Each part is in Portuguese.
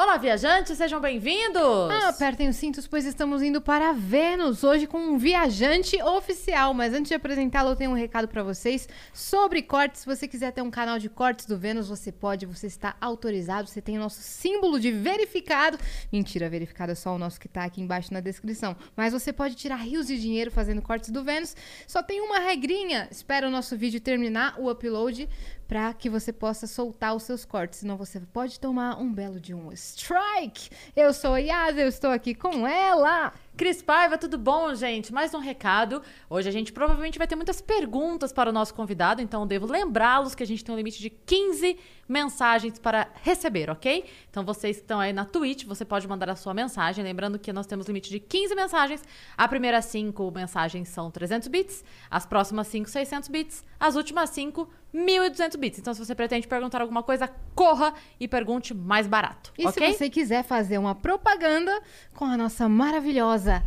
Olá, viajantes, sejam bem-vindos! Ah, apertem os cintos, pois estamos indo para Vênus, hoje com um viajante oficial. Mas antes de apresentá-lo, eu tenho um recado para vocês sobre cortes. Se você quiser ter um canal de cortes do Vênus, você pode, você está autorizado, você tem o nosso símbolo de verificado. Mentira, verificado é só o nosso que está aqui embaixo na descrição. Mas você pode tirar rios de dinheiro fazendo cortes do Vênus. Só tem uma regrinha, espera o nosso vídeo terminar, o upload, para que você possa soltar os seus cortes, senão você pode tomar um belo de um strike. Eu sou a Yas, eu estou aqui com ela. Cris Paiva, tudo bom, gente? Mais um recado. Hoje a gente provavelmente vai ter muitas perguntas para o nosso convidado, então devo lembrá-los que a gente tem um limite de 15 mensagens para receber, ok? Então vocês que estão aí na Twitch, você pode mandar a sua mensagem, lembrando que nós temos limite de 15 mensagens. A primeira 5 mensagens são 300 bits, as próximas 5 600 bits, as últimas 5 1.200 bits. Então, se você pretende perguntar alguma coisa, corra e pergunte mais barato. E ok? se você quiser fazer uma propaganda com a nossa maravilhosa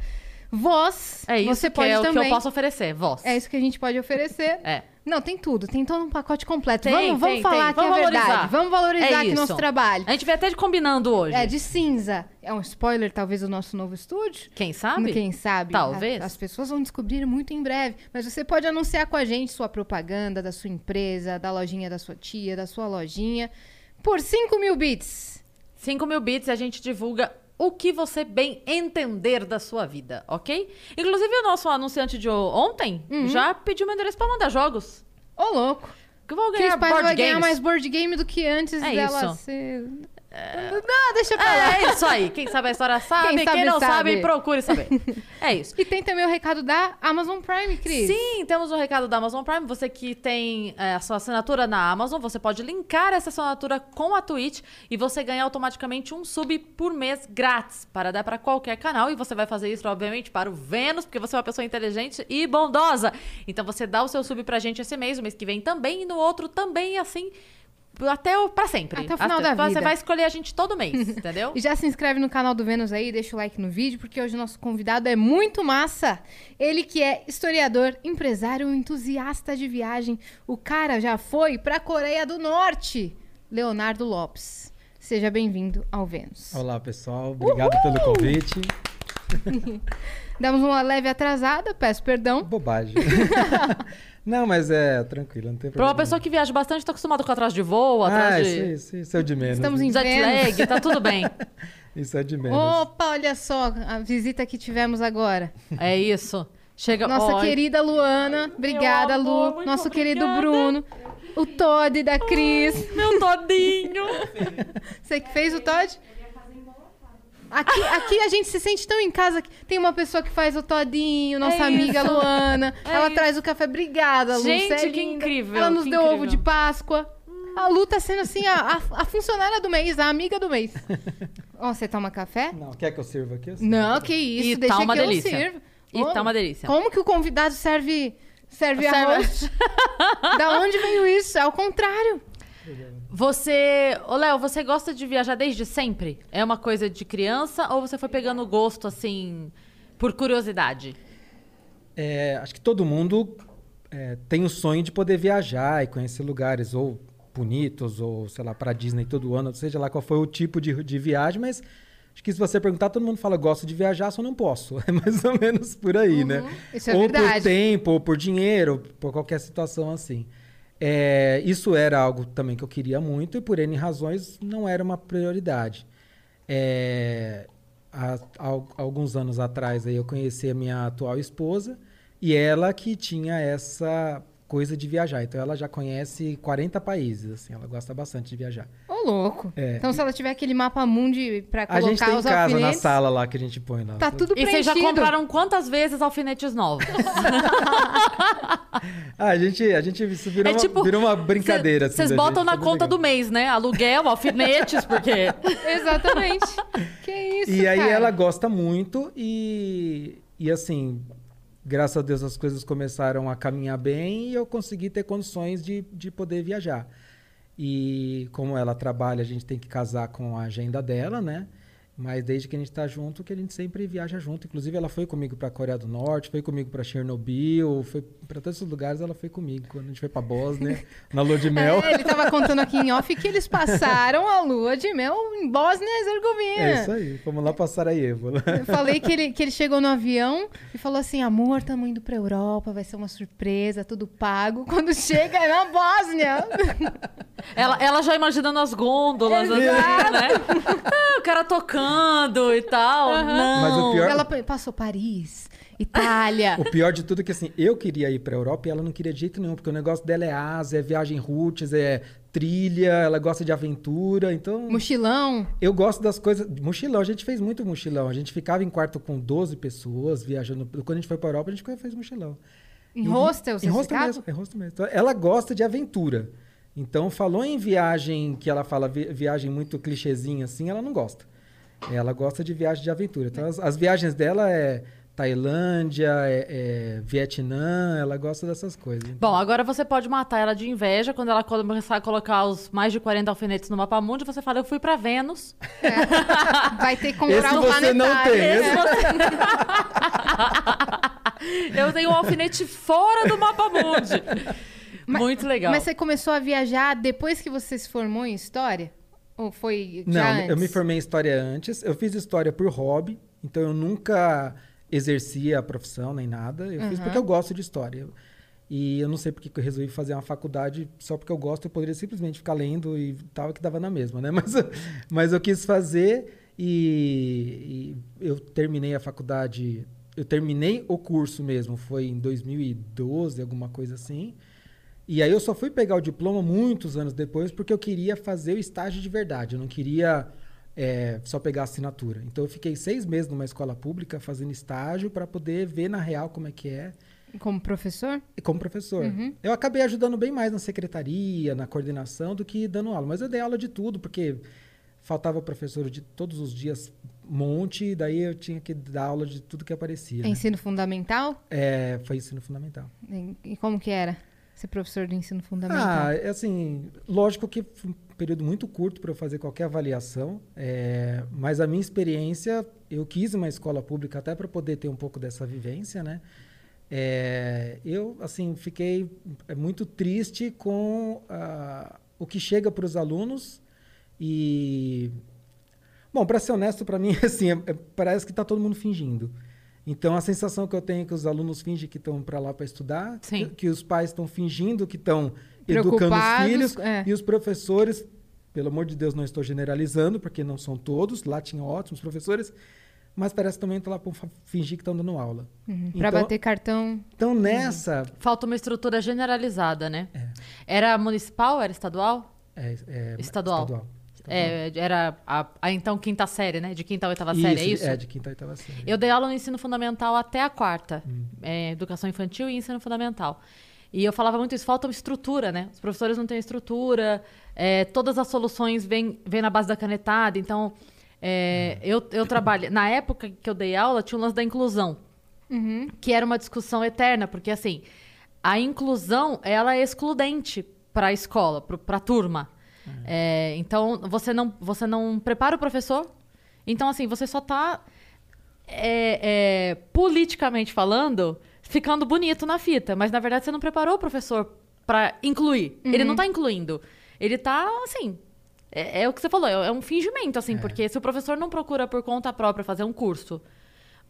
voz, É isso você que pode é o também. que eu posso oferecer, voz. É isso que a gente pode oferecer. É. Não, tem tudo, tem todo um pacote completo. Tem, vamos vamos tem, falar tem. que é Vamos verdade. valorizar. Vamos valorizar É aqui isso. nosso trabalho. A gente veio até de combinando hoje. É de cinza. É um spoiler, talvez, do nosso novo estúdio. Quem sabe? Quem sabe? Talvez. A- As pessoas vão descobrir muito em breve. Mas você pode anunciar com a gente sua propaganda da sua empresa, da lojinha da sua tia, da sua lojinha, por 5 mil bits. 5 mil bits a gente divulga o que você bem entender da sua vida, ok? Inclusive, o nosso anunciante de ontem Uhum. já pediu meu endereço pra mandar jogos. Ô, louco. Que vou Cris ganhar Paiva board vai ganhar games. mais board game do que antes É dela isso. ser... Não, deixa pra lá. É, é isso aí. Quem sabe a história sabe. Quem Quem, sabe, não sabe, sabe. procure saber. É isso. E tem também o recado da Amazon Prime, Cris. Sim, temos um recado da Amazon Prime. Você que tem é, a sua assinatura na Amazon, você pode linkar essa assinatura com a Twitch e você ganha automaticamente um sub por mês grátis para dar para qualquer canal. E você vai fazer isso, obviamente, para o Vênus, porque você é uma pessoa inteligente e bondosa. Então você dá o seu sub pra gente esse mês, o mês que vem também, e no outro também, assim. Até o, pra sempre. Até o final da Você vida. vai escolher a gente todo mês, entendeu? E já se inscreve no canal do Vênus aí, deixa o like no vídeo, porque hoje o nosso convidado é muito massa. Ele que é historiador, empresário, entusiasta de viagem. O cara já foi pra Coreia do Norte. Leonardo Lopes. Seja bem-vindo ao Vênus. Olá, pessoal. Obrigado pelo convite. Damos uma leve atrasada, peço perdão. Bobagem. não, mas é tranquilo, não tem Pra uma problema. pessoa que viaja bastante, tá acostumado com atrás de voo, Ah, atrás isso, de isso, isso é o de menos. Estamos em jet lag, tá tudo bem. Isso é o de menos. Opa, olha só a visita que tivemos agora. É isso. Chega, Nossa Oi. querida Luana. Obrigada, amor, Lu. Nosso querido obrigada. Bruno. O Todd da Cris. Meu todinho. Você que fez o Todd? Aqui, aqui a gente se sente tão em casa. que Tem uma pessoa que faz o todinho, nossa É amiga isso. Luana. É ela isso. traz o café. Obrigada, Lu. Gente, é que incrível, Ela nos que deu incrível. ovo de Páscoa. A Lu tá sendo assim a, a, a funcionária do mês, a amiga do mês. Ó, você toma café? Não, quer que eu sirva aqui? Eu sirvo. Não, que isso. E deixa tá uma que delícia. eu sirvo. E Ô, tá uma delícia. Como que o convidado serve, serve, Serve- arroz? da onde veio isso? É o contrário. Você, ô Léo, você gosta de viajar desde sempre? É uma coisa de criança ou você foi pegando gosto assim por curiosidade? É, acho que todo mundo é, tem o sonho de poder viajar e conhecer lugares ou bonitos ou, sei lá, para Disney todo ano, seja lá qual foi o tipo de, de viagem, mas acho que se você perguntar, todo mundo fala, gosto de viajar, só não posso. É mais ou menos por aí, né? isso é ou verdade. por tempo, ou por dinheiro, ou por qualquer situação assim. É, isso era algo também que eu queria muito e por N razões não era uma prioridade. É, há, há alguns anos atrás aí eu conheci a minha atual esposa e ela que tinha essa coisa de viajar. Então ela já conhece 40 países, assim, ela gosta bastante de viajar. Louco. É. Então, se ela tiver aquele mapa mundi pra A colocar gente tem em os casa, na alfinetes, sala lá que a gente põe lá. tá tudo E vocês preenchido. já compraram quantas vezes alfinetes novos? Ah, a gente, a gente isso virou, é uma, tipo, virou uma brincadeira. assim, Vocês da botam gente, na sabe conta do mês, né? Aluguel, alfinetes, porque Exatamente. que isso, E aí cara? ela gosta muito e, e assim, graças a Deus as coisas começaram a caminhar bem e eu consegui ter condições de, de poder viajar. E como ela trabalha, a gente tem que casar com a agenda dela, né? Mas desde que a gente está junto, que a gente sempre viaja junto. Inclusive, ela foi comigo para a Coreia do Norte, foi comigo para Chernobyl, foi para todos os lugares, ela foi comigo. Quando a gente foi para Bósnia, na lua de mel. É, ele tava contando aqui em off que eles passaram a lua de mel em Bósnia e Herzegovina. É isso aí, fomos lá para Sarajevo. Eu falei que ele, que ele chegou no avião e falou assim: amor, estamos indo pra Europa, vai ser uma surpresa, tudo pago. Quando chega é na Bósnia. Ela, ela já imaginando as gôndolas, assim, Exato. né? Ah, o cara tocando e tal. Não. Mas o pior- Ela passou Paris, Itália. O pior de tudo é que assim, eu queria ir para Europa e ela não queria de jeito nenhum, porque o negócio dela é asa, é viagem roots, é trilha, ela gosta de aventura, então Mochilão. eu gosto das coisas. Mochilão, a gente fez muito mochilão. A gente ficava em quarto com 12 pessoas viajando. Quando a gente foi para Europa, a gente fez mochilão. Em hostel, Em vocês hostel mesmo, em hostel mesmo. Então, ela gosta de aventura. Então, falou em viagem, que ela fala vi- viagem muito clichêzinha assim, ela não gosta. Ela gosta de viagem de aventura. Então, as, as viagens dela é Tailândia, é, é Vietnã, ela gosta dessas coisas. Bom, agora você pode matar ela de inveja quando ela começar a colocar os mais de 40 alfinetes no mapa mundi. Você fala, eu fui pra Vênus. Vai ter que comprar Esse um você não planetário. tem, né? esse eu tenho um alfinete fora do mapa mundi. Mas- Muito legal. Mas você começou a viajar depois que você se formou em história? Ou foi Não, já eu me antes? formei em história antes. Eu fiz história por hobby, então eu nunca exercia a profissão nem nada. Eu fiz Uhum. porque eu gosto de história. E eu não sei porque que eu resolvi fazer uma faculdade só porque eu gosto. Eu poderia simplesmente ficar lendo e tal, que dava na mesma, né? Mas, mas eu quis fazer e, e eu terminei a faculdade. Eu terminei o curso mesmo, foi em 2012, alguma coisa assim. E aí eu só fui pegar o diploma muitos anos depois porque eu queria fazer o estágio de verdade. Eu não queria é, só pegar a assinatura. Então eu fiquei seis meses numa escola pública fazendo estágio para poder ver na real como é que é Como professor? e como professor. Eu acabei ajudando bem mais na secretaria, na coordenação, do que dando aula. Mas eu dei aula de tudo, porque faltava professor de todos os dias monte, e daí eu tinha que dar aula de tudo que aparecia. É né? ensino fundamental? É, foi ensino fundamental. E e como que era ser professor de ensino fundamental? Ah, é assim, lógico que foi um período muito curto para eu fazer qualquer avaliação, é, mas a minha experiência, eu quis uma escola pública até para poder ter um pouco dessa vivência, né? É, eu, assim, fiquei é, muito triste com ah, o que chega para os alunos e... Bom, para ser honesto, para mim, assim, é- é- parece que está todo mundo fingindo. Então, a sensação que eu tenho é que os alunos fingem que estão para lá para estudar, que, que os pais estão fingindo que estão educando os filhos, é. e os professores, pelo amor de Deus, não estou generalizando, porque não são todos, lá tinham ótimos professores, mas parece que também estão lá para fingir que estão dando aula. Uhum. Então- bater cartão. Então, nessa... Falta uma estrutura generalizada, né? É. Era municipal? Era estadual? É, é, Estadual. Estadual. É, era a, a então quinta série, né? De quinta a oitava série, é isso? É, de quinta a oitava série. Eu dei aula no ensino fundamental até a quarta. Hum. É, educação infantil e ensino fundamental. E eu falava muito isso, falta uma estrutura, né? Os professores não têm estrutura, é, todas as soluções vêm, vêm na base da canetada. Então, é, eu, eu trabalho... Na época que eu dei aula, tinha o lance da inclusão, Uhum. que era uma discussão eterna, porque, assim, a inclusão, ela é excludente para a escola, para a turma. É, então, você não, você não prepara o professor. Então, assim, você só está é, é, politicamente falando, ficando bonito na fita. Mas, na verdade, você não preparou o professor para incluir. Ele não tá incluindo. Ele tá, assim... É, é o que você falou, é, é um fingimento, assim. Porque se o professor não procura por conta própria fazer um curso,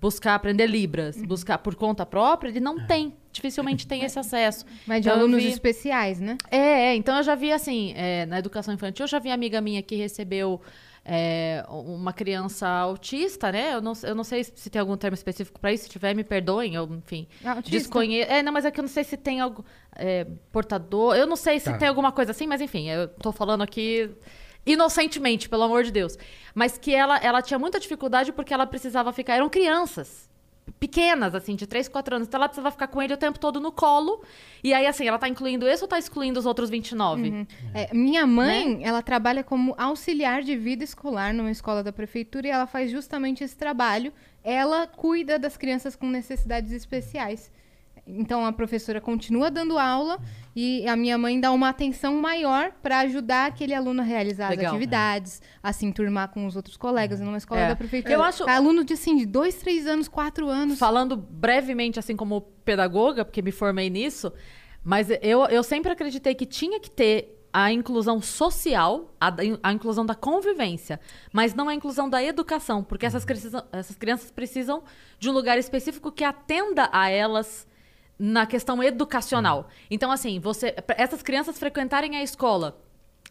buscar aprender Libras, buscar por conta própria, ele não tem. Dificilmente tem esse acesso. Mas de Então, alunos vi- especiais, né? é, é, então eu já vi assim, é, na educação infantil, eu já vi amiga minha que recebeu é, uma criança autista, né? Eu não, eu não sei se tem algum termo específico para isso, se tiver, me perdoem, eu, enfim. Autista? Desconheço. É, não, mas é que eu não sei se tem algo. é, portador. Eu não sei se Tá. tem alguma coisa assim, mas enfim, eu tô falando aqui inocentemente, pelo amor de Deus. Mas que ela, ela tinha muita dificuldade porque ela precisava ficar. Eram crianças pequenas, assim, de 3, 4 anos. Então ela precisava ficar com ele o tempo todo no colo. E aí, assim, ela tá incluindo esse ou tá excluindo os outros 29? É, minha mãe, Né? ela trabalha como auxiliar de vida escolar numa escola da prefeitura e ela faz justamente esse trabalho. Ela cuida das crianças com necessidades especiais. Então a professora continua dando aula e a minha mãe dá uma atenção maior para ajudar aquele aluno a realizar Legal. as atividades, a se enturmar com os outros colegas numa escola É. da prefeitura. Eu acho- Aluno de assim, de dois, três anos, quatro anos. Falando brevemente, assim como pedagoga, porque me formei nisso, mas eu, eu sempre acreditei que tinha que ter a inclusão social, a, a inclusão da convivência, mas não a inclusão da educação, porque essas, crianças- essas crianças precisam de um lugar específico que atenda a elas na questão educacional. Então, assim, você, essas crianças frequentarem a escola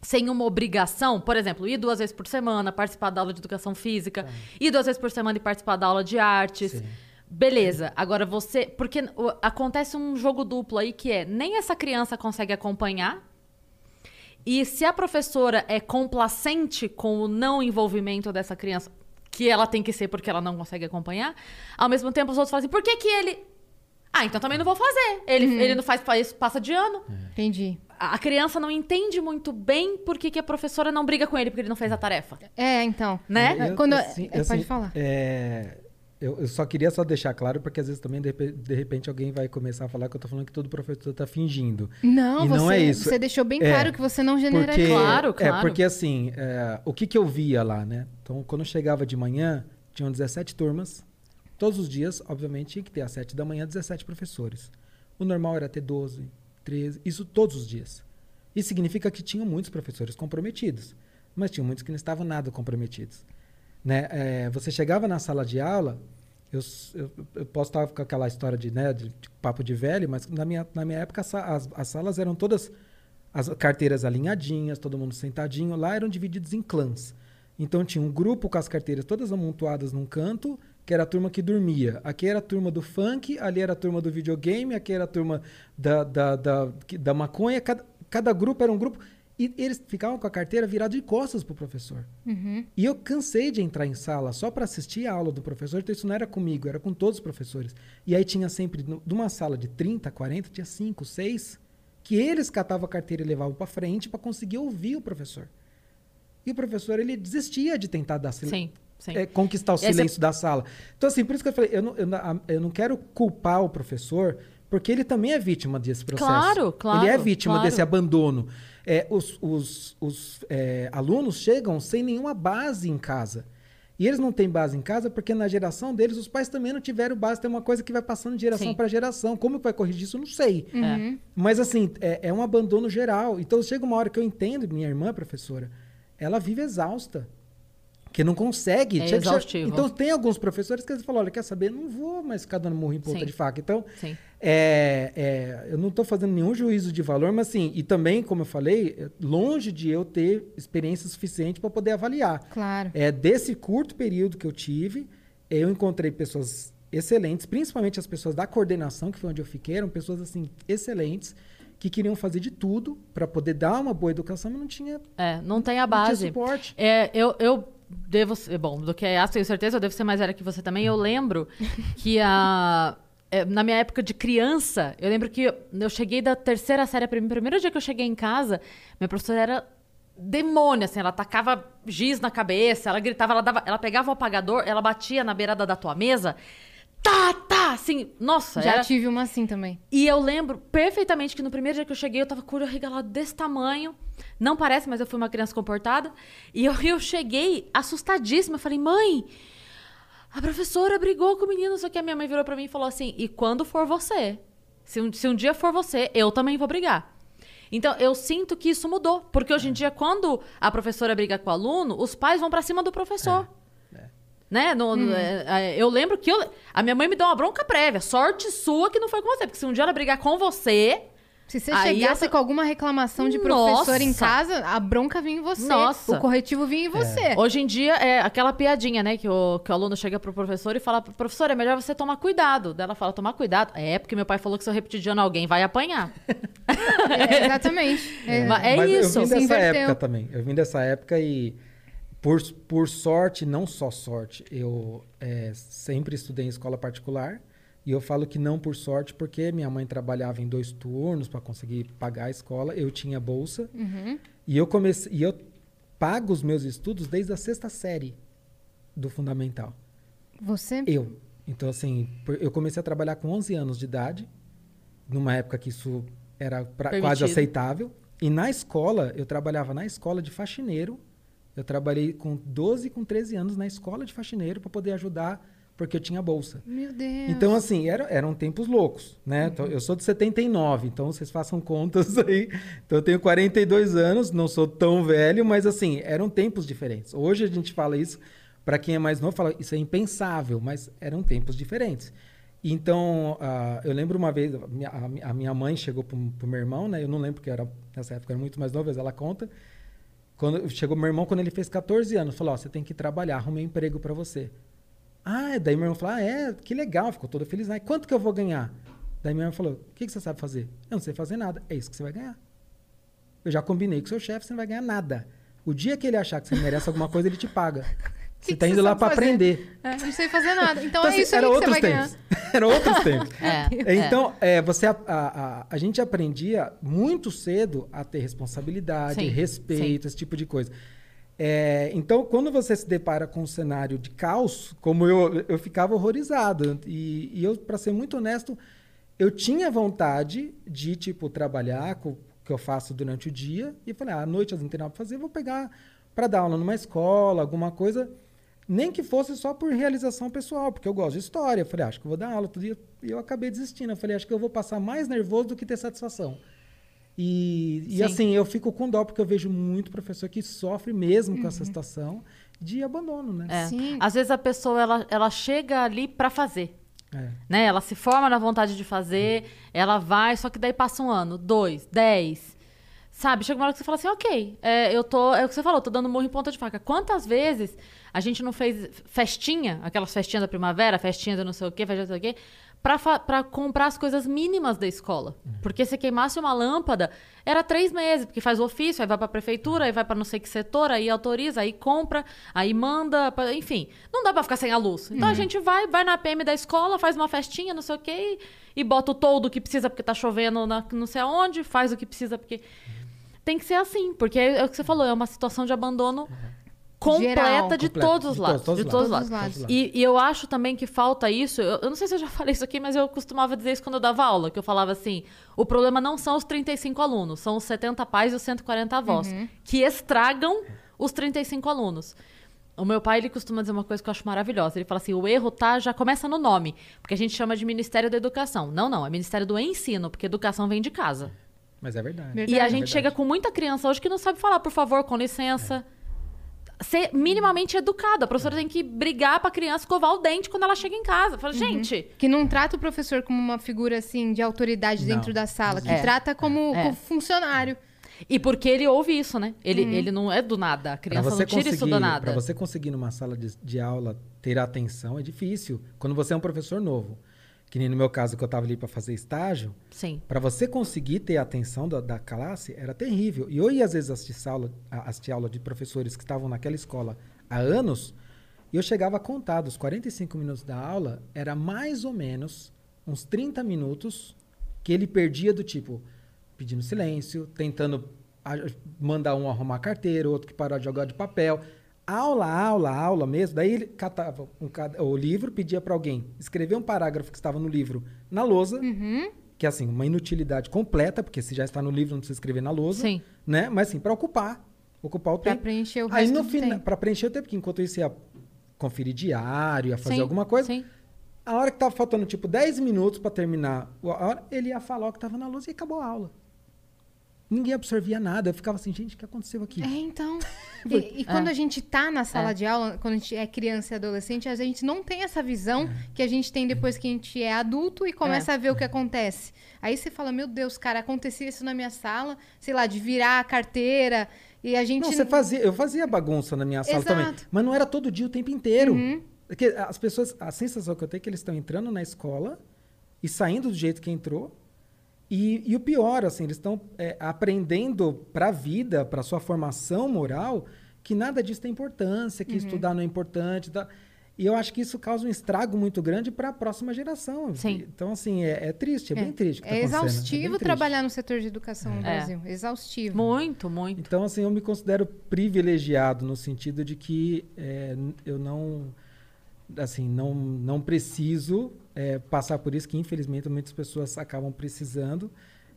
sem uma obrigação, por exemplo, ir duas vezes por semana, participar da aula de educação física, ir duas vezes por semana e participar da aula de artes. Sim. Beleza. Agora você. Porque acontece um jogo duplo aí que é nem essa criança consegue acompanhar. E se a professora é complacente com o não envolvimento dessa criança, que ela tem que ser porque ela não consegue acompanhar, ao mesmo tempo os outros falam assim: por que, que ele. Ah, então também não vou fazer. Ele, ele não faz isso, passa de ano. Entendi. A criança não entende muito bem por que, que a professora não briga com ele porque ele não fez a tarefa. É, então. Né? Eu- Quando- assim, é, pode assim, falar. é, eu, eu só queria só deixar claro, porque às vezes também, de repente, de repente, alguém vai começar a falar que eu tô falando que todo professor tá fingindo. Não, E você, não é isso. você deixou bem É, claro que você não generaliza. Porque, Claro, claro. É, porque assim, é, o que, que eu via lá, né? Então, quando eu chegava de manhã, tinham 17 turmas. Todos os dias, obviamente, tinha que ter às 7 da manhã 17 professores. O normal era ter 12, 13, isso todos os dias. Isso significa que tinham muitos professores comprometidos, mas tinham muitos que não estavam nada comprometidos. Né? É, você chegava na sala de aula, eu, eu- eu posso estar com aquela história de, né, de, de papo de velho, mas na minha, na minha época as, as salas eram todas as carteiras alinhadinhas, todo mundo sentadinho. Lá eram divididos em clãs. Então tinha um grupo com as carteiras todas amontoadas num canto, que era a turma que dormia. Aqui era a turma do funk, ali era a turma do videogame, aqui era a turma da, da, da, da maconha. Cada, cada grupo era um grupo. E eles ficavam com a carteira virada de costas pro professor. Uhum. E eu cansei de entrar em sala só para assistir a aula do professor, então isso não era comigo, era com todos os professores. E aí tinha sempre, no- numa sala de 30, 40, tinha 5, 6, que eles catavam a carteira e levavam para frente para conseguir ouvir o professor. E o professor, ele desistia de tentar dar sim. É, conquistar o é- silêncio da sala. Então, assim, por isso que eu falei, eu não, eu, eu não quero culpar o professor, porque ele também é vítima desse processo. Claro, claro, Ele é vítima claro. desse abandono. É, os os, os é, alunos chegam sem nenhuma base em casa. E eles não têm base em casa porque na geração deles os pais também não tiveram base. Tem uma coisa que vai passando de geração para geração. Como que vai corrigir isso? Eu não sei. Uhum. Mas assim, é, é um abandono geral. Então chega uma hora que eu entendo, minha irmã, professora, ela vive exausta. Que não consegue. É exaustivo. Então tem alguns professores que eles falam, olha, quer saber? Não vou mais ficar dando murro em ponta Sim. de faca. Então, é, é, eu não estou fazendo nenhum juízo de valor, mas assim, e também, como eu falei, é longe de eu ter experiência suficiente para poder avaliar. Claro. É, desse curto período que eu tive, eu encontrei pessoas excelentes, principalmente as pessoas da coordenação, que foi onde eu fiquei, eram pessoas assim excelentes, que queriam fazer de tudo para poder dar uma boa educação, mas não tinha, É, não tem a não tinha base. suporte. É, eu, eu devo ser, bom, do que a tenho certeza, eu devo ser mais velha que você também. Eu lembro que a. é, Na minha época de criança, eu lembro que eu, cheguei da terceira série, prim- primeiro dia que eu cheguei em casa, minha professora era demônio, assim, ela tacava giz na cabeça, ela gritava, ela, dava, ela pegava o apagador, ela batia na beirada da tua mesa, tá, tá, assim, nossa, Já era- tive uma assim também. e eu lembro perfeitamente que no primeiro dia que eu cheguei, eu tava com o olho arregalado desse tamanho. Não parece, mas eu fui uma criança comportada. E eu, eu cheguei assustadíssima. Eu falei, mãe, a professora brigou com o menino. Só que a minha mãe virou pra mim e falou assim: e quando for você? Se um, se um dia for você, eu também vou brigar. Então, eu sinto que isso mudou. Porque hoje em dia, quando a professora briga com o aluno, os pais vão pra cima do professor. Né? No- no- é, é, eu lembro que eu- a minha mãe me deu uma bronca prévia. Sorte sua que não foi com você. Porque se um dia ela brigar com você, Se você Aí chegasse eu tô- com alguma reclamação de Nossa! professor em casa, a bronca vinha em você. Nossa! O corretivo vinha em você. Hoje em dia é aquela piadinha, né? Que o, que o aluno chega pro professor e fala: professor, é melhor você tomar cuidado. Daí ela fala: tomar cuidado. É, porque meu pai falou que se eu repetir de ano alguém vai apanhar. É, exatamente. É. Mas é Mas isso. Eu vim se dessa época também. Eu vim dessa época e, por, por sorte, não só sorte, eu é, sempre estudei em escola particular. E eu falo que não por sorte, porque minha mãe trabalhava em dois turnos para conseguir pagar a escola. Eu tinha bolsa. Uhum. E eu comecei. E eu pago os meus estudos desde a sexta série do fundamental. Você? Eu. Então, assim, eu comecei a trabalhar com 11 anos de idade. numa época que isso era pra- quase aceitável. E na escola, eu trabalhava na escola de faxineiro. Eu trabalhei com 12, com 13 anos na escola de faxineiro para poder ajudar, porque eu tinha bolsa. Meu Deus. Então, assim, era- eram tempos loucos, né? Então, eu sou de 79, então vocês façam contas aí. Então, eu tenho 42 anos, não sou tão velho, mas, assim, eram tempos diferentes. Hoje a gente fala isso, para quem é mais novo, fala isso é impensável, mas eram tempos diferentes. Então, ah, eu lembro uma vez, a minha, mãe chegou pro, pro meu irmão, né? Eu não lembro, porque era, nessa época era muito mais novo, mas ela conta. Quando chegou meu irmão, quando ele fez 14 anos, falou: Ó, você tem que trabalhar, arrumei um emprego para você. Ah, daí meu irmão falou: Ah, é, que legal, ficou todo feliz. Ah, quanto que eu vou ganhar? Daí meu irmão falou: O que, que você sabe fazer? Eu não sei fazer nada. É isso que você vai ganhar. Eu já combinei com seu chefe, você não vai ganhar nada. O dia que ele achar que você merece alguma coisa, ele te paga. Você que tá você indo lá para aprender. É, não sei fazer nada. Então, Então, é assim, isso aí era que você outros vai ganhar. tempos. era outros tempos. É, Então, é, você, a, a, a- a gente aprendia muito cedo a ter responsabilidade, Sim, respeito, esse tipo de coisa. É, então, quando você se depara com um cenário de caos, como eu, eu ficava horrorizado. E, e eu, para ser muito honesto, eu tinha vontade de, tipo, trabalhar com o que eu faço durante o dia. E falei, ah, à noite eu não tenho nada para fazer, vou pegar para dar aula numa escola, alguma coisa. Nem que fosse só por realização pessoal, porque eu gosto de história. Eu falei, ah, acho que eu vou dar aula todo dia. E eu acabei desistindo. Eu falei, acho que eu vou passar mais nervoso do que ter satisfação. E, e Sim. assim, eu fico com dó, porque eu vejo muito professor que sofre mesmo com essa situação de abandono, né? É. Sim. Às vezes a pessoa ela, ela chega ali pra fazer. É. né? Ela se forma na vontade de fazer, ela vai, só que daí passa um ano, dois, dez. Sabe? Chega uma hora que você fala assim, ok, é, eu tô. É o que você falou, tô dando murro em ponta de faca. Quantas vezes a gente não fez festinha, aquelas festinhas da primavera, festinha do não sei o quê, festinha do não sei o quê, pra, pra comprar as coisas mínimas da escola. Porque se queimasse uma lâmpada, era três meses, porque faz o ofício, aí vai pra prefeitura, aí vai pra não sei que setor, aí autoriza, aí compra, aí manda, pra- enfim. Não dá pra ficar sem a luz. Então a gente vai, vai na PM da escola, faz uma festinha, não sei o quê, e, e bota o toldo que precisa porque tá chovendo na, não sei aonde, faz o que precisa porque. Tem que ser assim, porque é, é o que você falou, é uma situação de abandono completa Geral. de Completo, todos os de lados. todos- De todos os os lados. lados. E, e eu acho também que falta isso. Eu, eu não sei se eu já falei isso aqui, mas eu costumava dizer isso quando eu dava aula, que eu falava assim: o problema não são os 35 alunos, são os 70 pais e os 140 avós, que estragam os 35 alunos. O meu pai, ele costuma dizer uma coisa que eu acho maravilhosa. Ele fala assim: o erro tá, já começa no nome, porque a gente chama de Ministério da Educação. Não, não, é Ministério do Ensino, porque educação vem de casa. Mas é verdade. Verdade. E a É gente verdade. chega com muita criança hoje que não sabe falar, por favor, com licença. Ser minimamente educado. A professora tem que brigar pra criança escovar o dente quando ela chega em casa. Fala, gente, Que não trata o professor como uma figura assim de autoridade Não. dentro da sala, que É. trata como, É. como funcionário. e porque ele ouve isso, né? Ele, ele não é do nada. A Pra criança não tira isso do Para nada. você conseguir numa sala de, de aula ter atenção é difícil. Quando você é um professor novo, que nem no meu caso que eu estava ali para fazer estágio, Sim. para você conseguir ter a atenção da, da classe era terrível. E eu ia às vezes assistir aula, assistir aula de professores que estavam naquela escola há anos, e eu chegava a contar dos 45 minutos da aula, era mais ou menos uns 30 minutos que ele perdia do tipo pedindo silêncio, tentando mandar um arrumar a carteira, outro que parou de jogar de papel. Aula, aula, aula mesmo. Daí ele catava um o livro, pedia para alguém escrever um parágrafo que estava no livro na lousa, que é assim, uma inutilidade completa, porque se já está no livro não precisa escrever na lousa, Sim. né? Mas assim, para ocupar, ocupar o Pra tempo. preencher o Aí no final, para preencher o tempo, que enquanto isso ia conferir diário, ia fazer Sim, alguma coisa, Sim. a hora que tava faltando tipo 10 minutos para terminar a hora, ele ia falar o que tava na lousa e acabou a aula. Ninguém absorvia nada. Eu ficava assim, gente, o que aconteceu aqui? É, então. E, e quando É. a gente tá na sala É. de aula, quando a gente é criança e adolescente, a gente não tem essa visão É. que a gente tem depois que a gente é adulto e começa a ver o que acontece. Aí você fala, meu Deus, cara, acontecia isso na minha sala, sei lá, de virar a carteira. E a gente. Não, você fazia, eu fazia bagunça na minha sala Exato. também, mas não era todo dia o tempo inteiro. Uhum. Porque as pessoas, a sensação que eu tenho é que eles estão entrando na escola e saindo do jeito que entrou. E, e o pior, assim, eles estão é, aprendendo para a vida, para sua formação moral, que nada disso tem importância, Uhum. que estudar não é importante. tá? E eu acho que isso causa um estrago muito grande para a próxima geração. Sim. Então, assim, é, é triste, é, bem triste. que É tá acontecendo, bem exaustivo triste. trabalhar no setor de educação no É. Brasil. Exaustivo. Muito, muito. Então, assim, eu me considero privilegiado no sentido de que é, eu não, assim, não, não preciso é, passar por isso, que infelizmente muitas pessoas acabam precisando,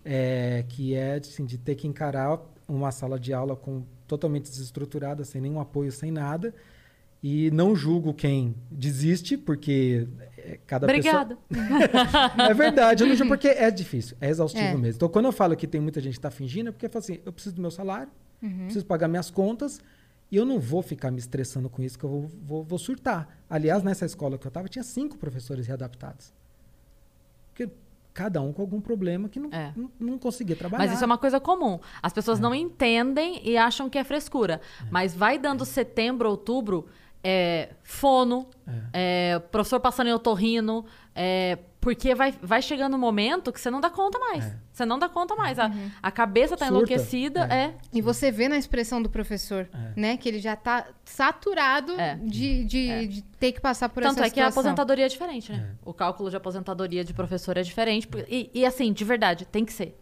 é, que é assim, de ter que encarar uma sala de aula com totalmente desestruturada, sem nenhum apoio, sem nada. E não julgo quem desiste, porque é, cada Obrigada. pessoa... é verdade, eu não julgo porque é difícil, é exaustivo É. mesmo. Então, quando eu falo que tem muita gente que está fingindo, é porque eu falo assim, eu preciso do meu salário, preciso pagar minhas contas, e eu não vou ficar me estressando com isso, que eu vou, vou, vou surtar. Aliás, nessa escola que eu estava, tinha cinco professores readaptados. Porque cada um com algum problema que não, É. não, não conseguia trabalhar. Mas isso é uma coisa comum. As pessoas não entendem e acham que é frescura. Mas vai dando setembro, outubro, é, fono, é, professor passando em otorrino, é, porque vai, vai chegando um momento que você não dá conta mais. Você não dá conta mais. A, a cabeça tá Surta. enlouquecida. É. E você vê na expressão do professor, né? Que ele já tá saturado É. de, de, de ter que passar por Tanto essa é que a situação. aposentadoria é diferente, né? O cálculo de aposentadoria de professor é diferente. E, e, assim, de verdade, tem que ser.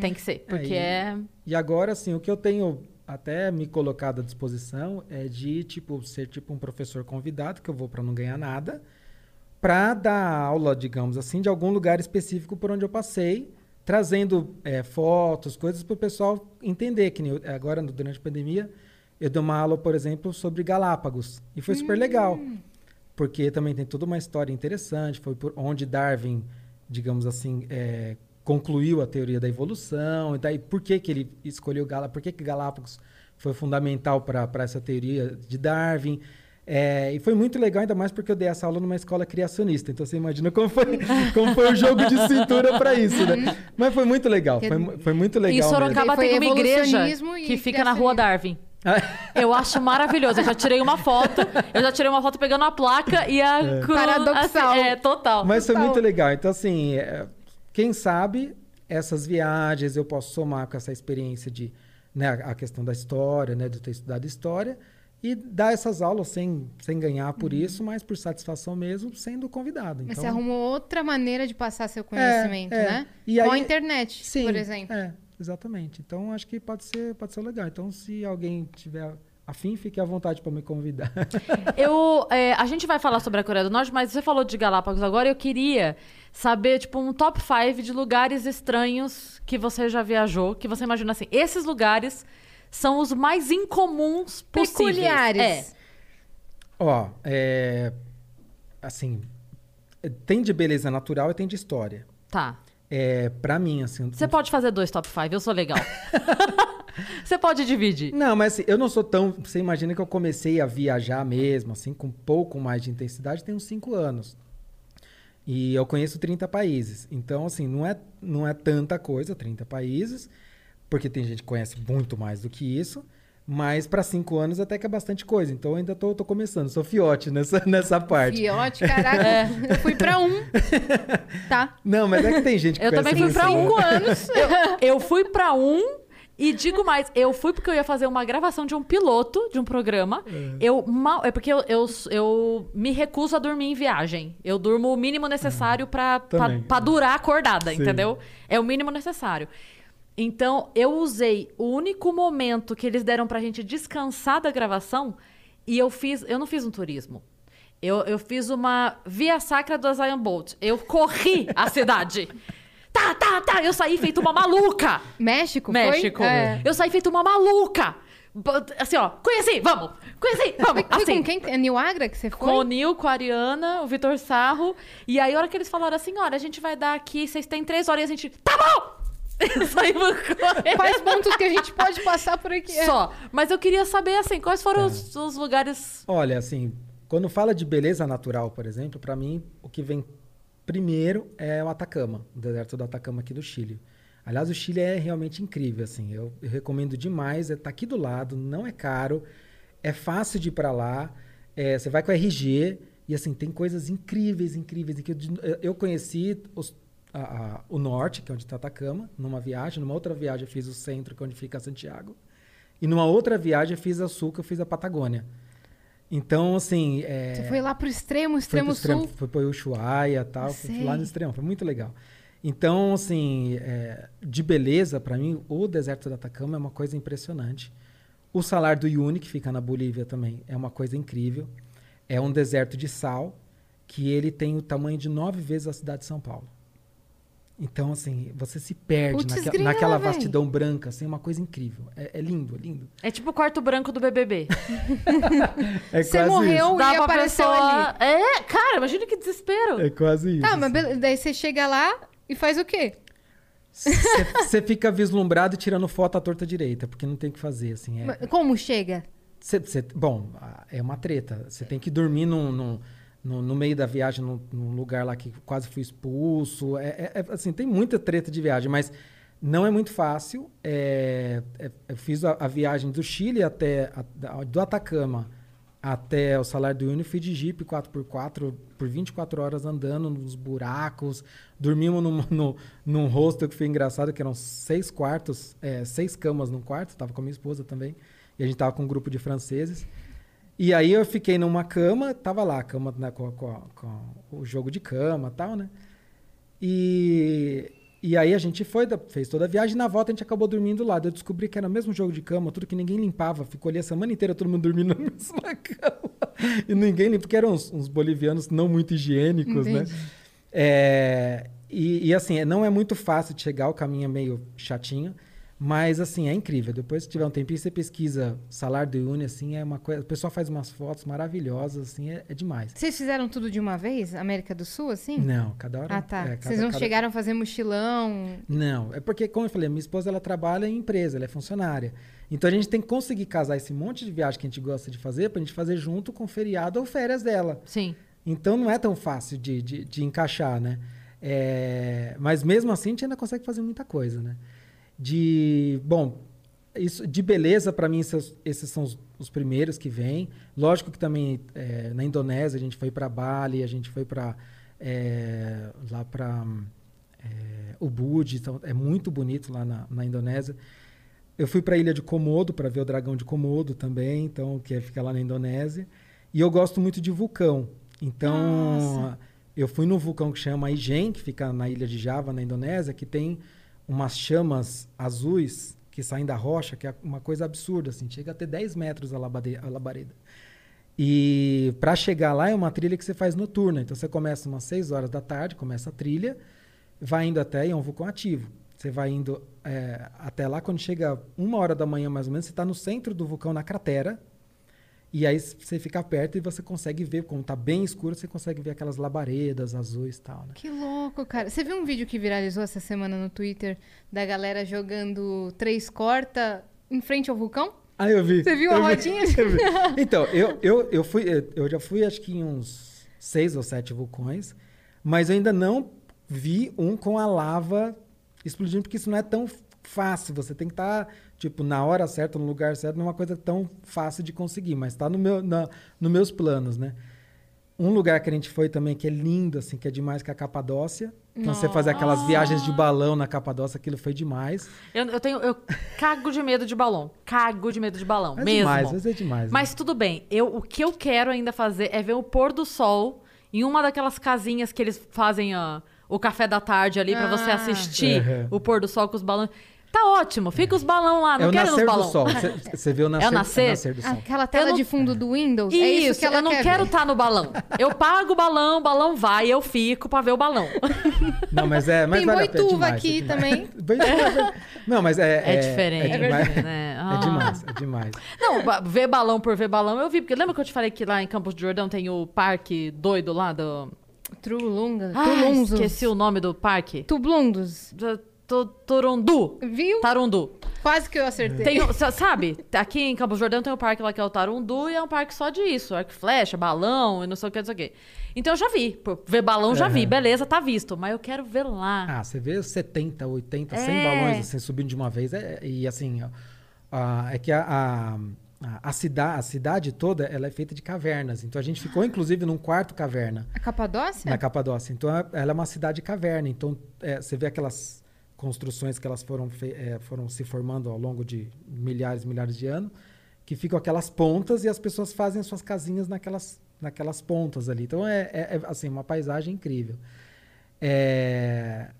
Tem que ser. Porque e- é. E agora, assim, o que eu tenho até me colocado à disposição é de, tipo, ser tipo um professor convidado, que eu vou para não ganhar nada, para dar aula, digamos assim, de algum lugar específico por onde eu passei, trazendo é, fotos, coisas para o pessoal entender. Que eu- agora, durante a pandemia, eu dei uma aula, por exemplo, sobre Galápagos. E foi super legal. Porque também tem toda uma história interessante. Foi por onde Darwin, digamos assim, é, concluiu a teoria da evolução. E daí, por que, que ele escolheu Galápagos? Por que, que Galápagos foi fundamental para essa teoria de Darwin? É, e foi muito legal, ainda mais porque eu dei essa aula numa escola criacionista. Então você imagina como foi, como foi o jogo de cintura para isso, né? Mas foi muito legal. Foi, foi muito legal. Mesmo. Sorocaba Foi tem uma igreja e que fica na rua Darwin. Eu acho maravilhoso. Eu já tirei uma foto. Eu já tirei uma foto pegando a placa e a cruz. Paradoxal. assim, é, total. Mas foi Total. muito legal. Então, assim, é, quem sabe essas viagens eu posso somar com essa experiência de né, a a questão da história, né, de ter estudado história, e dar essas aulas sem, sem ganhar por isso, mas por satisfação mesmo, sendo convidado. Mas Então, você arrumou outra maneira de passar seu conhecimento, é. né? E Com a aí- internet, sim, por exemplo. É, exatamente. Então, acho que pode ser, pode ser legal. Então, se alguém tiver afim, fique à vontade para me convidar. Eu, é, a gente vai falar sobre a Coreia do Norte, mas você falou de Galápagos agora. Eu queria saber, tipo, um top 5 de lugares estranhos que você já viajou, que você imagina assim. Esses lugares são os mais incomuns possíveis. Peculiares. É. Ó, é, assim, tem de beleza natural e tem de história. Tá. É, para mim, assim, Você pode fazer dois top 5, eu sou legal. você pode dividir. Não, mas assim, eu não sou tão. Você imagina que eu comecei a viajar mesmo, assim, com um pouco mais de intensidade, tem uns 5 anos. E eu conheço 30 países. Então, assim, não é, não é tanta coisa, 30 países, porque tem gente que conhece muito mais do que isso. Mas para 5 anos até que é bastante coisa. Então eu ainda tô, tô começando, sou fiote nessa, nessa parte. Fiote, caraca. É. Eu fui pra um. Tá. Não, mas é que tem gente que Eu também fui mais. um anos. Eu, eu fui pra um. E digo mais, eu fui porque eu ia fazer uma gravação de um piloto de um programa. Eu mal. É porque eu, eu, eu me recuso a dormir em viagem. Eu durmo o mínimo necessário Também. pra durar acordada, Sim. entendeu? É o mínimo necessário. Então, eu usei o único momento que eles deram pra gente descansar da gravação e eu fiz. Eu não fiz um turismo. Eu, eu fiz uma via sacra do Zion Bolt. Eu corri a cidade. Tá, tá, tá. Eu saí feito uma maluca. México, México. É. Eu saí feito uma maluca. Assim, ó, conheci, vamos, conheci, vamos. Foi Assim, com quem? É Nil Agra que você foi? com o Nil, com a Ariana, o Vitor Sarro. E aí, a hora que eles falaram assim, olha, a gente vai dar aqui, vocês têm três horas e a gente, tá bom! Saímos correndo. Quais pontos que a gente pode passar por aqui? Só. Mas eu queria saber, assim, quais foram os, os lugares... Olha, assim, quando fala de beleza natural, por exemplo, para mim, o que vem primeiro é o Atacama, o deserto do Atacama aqui do Chile. Aliás, o Chile é realmente incrível, assim, eu, eu recomendo demais, é tá aqui do lado, não é caro, é fácil de ir para lá, é, você vai com RG e assim tem coisas incríveis, incríveis. que eu, eu conheci os- a- a- o norte, que é onde está Atacama, numa viagem, numa outra viagem eu fiz o centro, que é onde fica Santiago, e numa outra viagem eu fiz a sul, que eu fiz a Patagônia. Então, assim. É, Você foi lá extremo, foi extremo extremo, sul. Foi para Ushuaia e tal. Fui lá no extremo, foi muito legal. Então, assim, é, de beleza, para mim, o deserto do Atacama é uma coisa impressionante. O salar do Uyuni, que fica na Bolívia também, é uma coisa incrível. É um deserto de sal. que ele tem o tamanho de nove vezes a cidade de São Paulo. Então, assim, você se perde naque- grila, naquela véi. vastidão branca, assim, é uma coisa incrível. É, é lindo, é lindo. É tipo o quarto branco do BBB. É Você quase morreu isso. e pra apareceu pessoa... ali. É, cara, imagina que desespero. É quase isso. Tá, mas assim. daí você chega lá e faz o quê? Você fica vislumbrado tirando foto à torta direita, porque não tem o que fazer, assim. É, Como chega? Cê- cê- bom, é uma treta. Você tem que dormir num, num- no, no meio da viagem, num, num lugar lá que quase fui expulso. É, é- é, assim, tem muita treta de viagem, mas não é muito fácil. É, é- eu fiz a, a viagem do Chile até a- do Atacama até o Salário do Uyuni, fui de Jeep 4x4 por 24 horas andando nos buracos. Dormimos num, no, num hostel que foi engraçado, que eram seis quartos, é, seis camas num quarto. Tava com a minha esposa também. E a gente tava com um grupo de franceses. E aí eu fiquei numa cama, tava lá, a cama né, com, com- com o jogo de cama e tal, né? E, e aí a gente foi, fez toda a viagem e na volta a gente acabou dormindo lá. Eu descobri que era o mesmo jogo de cama, tudo que ninguém limpava. Ficou ali a semana inteira todo mundo dormindo na mesma cama. E ninguém limpa, porque eram uns, uns bolivianos não muito higiênicos, né? Entendi. É, e, e, assim, não é muito fácil de chegar, o caminho é meio chatinho. Mas, assim, é incrível. Depois, se tiver um tempinho, você pesquisa salário do Uni, assim, é uma coisa... O pessoal faz umas fotos maravilhosas, assim, é, é demais. Vocês fizeram tudo de uma vez? América do Sul, assim? Não, cada hora... Ah, tá. é, cada- Vocês não cada- chegaram a fazer mochilão? Não, é porque, como eu falei, minha esposa, ela trabalha em empresa, ela é funcionária. Então, a gente tem que conseguir casar esse monte de viagem que a gente gosta de fazer pra gente fazer junto com feriado ou férias dela. Sim. Então não é tão fácil de, de, de encaixar, né? É, mas mesmo assim a gente ainda consegue fazer muita coisa, né? De, bom, isso, de beleza, para mim, esses, esses são os, os primeiros que vêm. Lógico que também é, na Indonésia a gente foi para Bali, a gente foi para lá para Ubud, então é muito bonito lá na, na Indonésia. Eu fui para a ilha de Komodo para ver o dragão de Komodo também, então que é- fica lá na Indonésia. E eu gosto muito de vulcão. Então, eu fui no vulcão que chama Ijen, que fica na ilha de Java, na Indonésia, que tem umas chamas azuis que saem da rocha, que é uma coisa absurda, assim, chega a ter 10 metros a, labade- a labareda. E para chegar lá é uma trilha que você faz noturna. Então você começa umas 6 horas da tarde, começa a trilha, vai indo até, e é um vulcão ativo. Você vai indo é, até lá, quando chega uma hora da manhã mais ou menos, você está no centro do vulcão, na cratera. E aí você fica perto e você consegue ver, como tá bem escuro, você consegue ver aquelas labaredas azuis e tal, né? Que louco, cara. Você viu um vídeo que viralizou essa semana no Twitter da galera jogando três corta em frente ao vulcão? Ah, eu vi. Você viu a eu vi, rodinha? eu vi. Então, eu, eu, eu, fui, eu já fui acho que em uns seis ou sete vulcões, mas eu ainda não vi um com a lava explodindo, porque isso não é tão fácil. Você tem que estar, tipo, na hora certa, no lugar certo, não é uma coisa tão fácil de conseguir, mas está no meu, na, nos meus planos, né? Um lugar que a gente foi também que é lindo, assim, que é demais, que é a Capadócia. Então, você fazer aquelas viagens de balão na Capadócia, aquilo foi demais. Eu, eu tenho. Eu cago de medo de balão. Cago de medo de balão. É mesmo. demais, vezes é demais. né? Mas tudo bem. Eu, o que eu quero ainda fazer é ver o pôr do sol em uma daquelas casinhas que eles fazem ó, o café da tarde ali pra você Ah. assistir Uhum. o pôr do sol com os balões. Tá ótimo, fica os balão lá, É não o quero os nascer do balão. sol. Você- Você vê o nascer, É o nascer? do sol. Aquela tela não- de fundo do Windows? Isso, é isso que ela eu não quer quero estar no balão. Eu pago o balão, o balão vai, eu fico pra ver o balão. Não, mas é. Mas Tem vale é boituva demais, é aqui demais. também. Boituva- Não, mas é. É, diferente, É demais. né? É Ah. demais, é demais. Não, ver balão por ver balão eu vi, porque lembra que eu te falei que lá em Campos de Jordão tem o parque doido lá do. Trulunga. Tulunzos. esqueci o nome do parque. Tublundos. Tu- Turundu. Viu? Tarundu. Quase que eu acertei. Tem, sabe, aqui em Campos do Jordão tem um parque lá que é o Tarundu e é um parque só disso. Arco e flecha, balão e não sei o que, não sei o que. Então eu já vi. Ver balão já vi, Aham. beleza, tá visto. Mas eu quero ver lá. Ah, você vê 70, 80, 100 É. balões assim, subindo de uma vez. é- e assim, ó, ah, é que a, a, a, a cida- a cidade toda ela é feita de cavernas. Então a gente ficou, inclusive, num quarto caverna. A Capadócia? na Capadócia. Então, é- ela é uma cidade caverna. Então, é, você vê aquelas construções que elas foram, é, foram se formando ao longo de milhares e milhares de anos, que ficam aquelas pontas e as pessoas fazem as suas casinhas naquelas, naquelas pontas ali. Então, é, é- é, assim, uma paisagem incrível. É,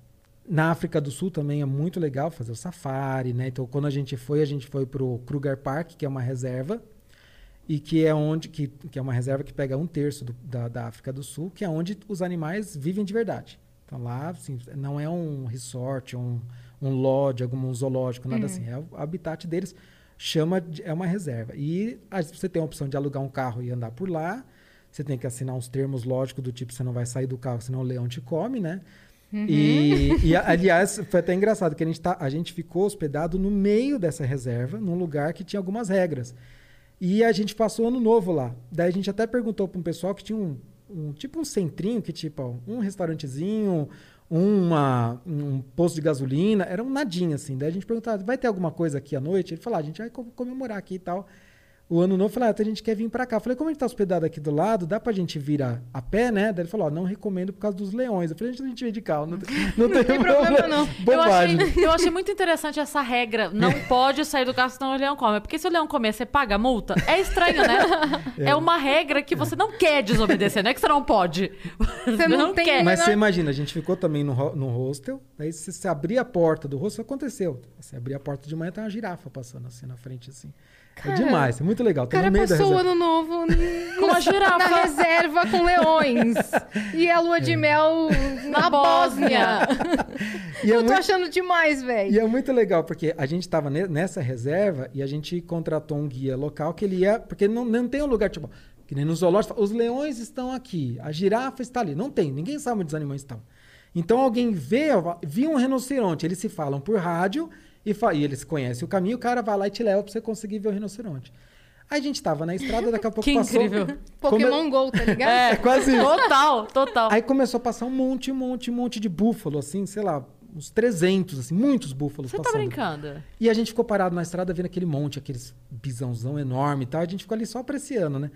na África do Sul também é muito legal fazer o safari, né? Então, quando a gente foi, a gente foi para o Kruger Park, que é uma reserva. e que é onde que, que é uma reserva que pega um terço do- da, da África do Sul, que é onde os animais vivem de verdade. Então lá, assim, não é um resort, um, um lodge, algum zoológico, nada assim. É o habitat deles, chama de, é uma reserva. E você tem a opção de alugar um carro e andar por lá. Você tem que assinar uns termos lógicos do tipo, você não vai sair do carro, senão o leão te come, né? E, e, aliás, foi até engraçado que a gente, tá, a gente ficou hospedado no meio dessa reserva, num lugar que tinha algumas regras. E a gente passou ano novo lá. Daí a gente até perguntou para um pessoal que tinha um, um- tipo um centrinho, que tipo, um restaurantezinho, uma, um posto de gasolina, era um nadinha assim. Daí a gente perguntava, vai ter alguma coisa aqui à noite? Ele falou, ah, a gente vai co- comemorar aqui e tal. O ano novo, falei, ah, então a gente quer vir pra cá. Eu falei, como a gente tá hospedado aqui do lado, dá pra gente vir a, a pé, né? Daí ele falou, ó, não recomendo por causa dos leões. Eu falei, a gente vem de carro, não, tem- não tem, tem problema, não. Eu achei, eu achei muito interessante essa regra. Não pode sair do carro senão o leão come. Porque se o leão comer, você paga a multa? É estranho, né? É, uma regra que você não quer desobedecer. Não é que você não pode. Você não tem quer. Mas você imagina, a gente ficou também no, no hostel, daí se você abrir a porta do hostel, aconteceu. Você abrir a porta de manhã, tem uma girafa passando assim na frente, assim. Cara, é demais, é muito legal. O cara no meio da passou o reserva. ano novo Com a girafa. na reserva com leões. E a lua de É. mel na, Bósnia. E é Eu tô muito- achando demais, velho. E é muito legal, porque a gente tava ne- nessa reserva e a gente contratou um guia local que ele ia. Porque não, não tem um lugar, tipo, que nem no zoológico, os leões estão aqui, a girafa está ali. Não tem, ninguém sabe onde os animais estão. Então alguém vê, viu um rinoceronte, eles se falam por rádio e, fa- e eles conhecem o caminho, o cara vai lá e te leva pra você conseguir ver o rinoceronte. Aí a gente tava na estrada, daqui a pouco Que passou. incrível. Pokémon GO, tá ligado? É, quase isso. Total, total. Aí começou a passar um monte, um monte, um monte de búfalo, assim, sei lá, uns 300, assim, muitos búfalos Você tá passando. brincando? E a gente ficou parado na estrada vendo aquele monte, aqueles bisãozão enorme e tal. A gente ficou ali só apreciando, né?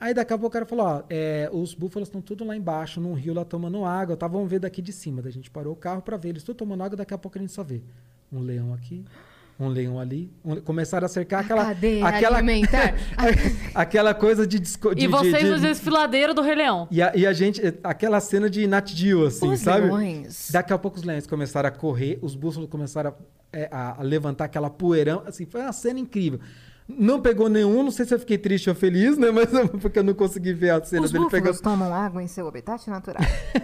Aí daqui a pouco o cara falou, ó, é, os búfalos estão tudo lá embaixo, num rio lá tomando água, tá? Vamos ver daqui de cima. Daí a gente parou o carro pra ver. Eles tudo tomando água, daqui a pouco a gente só vê. Um leão aqui, um leão ali. um- começaram a cercar aquela... cadeia aquela, alimentar. aquela coisa de... disco- de E vocês de, no de, desfiladeiro do Rei Leão. e, a, e a gente... Aquela cena de Nat Geo, assim, Os sabe? leões. Daqui a pouco os leões começaram a correr, os búfalos começaram a, é, a- a levantar aquela poeirão. Assim, foi uma cena incrível. Não pegou nenhum, não sei se eu fiquei triste ou feliz, né? Mas porque eu não consegui ver a cena Os dele pegando. tomam água em seu habitat natural.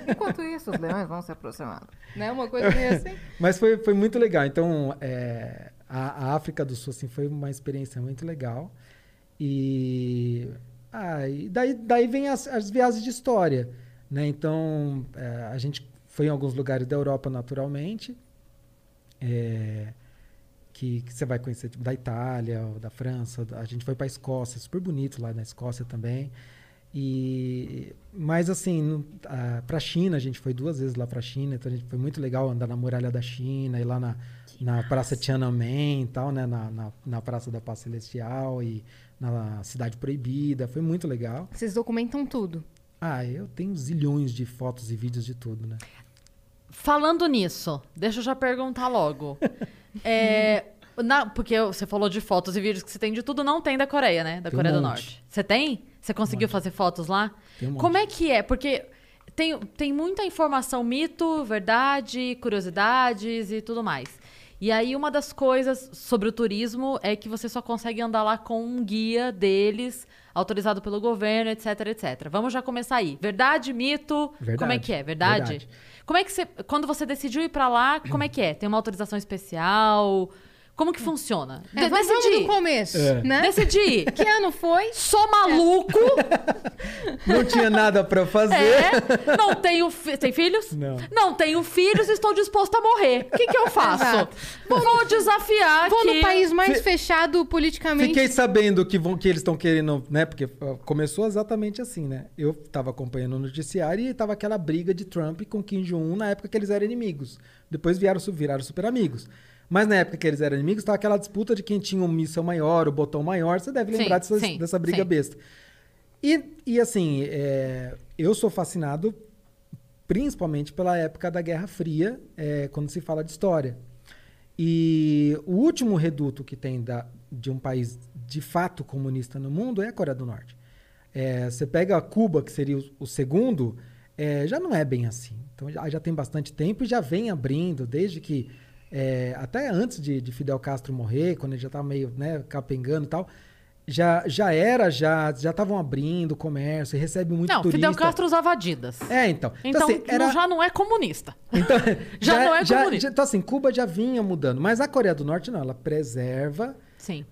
Enquanto isso, os leões vão se aproximando. Né? Uma coisa meio assim. Mas foi, foi muito legal. Então, é, a, a África do Sul assim, foi uma experiência muito legal. E, ah, e daí, daí vem as, as viagens de história. Né? Então, é, a gente foi em alguns lugares da Europa naturalmente. É, que, que você vai conhecer tipo, da Itália, da França. A gente foi para a Escócia, super bonito lá na Escócia também. E mas assim, para a China, a gente foi duas vezes lá para a China, então a gente foi muito legal andar na muralha da China e lá na, na Praça Tiananmen e tal, né, na, na, na Praça da Paz Celestial e na Cidade Proibida, foi muito legal. Vocês documentam tudo. Ah, eu tenho zilhões de fotos e vídeos de tudo, né? Falando nisso, deixa eu já perguntar logo. É, na- porque você falou de fotos e vídeos que você tem de tudo, não tem da Coreia, né? Da Tem um Coreia do monte. Norte. Você tem? Você conseguiu fazer fotos lá? Tem um monte. Como é que é? Porque tem, tem muita informação, mito, verdade, curiosidades e tudo mais. E aí, uma das coisas sobre o turismo é que você só consegue andar lá com um guia deles, autorizado pelo governo, etc, etc. Vamos já começar aí. Verdade, mito? Verdade. Como é que é? Verdade? Verdade. Como é que você. Quando você decidiu ir pra lá, como é que é? Tem uma autorização especial? Como que funciona? É, De- vamos, vamos decidi. do começo, É. né? Decidi. Que ano foi? Sou maluco. Não tinha nada para fazer. É. Não tenho. Fi... Tem filhos? Não. tenho filhos e estou disposto a morrer. O que, que eu faço? Exato. Vou desafiar Vou aqui. no país mais fechado politicamente. Fiquei sabendo que, vão, que eles estão querendo, né? Porque ó, começou exatamente assim, né? Eu tava acompanhando o noticiário e tava aquela briga de Trump com Kim Jong-un na época que eles eram inimigos. Depois vieram, viraram super amigos. Mas na época que eles eram inimigos, tava aquela disputa de quem tinha um míssel maior, o botão maior. Você deve Sim, lembrar dessa, sim, dessa briga sim. besta. E, e assim, é, eu sou fascinado principalmente pela época da Guerra Fria, é, quando se fala de história. E o último reduto que tem da, de um país de fato comunista no mundo é a Coreia do Norte. É, você pega Cuba, que seria o, o segundo, é, já não é bem assim. Então já, já tem bastante tempo e já vem abrindo, desde que. É, até antes de, de Fidel Castro morrer, quando ele já estava meio né, capengando e tal. já, já era, já já estavam abrindo comércio, recebe muito Não, turista. Fidel Castro usava Adidas. É, então. Então, assim, era, não- já não é comunista. então, Já não é comunista. então, assim, Cuba já vinha mudando. Mas a Coreia do Norte, não. Ela preserva Sim.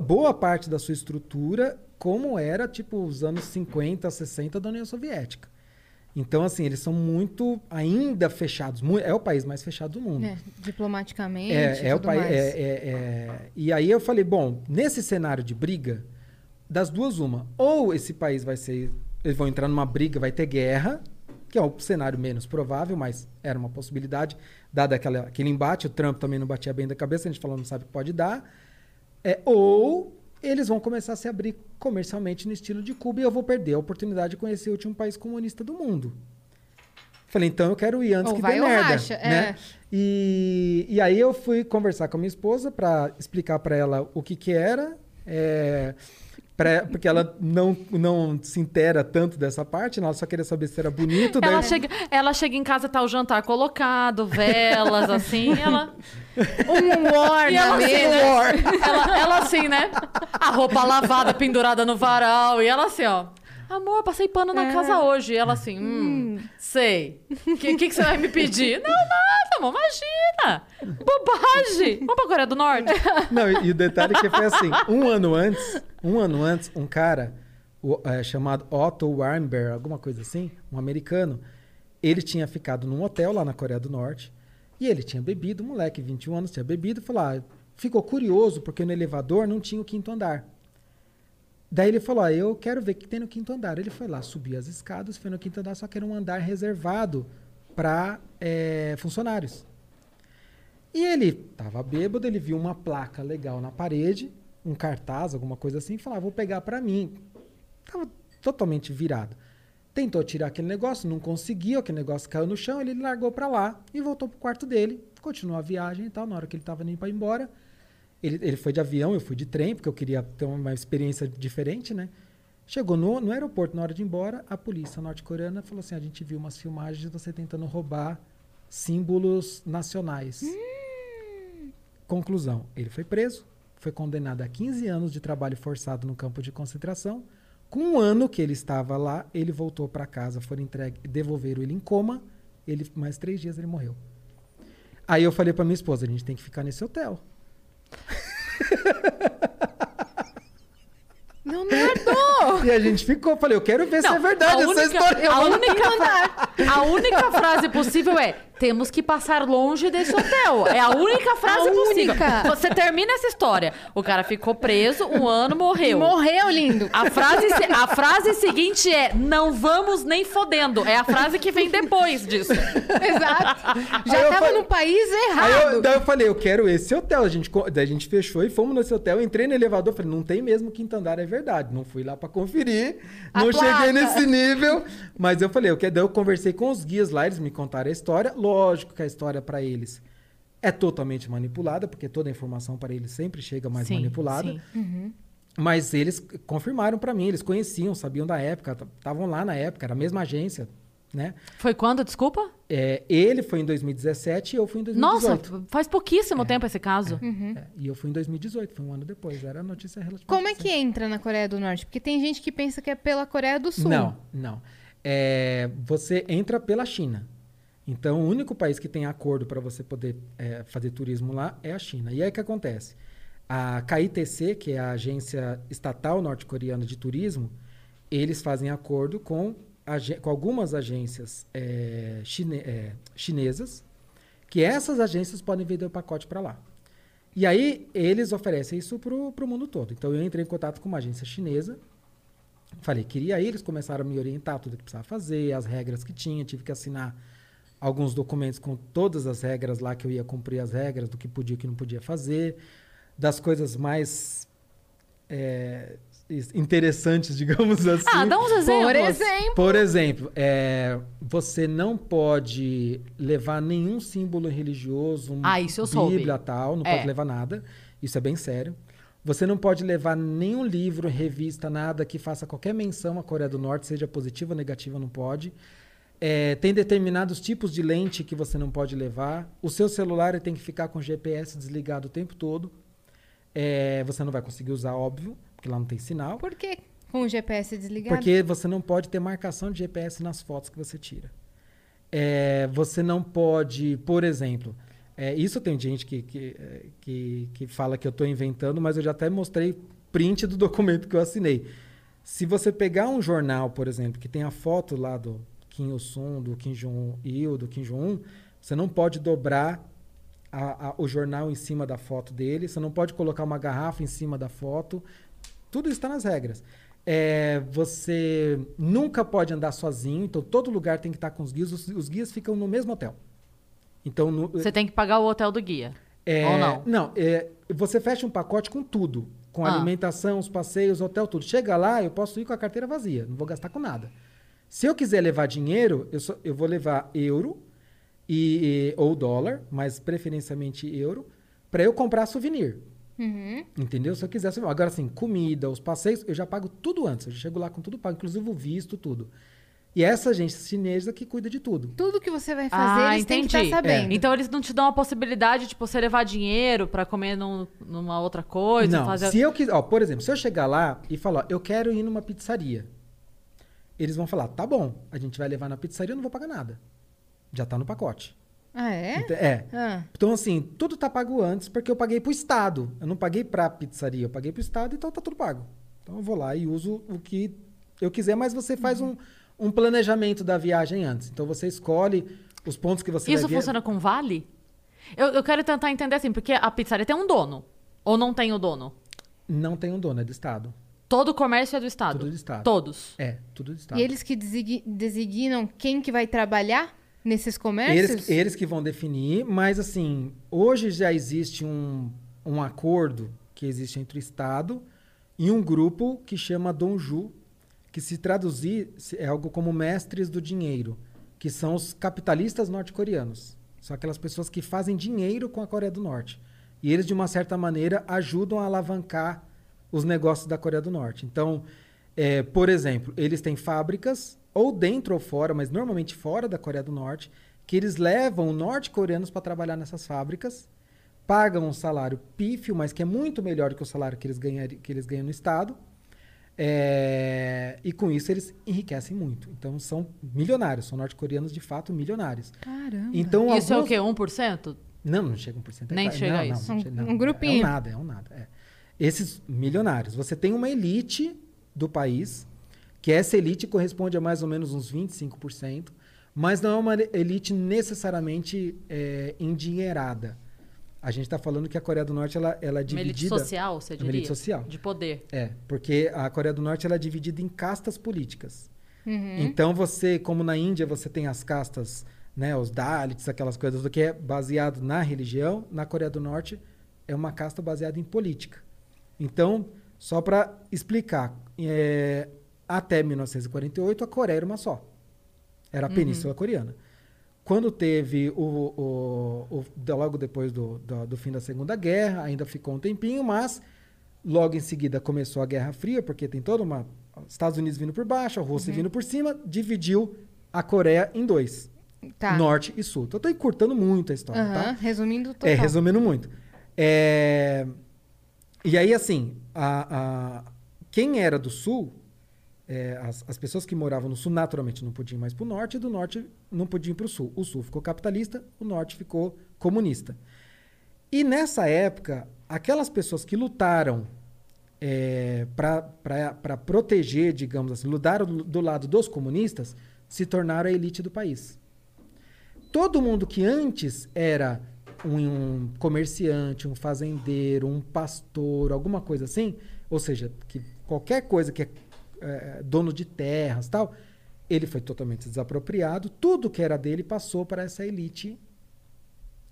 boa parte da sua estrutura como era, tipo, os anos 50, 60 da União Soviética. Então, assim, eles são muito ainda fechados. É o país mais fechado do mundo. É, diplomaticamente. É, é o país. é- é- é- E aí eu falei, bom, nesse cenário de briga, das duas, uma. Ou esse país vai ser. Eles vão entrar numa briga, vai ter guerra, que é o cenário menos provável, mas era uma possibilidade, dado aquela, aquele embate. O Trump também não batia bem da cabeça, a gente falou, não sabe o que pode dar. É, ou eles vão começar a se abrir comercialmente no estilo de Cuba e eu vou perder a oportunidade de conhecer o último país comunista do mundo. Falei, então eu quero ir antes Ou que vai dê merda. racha, é. né? E, e aí eu fui conversar com a minha esposa para explicar para ela o que que era, é, pra- porque ela não, não se intera tanto dessa parte, né? ela só queria saber se era bonito. Ela daí- chega, ela chega em casa, tá o jantar colocado, velas, assim, ela... Um war E na ela assim, né? Ela, ela assim, né? A roupa lavada, pendurada no varal. E ela assim, ó. Amor, passei pano na É. casa hoje. E ela assim, hum, sei. O que, que, que você vai me pedir? Não, nada, amor, imagina. Bobagem. Vamos pra Coreia do Norte? Não, e, e o detalhe é que foi assim, um ano antes, um ano antes, um cara o- é, chamado Otto Warmberg, alguma coisa assim, um americano, ele tinha ficado num hotel lá na Coreia do Norte e ele tinha bebido, um moleque, 21 anos, tinha bebido, falou, ah, ficou curioso porque no elevador não tinha o quinto andar. Daí ele falou, ah, eu quero ver o que tem no quinto andar. Ele foi lá, subiu as escadas, foi no quinto andar, só que era um andar reservado para funcionários. E ele tava bêbado, ele viu uma placa legal na parede, um cartaz, alguma coisa assim, e falou: ah, vou pegar pra mim. Tava totalmente virado. Tentou tirar aquele negócio, não conseguiu, aquele negócio caiu no chão, ele largou pra lá e voltou pro quarto dele, continuou a viagem e tal. Na hora que ele tava nem ir embora, ele, ele foi de avião, eu fui de trem, porque eu queria ter uma experiência diferente, né? Chegou no, no aeroporto, na hora de ir embora, a polícia norte-coreana falou assim: a gente viu umas filmagens de você tentando roubar símbolos nacionais. Conclusão: ele foi preso, foi condenado a 15 anos de trabalho forçado no campo de concentração. Com um ano que ele estava lá, ele voltou para casa, foram entregue, devolveram ele em coma. Ele mais três dias ele morreu. Aí eu falei para minha esposa: a gente tem que ficar nesse hotel. Leonardo! E a gente ficou. Falei: eu quero ver se é verdade essa única, história. a, única a única frase possível é: temos que passar longe desse hotel. É a única frase A possível. única. Você termina essa história. O cara ficou preso, um ano morreu. Morreu, lindo. A frase, se- a frase seguinte é: não vamos nem fodendo. É a frase que vem depois disso. Exato. Já Aí tava falei- no país Aí errado. eu, daí eu falei, eu quero esse hotel. A gente, daí a gente fechou e fomos nesse hotel. Entrei no elevador, falei, não tem mesmo quinto andar, é verdade. Não fui lá pra conferir, A não placa. cheguei nesse nível. Mas eu falei, eu quero. Daí eu conversei com os guias lá, eles me contaram a história. Lógico que a história pra eles é totalmente manipulada, porque toda a informação para eles sempre chega mais Sim, manipulada. sim. Mas eles confirmaram pra mim, eles conheciam, sabiam da época, estavam lá na época, era a mesma agência, né? Foi quando, desculpa? É, ele foi em 2017 e eu fui em 2018. Nossa, faz pouquíssimo tempo esse caso. É, e eu fui em 2018, foi um ano depois. Era a notícia relativamente Como é que entra na Coreia do Norte? Porque tem gente que pensa que é pela Coreia do Sul. Não, não. É, você entra pela China. Então, o único país que tem acordo para você poder é, fazer turismo lá é a China. E aí o que acontece? A KITC, que é a agência estatal norte-coreana de turismo, eles fazem acordo com, com algumas agências é, chine- é, chinesas, que essas agências podem vender o pacote para lá. E aí, eles oferecem isso para o mundo todo. Então, eu entrei em contato com uma agência chinesa, falei, queria ir, eles começaram a me orientar tudo que precisava fazer, as regras que tinha, tive que assinar alguns documentos com todas as regras lá que eu ia cumprir as regras do que podia e o que não podia fazer, das coisas mais é, interessantes, digamos assim. Ah, dá uns exemplos. Por exemplo. Por exemplo, é, você não pode levar nenhum símbolo religioso, Ah, isso eu soube. Bíblia tal, não É. pode levar nada. Isso é bem sério. Você não pode levar nenhum livro, revista, nada que faça qualquer menção à Coreia do Norte, seja positiva ou negativa, não pode. É, tem determinados tipos de lente que você não pode levar. O seu celular tem que ficar com o GPS desligado o tempo todo. É, você não vai conseguir usar, óbvio, porque porque lá não tem sinal. Por quê? Com o GPS desligado? Porque você não pode ter marcação de GPS nas fotos que você tira. É, você não pode, por exemplo, é, isso tem gente que, que, é, que, que fala que eu estou inventando, mas eu já até mostrei print do documento que eu assinei. Se você pegar um jornal, por exemplo, que tem a foto lá do Kim Il-sung, do Kim Jong-il, do Kim Jong-un, você não pode dobrar a, a, o jornal em cima da foto dele, você não pode colocar uma garrafa em cima da foto. Tudo isso está nas regras. É, você nunca pode andar sozinho, então todo lugar tem que estar com os guias. Os, os guias ficam no mesmo hotel. Então, no, Você tem que pagar o hotel do guia. é, Ou não? Não, é, você fecha um pacote com tudo. Com Ah. alimentação, os passeios, hotel, tudo. Chega lá, eu posso ir com a carteira vazia. Não vou gastar com nada. Se eu quiser levar dinheiro, eu, só- eu vou levar euro e, e- ou dólar, mas preferencialmente euro, para eu comprar souvenir. Uhum. Entendeu? Se eu quiser. souvenir. Agora, assim, comida, os passeios, eu já pago tudo antes. Eu já chego lá com tudo pago, inclusive o visto, tudo. E é essa gente chinesa que cuida de tudo. Tudo que você vai fazer, Ah, eles têm que entendi. estar sabendo. Então eles não te dão a possibilidade de você levar dinheiro pra comer num- numa outra coisa, Não, fazer. se eu quiser, ó, por exemplo, se eu chegar lá e falar, ó, eu quero ir numa pizzaria, eles vão falar, tá bom, a gente vai levar na pizzaria, eu não vou pagar nada. Já tá no pacote. Ah, é? Ent- É. Ah. Então, assim, tudo tá pago antes, porque eu paguei pro Estado. Eu não paguei pra pizzaria, eu paguei pro Estado, então tá tudo pago. Então eu vou lá e uso o que eu quiser, mas você faz Uhum. um, um planejamento da viagem antes. Então você escolhe os pontos que você Isso funciona com vale? Eu, eu quero tentar entender assim, porque a pizzaria tem um dono. Ou não tem o dono? Não tem um dono, é do Estado. Todo o comércio é do Estado. Tudo do Estado. Todos. É, tudo do Estado. E eles que designam quem que vai trabalhar nesses comércios? Eles, eles que vão definir, mas assim, hoje já existe um, um acordo que existe entre o Estado e um grupo que chama Donju, que se traduzir é algo como mestres do dinheiro, que são os capitalistas norte-coreanos. São aquelas pessoas que fazem dinheiro com a Coreia do Norte. E eles, de uma certa maneira, ajudam a alavancar os negócios da Coreia do Norte. Então, é, por exemplo, eles têm fábricas, ou dentro ou fora, mas normalmente fora da Coreia do Norte, que eles levam norte-coreanos para trabalhar nessas fábricas, pagam um salário pífio, mas que é muito melhor que o salário que eles, ganhari- que eles ganham no Estado. É, e com isso eles enriquecem muito. Então são milionários, são norte-coreanos de fato milionários. Caramba. Então, Isso é o alguns- quê? 1%? não, não chega a um porcentagem. Nem Não, chega a não, isso. não Um- chega- não. um grupinho. É um nada, é um nada. é. Esses milionários. Você tem uma elite do país, que essa elite corresponde a mais ou menos uns 25%, mas não é uma elite necessariamente é, endinheirada. A gente está falando que a Coreia do Norte ela, ela é Uma elite dividida... social, você É uma diria? elite social. De poder. É, porque a Coreia do Norte ela é dividida em castas políticas. Uhum. Então você, como na Índia, você tem as castas, né, os Dalits, aquelas coisas do que é baseado na religião, na Coreia do Norte é uma casta baseada em política. Então, só para explicar, é, até 1948 a Coreia era uma só. Era a Península Coreana. Quando teve o, o- o- logo depois do, do, do fim da Segunda Guerra, ainda ficou um tempinho, mas logo em seguida começou a Guerra Fria, porque tem toda uma Estados Unidos vindo por baixo, a Rússia vindo por cima, dividiu a Coreia em dois, Tá. norte e sul. Então eu tô encurtando muito a história, Aham, tá? Resumindo total. É, resumindo muito. É, E aí, assim, a, a- quem era do sul, é, as, as pessoas que moravam no sul naturalmente não podiam mais para o norte, e do norte não podiam para o sul. O sul ficou capitalista, o norte ficou comunista. E nessa época, aquelas pessoas que lutaram para proteger, digamos assim, lutaram do lado dos comunistas, se tornaram a elite do país. Todo mundo que antes era um, comerciante, um fazendeiro, um pastor, alguma coisa assim, ou seja, que qualquer coisa que é, é, dono de terras tal, ele foi totalmente desapropriado. Tudo que era dele passou para essa elite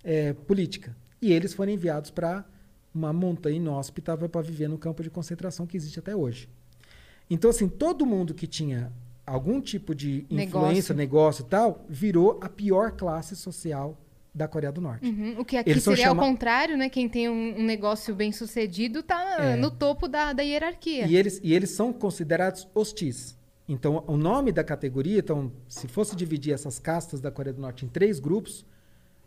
é, política. E eles foram enviados para uma montanha inóspita para viver no campo de concentração que existe até hoje. Então, assim, todo mundo que tinha algum tipo de influência, Negócio. negócio e tal, virou a pior classe social da Coreia do Norte. Uhum, O que aqui Eles seria chama- ao contrário, né? Quem tem um, um negócio bem sucedido tá É. no topo da, da hierarquia. E eles, e eles são considerados hostis. Então, o nome da categoria, então, se fosse dividir essas castas da Coreia do Norte em três grupos,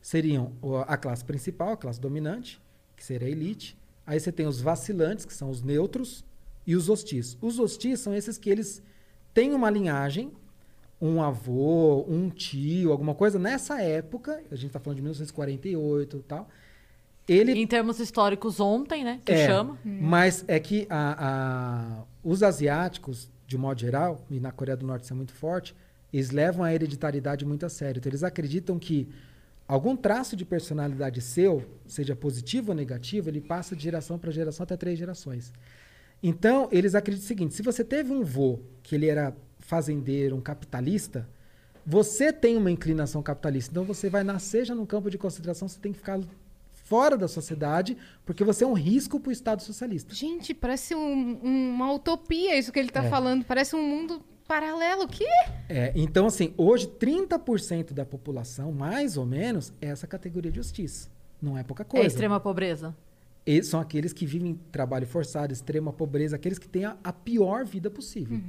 seriam a classe principal, a classe dominante, que seria a elite. Aí você tem os vacilantes, que são os neutros, e os hostis. Os hostis são esses que eles têm uma linhagem, um avô, um tio, alguma coisa. Nessa época, a gente está falando de 1948 e tal, ele Em termos históricos, ontem, né? Que é, chama. Mas é que a- a- os asiáticos, de modo geral, e na Coreia do Norte isso é muito forte, eles levam a hereditariedade muito a sério. Então, eles acreditam que algum traço de personalidade seu, seja positivo ou negativo, ele passa de geração para geração até três gerações. Então, eles acreditam o seguinte: se você teve um vô que ele era fazendeiro, um capitalista, você tem uma inclinação capitalista. Então, você vai nascer já no campo de concentração, você tem que ficar fora da sociedade, porque você é um risco para o Estado socialista. Gente, parece um- um- uma utopia isso que ele tá É. falando. Parece um mundo paralelo. O quê? É, então, assim, hoje 30% da população, mais ou menos, é essa categoria de justiça. Não é pouca É coisa. extrema pobreza. E são aqueles que vivem em trabalho forçado, extrema pobreza, aqueles que têm a, a pior vida possível.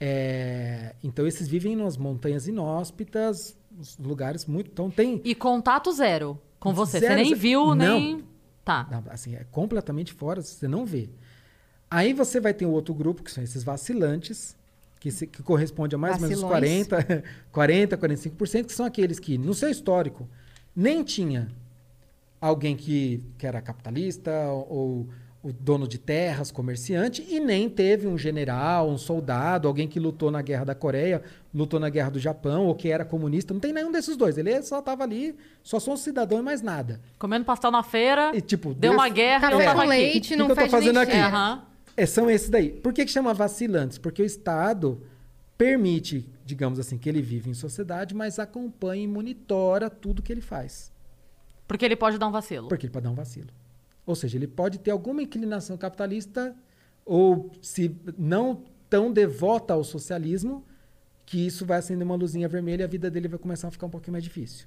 É, então, esses vivem nas montanhas inóspitas, lugares muito. Então, tem. E contato zero com você. Zero, você nem viu, Não. nem. Tá. Não, Assim, é completamente fora, você não vê. Aí você vai ter um outro grupo, que são esses vacilantes, que, se- que corresponde a mais ou menos uns Vacilões. 40, 40, 45%, que são aqueles que, no seu histórico, nem tinha alguém que, que era capitalista ou, o dono de terras, comerciante, e nem teve um general, um soldado, alguém que lutou na Guerra da Coreia, lutou na Guerra do Japão, ou que era comunista. Não tem nenhum desses dois. Ele só estava ali, só sou um cidadão e mais nada. Comendo pastel na feira. E, tipo, Deu uma guerra e eu tava com leite Que não que eu tô fazendo aqui? Aham. É, são esses daí. Por que, que chama vacilantes? Porque o Estado permite, digamos assim, que ele vive em sociedade, mas acompanha e monitora tudo que ele faz. Porque ele pode dar um vacilo. Porque ele pode dar um vacilo. Ou seja, ele pode ter alguma inclinação capitalista ou se não tão devota ao socialismo, que isso vai acender uma luzinha vermelha e a vida dele vai começar a ficar um pouquinho mais difícil.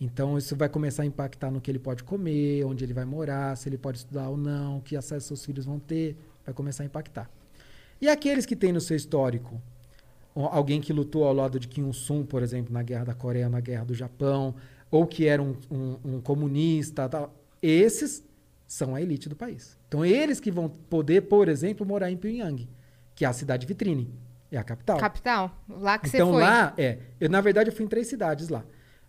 Então, isso vai começar a impactar no que ele pode comer, onde ele vai morar, se ele pode estudar ou não, que acesso seus filhos vão ter, vai começar a impactar. E aqueles que têm no seu histórico alguém que lutou ao lado de Kim Il-sung, por exemplo, na Guerra da Coreia, na Guerra do Japão, ou que era um, um- um comunista, tal, esses são a elite do país. Então, eles que vão poder, por exemplo, morar em Pyongyang, que é a cidade vitrine, é a capital. Capital, lá que Então você foi. lá, é. Eu, na verdade, eu fui em três cidades lá.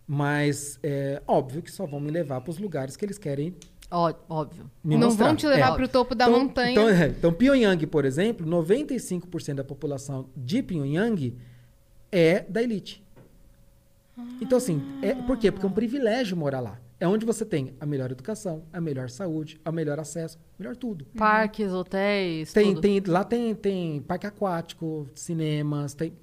Mas é óbvio que só vão me levar para os lugares que eles querem Ó, óbvio. não mostrar. vão te levar É. pro topo da Então- montanha. Então, é, então, Pyongyang, por exemplo, 95% da população de Pyongyang é da elite. Então, assim, é, por quê? Porque é um privilégio morar lá. É onde você tem a melhor educação, a melhor saúde, o melhor acesso, melhor tudo. Parques, hotéis, Tem, tudo. tem, lá tem, tem parque aquático, cinemas, tem,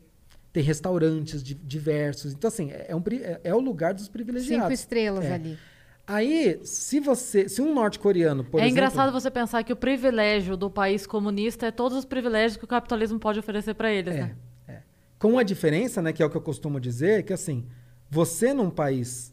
tem restaurantes di- diversos. Então, assim, é, é um, é, é o lugar dos privilegiados. Cinco estrelas É. ali. Aí, se você. Se um norte-coreano, por é exemplo. engraçado você pensar que o privilégio do país comunista é todos os privilégios que o capitalismo pode oferecer pra eles, né? É, é. Com a diferença, né, que é o que eu costumo dizer, que assim, você num país.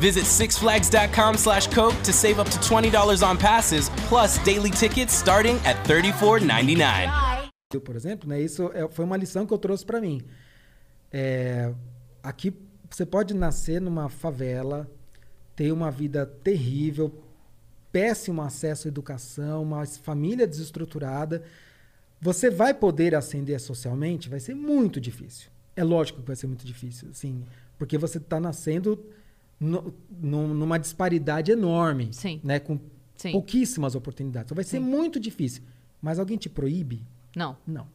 Visit sixflags.com slash Coke to save up to $20 on passes, plus daily tickets starting at $34.99. por exemplo, né? Isso é- foi uma lição que eu trouxe para mim. É, aqui você pode nascer numa favela, ter uma vida terrível, péssimo acesso à educação, uma família desestruturada. Você vai poder ascender socialmente? Vai ser muito difícil. É lógico que vai ser muito difícil, sim, porque você está nascendo no- num- numa disparidade enorme, Sim. né? Com Sim. pouquíssimas oportunidades. Então vai ser Sim. muito difícil. Mas alguém te proíbe? Não. Não.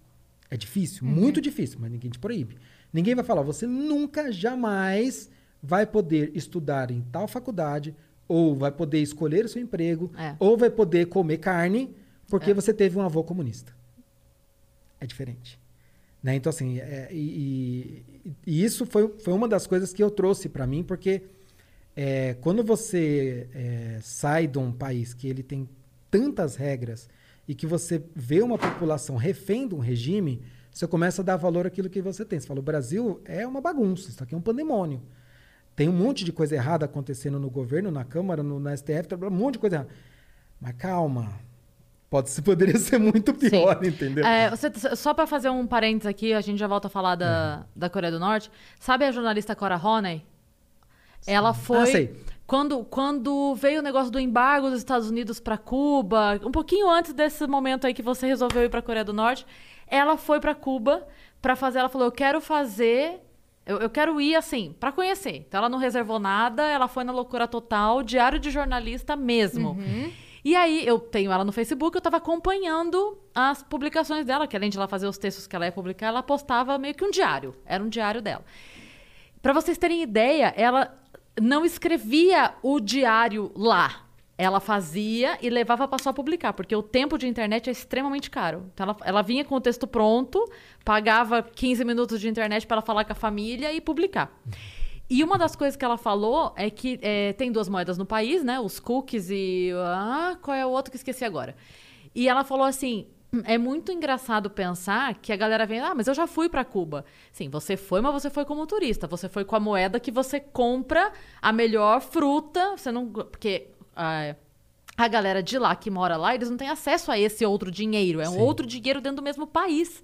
É difícil, muito difícil, mas ninguém te proíbe. Ninguém vai falar, você nunca, jamais vai poder estudar em tal faculdade, ou vai poder escolher o seu emprego, É. ou vai poder comer carne, porque É. você teve um avô comunista. É diferente. Né? Então, assim, é, e, e- e isso foi, foi uma das coisas que eu trouxe para mim, porque é, quando você é, sai de um país que ele tem tantas regras e que você vê uma população refém de um regime, você começa a dar valor àquilo que você tem. Você fala, o Brasil é uma bagunça, isso aqui é um pandemônio. Tem um monte de coisa errada acontecendo no governo, na Câmara, no, na STF, um monte de coisa errada. Mas calma, pode, poderia ser muito pior, Sim. entendeu? É, você- só pra fazer um parênteses aqui, a gente já volta a falar da, Uhum. da Coreia do Norte. Sabe a jornalista Cora Honey? Ela foi. Ah, sei. Quando, quando veio o negócio do embargo dos Estados Unidos pra Cuba, um pouquinho antes desse momento aí que você resolveu ir pra Coreia do Norte, ela foi pra Cuba pra fazer. Ela falou: Eu quero fazer. Eu, eu quero ir assim, pra conhecer. Então ela não reservou nada, ela foi na loucura total, diário de jornalista mesmo. E aí, eu tenho ela no Facebook, eu tava acompanhando as publicações dela, que além de ela fazer os textos que ela ia publicar, ela postava meio que um diário. Era um diário dela. Pra vocês terem ideia, ela não escrevia o diário lá. Ela fazia e levava pra só publicar, porque o tempo de internet é extremamente caro. Então ela, ela vinha com o texto pronto, pagava 15 minutos de internet pra ela falar com a família e publicar. E uma das coisas que ela falou é que é, tem duas moedas no país, né? Os cookies e. Ah, qual é o outro que esqueci agora? E ela falou assim: é muito engraçado pensar que a galera vem, ah, mas eu já fui pra Cuba. Sim, você foi, mas você foi como turista. Você foi com a moeda que você compra a melhor fruta. Você não. Porque. ah, a galera de lá que mora lá, eles não têm acesso a esse outro dinheiro. É um Sim. outro dinheiro dentro do mesmo país.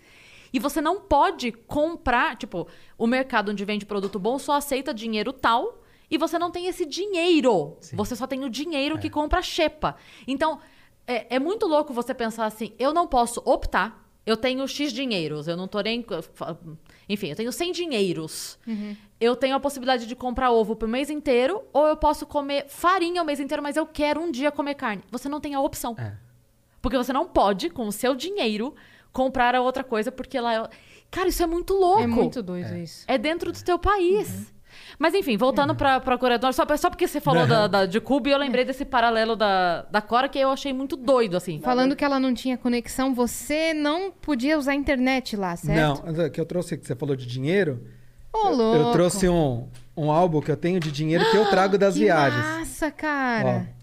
E você não pode comprar, tipo, o mercado onde vende produto bom só aceita dinheiro tal e você não tem esse dinheiro. Você só tem o dinheiro que compra a xepa. Então, é, é muito louco você pensar assim, eu não posso optar, eu tenho X dinheiros, eu não tô nem... Enfim, eu tenho 100 dinheiros. Eu tenho a possibilidade de comprar ovo pro mês inteiro ou eu posso comer farinha o mês inteiro, mas eu quero um dia comer carne. Você não tem a opção. É. Porque você não pode, com o seu dinheiro, comprar a outra coisa, porque lá. é- Cara, isso é muito louco. É muito doido isso. É dentro do teu país. Uhum. Mas enfim, voltando pra, pra Coreia do Norte, só, só porque você falou da, da- de Cuba e eu lembrei desse paralelo da, da Cora que eu achei muito doido, assim. Falando que ela não tinha conexão, você não podia usar a internet lá, certo? Não, que eu trouxe, que você falou de dinheiro. Ô, eu- louco. Eu trouxe um, um álbum que eu tenho de dinheiro que eu trago das que viagens. Massa, cara. Ó.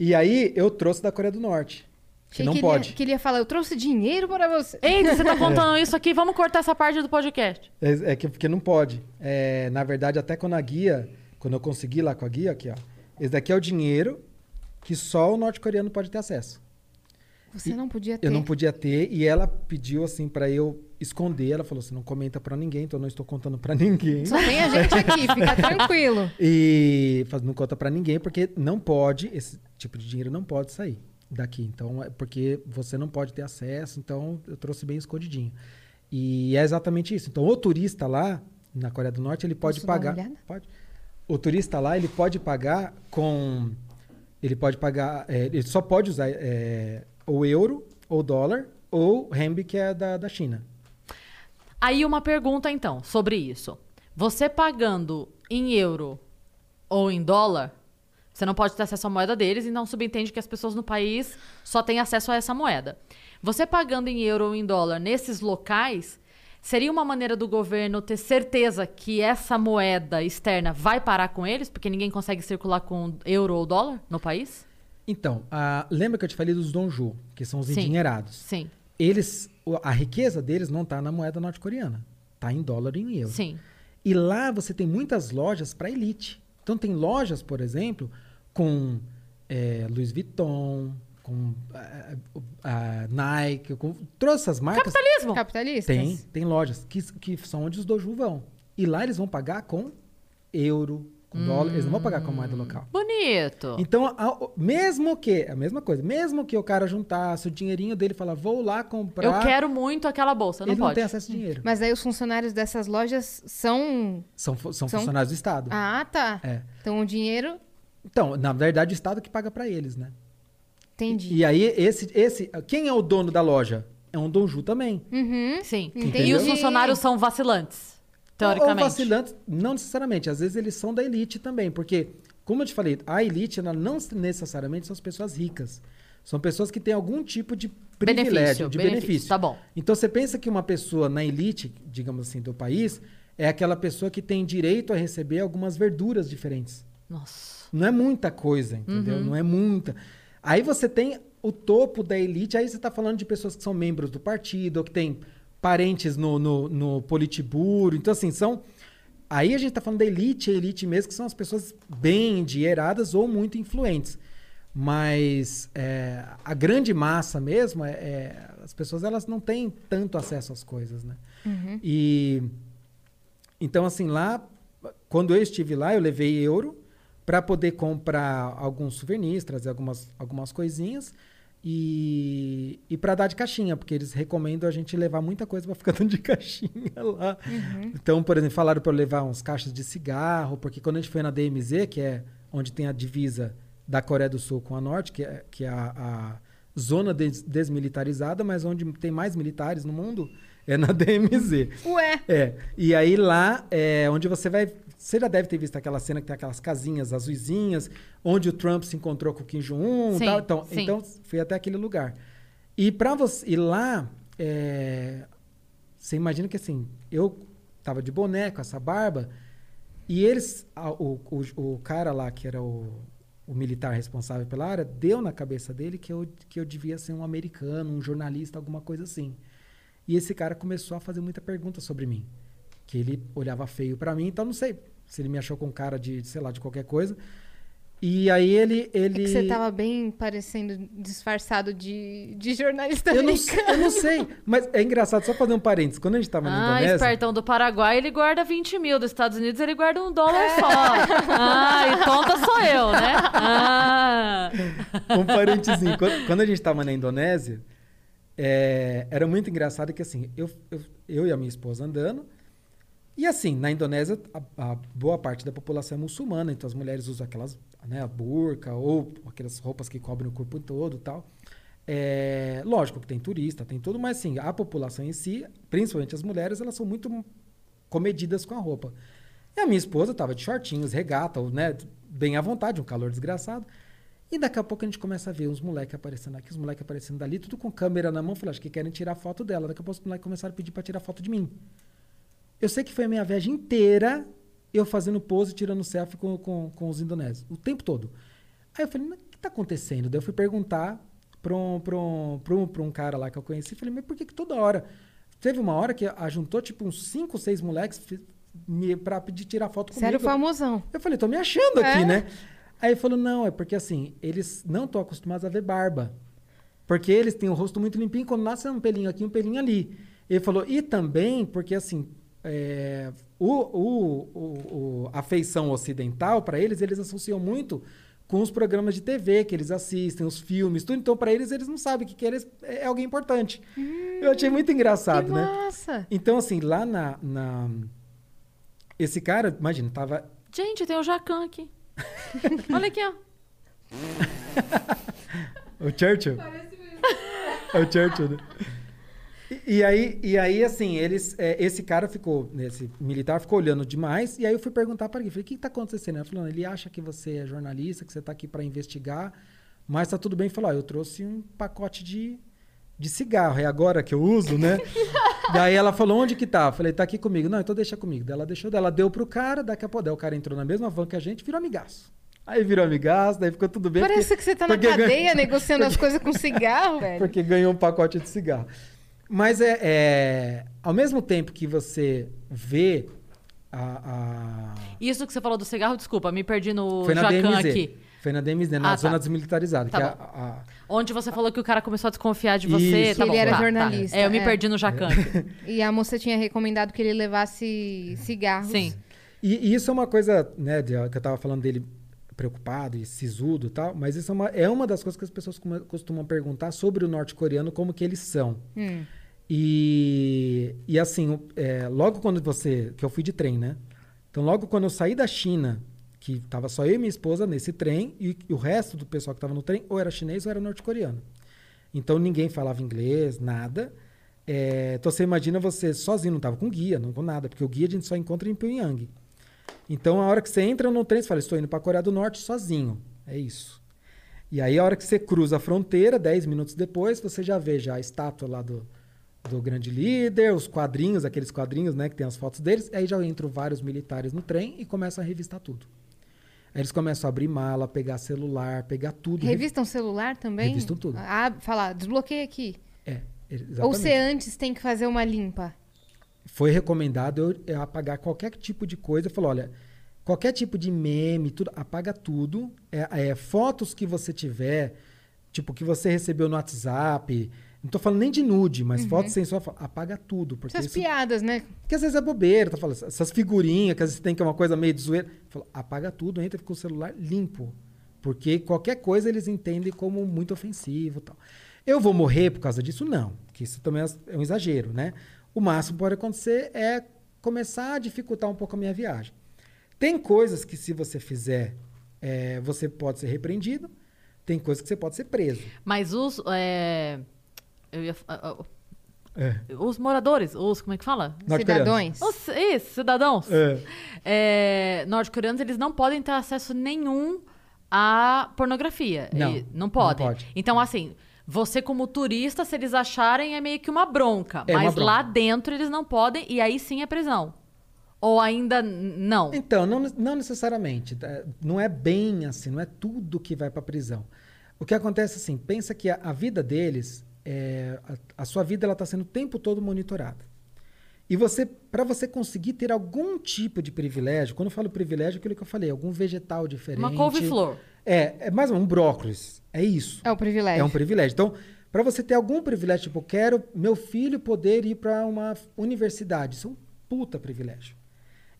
E aí eu trouxe da Coreia do Norte. Que Achei não que pode. Ele, que ele ia falar, eu trouxe dinheiro para você. Eita, você tá contando isso aqui, vamos cortar essa parte do podcast. É, é que porque não pode. É, na verdade, até quando a guia, quando eu consegui lá com a guia, aqui, ó. Esse daqui é o dinheiro que só o norte-coreano pode ter acesso. Você não podia ter. Eu não podia ter e ela pediu assim pra eu esconder. Ela falou: "Você não comenta pra ninguém, então eu não estou contando pra ninguém". Só tem a gente aqui, fica tranquilo. E não conta pra ninguém porque não pode, esse tipo de dinheiro não pode sair daqui. Então, é porque você não pode ter acesso, então eu trouxe bem escondidinho. E é exatamente isso. Então, o turista lá na Coreia do Norte, ele pode Posso pagar, pode. O turista lá, ele pode pagar com ele pode pagar, é, ele só pode usar é, o euro ou dólar ou renminbi que é da, da China. Aí uma pergunta então sobre isso. Você pagando em euro ou em dólar, você não pode ter acesso à moeda deles e não subentende que as pessoas no país só têm acesso a essa moeda. Você pagando em euro ou em dólar nesses locais, seria uma maneira do governo ter certeza que essa moeda externa vai parar com eles, porque ninguém consegue circular com euro ou dólar no país? Então, a- lembra que eu te falei dos donju, que são os Sim. endinheirados? Sim, eles a riqueza deles não está na moeda norte-coreana, está em dólar e em euro. sim. E lá você tem muitas lojas para elite. Então tem lojas, por exemplo, com é, Louis Vuitton, com ah, ah, Nike, com todas essas marcas. Capitalismo! Capitalistas? Tem, tem lojas que, que são onde os doju vão. E lá eles vão pagar com euro, com dólar, eles não vão pagar com a moeda local. Bonito. Então, a- mesmo que, a mesma coisa, mesmo que o cara juntasse o dinheirinho dele e falar, vou lá comprar, Eu quero muito aquela bolsa, não ele não pode. tem acesso a dinheiro. Mas aí os funcionários dessas lojas são. São, são São- funcionários do Estado. Ah, tá. É. Então o dinheiro. Então, na verdade, o Estado que paga pra eles, né? Entendi. E aí, esse, esse, quem é o dono da loja? É um donju também. Uhum. Sim. Entendi. E os funcionários são vacilantes, teoricamente. Ou vacilantes, não necessariamente. Às vezes eles são da elite também, porque, como eu te falei, a elite ela não necessariamente são as pessoas ricas. São pessoas que têm algum tipo de privilégio, Benefício, de benefício, benefício. tá bom. Então você pensa que uma pessoa na elite, digamos assim, do país, é aquela pessoa que tem direito a receber algumas verduras diferentes. Nossa. Não é muita coisa, entendeu? Uhum. Não é muita. Aí você tem o topo da elite, aí você está falando de pessoas que são membros do partido, ou que têm parentes no, no, no Politburo. Então, assim, são. Aí a gente tá falando da elite, a elite mesmo, que são as pessoas bem endinheiradas ou muito influentes. Mas é, a grande massa mesmo, é, é- as pessoas elas não têm tanto acesso às coisas, né? E então assim lá, quando eu estive lá, eu levei euro para poder comprar alguns souvenirs, trazer algumas, algumas coisinhas e, e para dar de caixinha, porque eles recomendam a gente levar muita coisa para ficar dando de caixinha lá. Então, por exemplo, falaram para eu levar uns caixas de cigarro, porque quando a gente foi na DMZ, que é onde tem a divisa da Coreia do Sul com a Norte, que é, que é a, a zona des- desmilitarizada, mas onde tem mais militares no mundo, é na DMZ. Ué, É, e aí lá é onde você vai. Você já deve ter visto aquela cena que tem aquelas casinhas azuisinhas, onde o Trump se encontrou com o Kim Jong-un e tal. Então, sim. então, fui até aquele lugar. E para você. E lá, é, você imagina que assim, eu tava de boné com essa barba, e eles. a- o, o, o cara lá, que era o, o militar responsável pela área, deu na cabeça dele que eu, que eu devia ser um americano, um jornalista, alguma coisa assim. E esse cara começou a fazer muita pergunta sobre mim. Que ele olhava feio pra mim, então não sei se ele me achou com cara de, sei lá, de qualquer coisa. E aí ele. é ele... que você tava bem parecendo disfarçado de, de jornalista Eu não, americano. eu não sei, mas é engraçado, só fazer um parênteses. Quando a gente tava na Ah, Indonésia. espertão do Paraguai, ele guarda 20 mil. Dos Estados Unidos, ele guarda um dólar só. Ah, e tonta sou eu, né? Ah. um parentezinho. Quando, quando a gente estava na Indonésia, é, era muito engraçado que assim, eu, eu, eu e a minha esposa andando, e assim, na Indonésia, a, a boa parte da população é muçulmana, então as mulheres usam aquelas, né, a burca, ou aquelas roupas que cobrem o corpo todo tal. É, lógico que tem turista, tem tudo, mas assim, a população em si, principalmente as mulheres, elas são muito comedidas com a roupa. E a minha esposa estava de shortinhos, regata, né, bem à vontade, um calor desgraçado. E daqui a pouco a gente começa a ver uns moleques aparecendo aqui, os moleques aparecendo dali, tudo com câmera na mão. Falei, acho que querem tirar foto dela. Daqui a pouco os moleques começaram a pedir para tirar foto de mim. Eu sei que foi a minha viagem inteira eu fazendo pose, tirando selfie com, com, com os indonésios. O tempo todo. Aí eu falei, mas o que tá acontecendo? Daí eu fui perguntar para um, pra um, pra um, pra um cara lá que eu conheci. Falei, mas por que, que toda hora? Teve uma hora que ajuntou tipo uns cinco, seis moleques fi- me- pra pedir tirar foto comigo. Sério, famosão. Eu falei, tô me achando aqui, É? né? Aí ele falou, não, é porque assim, eles não estão acostumados a ver barba. Porque eles têm o rosto muito limpinho, quando nasce é um pelinho aqui, um pelinho ali. Ele falou, e também porque assim, é, o, o, o- a feição ocidental, para eles, eles associam muito com os programas de TV que eles assistem, os filmes, tudo. Então, para eles, eles não sabem que, que eles é alguém importante. Eu achei muito engraçado, que né? massa. Então, assim, lá na, na- Esse cara, imagina, tava Gente, tem o Jacan aqui. Olha aqui, ó. O Churchill? É o Churchill, né? E, e aí, e aí, assim, eles, é, esse cara ficou, esse militar ficou olhando demais, e aí eu fui perguntar para ele, falei, o que está acontecendo? Ele falou, "Não, ele acha que você é jornalista, que você está aqui para investigar, mas tá tudo bem. Ele falou, ó, eu trouxe um pacote de, de cigarro, é agora que eu uso, né? Daí ela falou, onde que tá? Eu falei, tá aqui comigo. Não, então deixa comigo. Daí ela deixou, daí ela deu pro cara, daqui a pouco, o cara entrou na mesma van que a gente, virou amigaço. Aí virou amigaço, daí ficou tudo bem. Parece porque- que você tá na porque ganhou- cadeia negociando as coisas com cigarro, velho. porque ganhou um pacote de cigarro. Mas é, é- ao mesmo tempo que você vê a, a- Isso que você falou do cigarro, desculpa, me perdi no foi na Jacan DMZ, aqui. foi na DMZ, na Ah, tá. zona desmilitarizada, Tá que é a- a- Onde você falou que o cara começou a desconfiar de você. Isso. Tá Ele bom, era tá, tá. jornalista, É, eu me é. perdi no Jacan. E a moça tinha recomendado que ele levasse cigarros. Sim. E, e isso é uma coisa, né, que eu tava falando dele preocupado e sisudo e tal, mas isso é uma, é uma das coisas que as pessoas costumam perguntar sobre o norte-coreano, como que eles são. Hum. E, e assim, é, logo quando você. Que eu fui de trem, né? Então, logo quando eu saí da China, que tava só eu e minha esposa nesse trem, e, o resto do pessoal que tava no trem, ou era chinês ou era norte-coreano. Então, ninguém falava inglês, nada. É, então, você imagina você sozinho, não tava com guia, não com nada, porque o guia a gente só encontra em Pyongyang. Então, a hora que você entra no trem, você fala, estou indo para a Coreia do Norte sozinho. É isso. E aí, a hora que você cruza a fronteira, 10 minutos depois, você já vê já a estátua lá do, do grande líder, os quadrinhos, aqueles quadrinhos, né, que tem as fotos deles. Aí já entram vários militares no trem e começam a revistar tudo. Aí eles começam a abrir mala, pegar celular, pegar tudo. Revistam celular também? Revistam tudo. Ah, falar, desbloqueia aqui. É. Ou Exatamente. você antes tem que fazer uma limpa? Foi recomendado eu, apagar qualquer tipo de coisa. Falou, olha, qualquer tipo de meme, tudo, apaga tudo. É, é, fotos que você tiver, tipo, que você recebeu no WhatsApp. Não tô falando nem de nude, mas fotos sensuais, fala, apaga tudo. Porque Essas isso, piadas, né? porque às vezes é bobeira, tá falando, essas figurinhas que às vezes tem que é uma coisa meio de zoeira. Falou, apaga tudo, entra com o celular limpo. Porque qualquer coisa eles entendem como muito ofensivo tal. Eu vou morrer por causa disso? Não. Que isso também é um exagero, né? O máximo que pode acontecer é começar a dificultar um pouco a minha viagem. Tem coisas que se você fizer, é, você pode ser repreendido. Tem coisas que você pode ser preso. Mas os. é, eu ia É. os moradores, os. Como é que fala? Cidadãos. Os, isso, cidadãos. É. É, norte-coreanos, eles não podem ter acesso nenhum à pornografia. Não, E- não não podem. pode. Então, assim, você como turista, se eles acharem, é meio que uma bronca. É uma mas bronca. lá dentro eles não podem, e aí sim é prisão. Ou ainda não. Então, não, não necessariamente. tá? Não é bem assim, não é tudo que vai para prisão. O que acontece assim, pensa que a, a vida deles, é, a, a sua vida ela está sendo o tempo todo monitorada. E você, para você conseguir ter algum tipo de privilégio, quando eu falo privilégio, é aquilo que eu falei, algum vegetal diferente. Uma couve-flor. É, é mais um brócolis. É isso. É o privilégio. É um privilégio. Então, para você ter algum privilégio, tipo, quero meu filho poder ir para uma universidade, isso é um puta privilégio.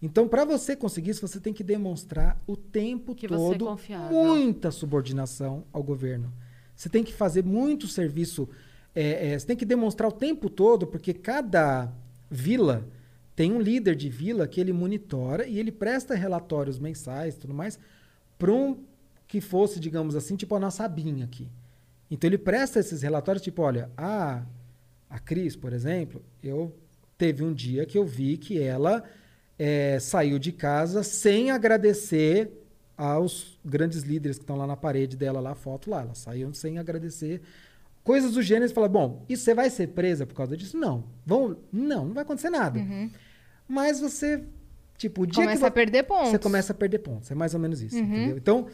Então, para você conseguir isso, você tem que demonstrar o tempo Que você é todo muita subordinação ao governo. Você tem que fazer muito serviço. é, é, você tem que demonstrar o tempo todo, porque cada vila tem um líder de vila que ele monitora e ele presta relatórios mensais e tudo mais para um que fosse, digamos assim, tipo a nossa abinha aqui. Então ele presta esses relatórios, tipo, olha, a, a Cris, por exemplo, eu teve um dia que eu vi que ela eh, saiu de casa sem agradecer aos grandes líderes que estão lá na parede dela, lá a foto lá. Ela saiu sem agradecer. Coisas do gênero, você fala, bom, e você vai ser presa por causa disso? Não. Vão, não, não vai acontecer nada. Mas você, tipo, o dia Começa que vo- a perder pontos. você começa a perder pontos. É mais ou menos isso, entendeu? Então,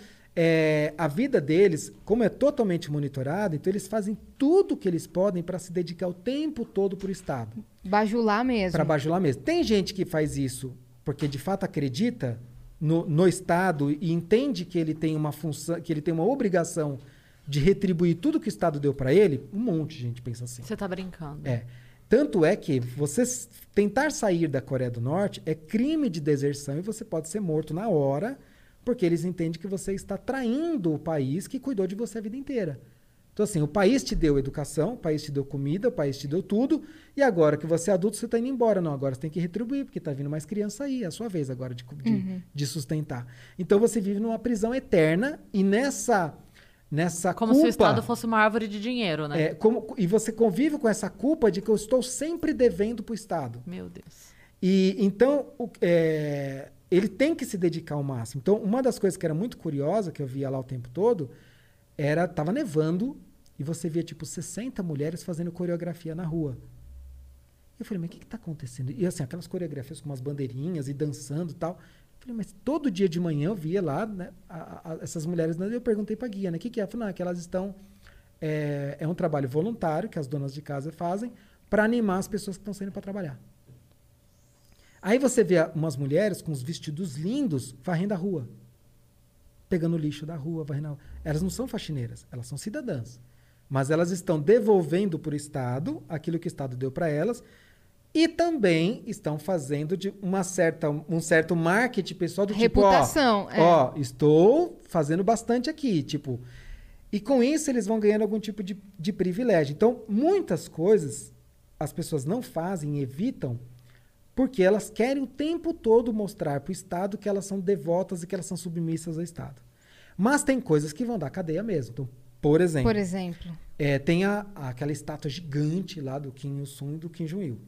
é, a vida deles, como é totalmente monitorada, então eles fazem tudo o que eles podem para se dedicar o tempo todo para o Estado, Bajular mesmo. para bajular mesmo. Tem gente que faz isso porque de fato acredita no, no Estado e entende que ele tem uma função, que ele tem uma obrigação de retribuir tudo que o Estado deu para ele. Um monte de gente pensa assim. Você tá brincando. É. Tanto é que você tentar sair da Coreia do Norte é crime de deserção e você pode ser morto na hora, porque eles entendem que você está traindo o país que cuidou de você a vida inteira. Então, assim, o país te deu educação, o país te deu comida, o país te deu tudo, e agora que você é adulto, você está indo embora. Não, agora você tem que retribuir, porque está vindo mais criança aí, é a sua vez agora de, de, de sustentar. Então, você vive numa prisão eterna, e nessa, nessa Como culpa... se o Estado fosse uma árvore de dinheiro, né? É, como- e você convive com essa culpa de que eu estou sempre devendo para o Estado. Meu Deus. E então o- é, ele tem que se dedicar ao máximo. Então, uma das coisas que era muito curiosa, que eu via lá o tempo todo, era tava nevando e você via tipo 60 mulheres fazendo coreografia na rua. Eu falei, mas o que está acontecendo? E assim, aquelas coreografias com umas bandeirinhas e dançando e tal. Eu falei, mas todo dia de manhã eu via lá né, a- a- essas mulheres. Eu perguntei para a guia, né? O que, que é? Ela falou, não, é que elas estão. É, é um trabalho voluntário que as donas de casa fazem para animar as pessoas que estão saindo para trabalhar. Aí você vê umas mulheres com os vestidos lindos varrendo a rua. Pegando o lixo da rua, varrendo a rua. Elas não são faxineiras, elas são cidadãs. Mas elas estão devolvendo para o Estado aquilo que o Estado deu para elas e também estão fazendo de uma certa, um certo marketing pessoal do Reputação, tipo, é. ó, ó, estou fazendo bastante aqui, tipo. E com isso eles vão ganhando algum tipo de, de privilégio. Então, muitas coisas as pessoas não fazem evitam porque elas querem o tempo todo mostrar para o Estado que elas são devotas e que elas são submissas ao Estado. Mas tem coisas que vão dar cadeia mesmo. Então, por exemplo, Por exemplo. é, tem a- aquela estátua gigante lá do Kim Il-sung e do Kim Jong-il.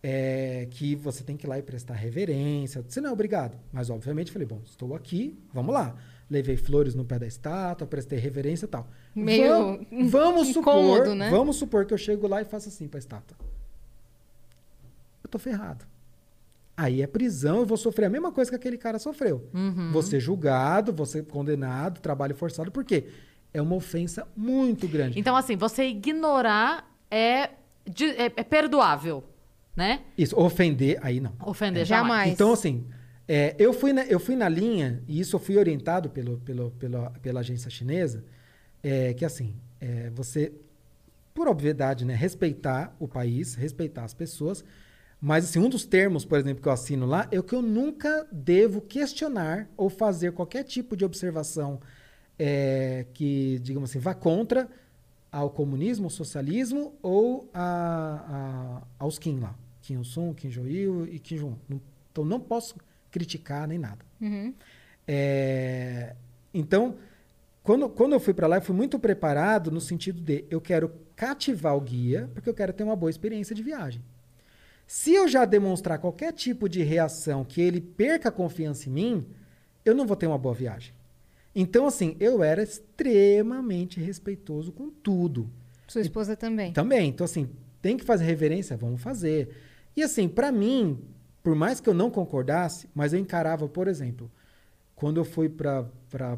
É, que você tem que ir lá e prestar reverência. Você não é obrigado. Mas, obviamente, falei, bom, estou aqui, vamos lá. Levei flores no pé da estátua, prestei reverência e tal. Meio Vam- vamos incômodo, supor, né? Vamos supor que eu chego lá e faço assim para a estátua. Eu tô ferrado. Aí é prisão, eu vou sofrer a mesma coisa que aquele cara sofreu. Uhum. Vou ser julgado, vou ser condenado, trabalho forçado. Por quê? É uma ofensa muito grande. Então, assim, você ignorar é de- é- é perdoável, né? Isso, ofender, aí não. Ofender Jamais. jamais. Então, assim, é, eu, fui na, eu fui na linha, e isso eu fui orientado pelo, pelo, pela, pela agência chinesa, é, que assim, é, você, por obviedade, né, respeitar o país, respeitar as pessoas, mas assim, um dos termos, por exemplo, que eu assino lá, é o que eu nunca devo questionar ou fazer qualquer tipo de observação é, que, digamos assim, vá contra ao comunismo, ao socialismo ou a, a- aos Kim lá. Kim Il-sung, Kim Jong-il e Kim Jong-un. Então não posso criticar nem nada. Uhum. É, então, quando, quando eu fui para lá, eu fui muito preparado no sentido de eu quero cativar o guia, porque eu quero ter uma boa experiência de viagem. Se eu já demonstrar qualquer tipo de reação que ele perca a confiança em mim, eu não vou ter uma boa viagem. Então, assim, eu era extremamente respeitoso com tudo. Sua esposa também. Também. Então, assim, tem que fazer reverência? Vamos fazer. E, assim, para mim, por mais que eu não concordasse, mas eu encarava, por exemplo, quando eu fui para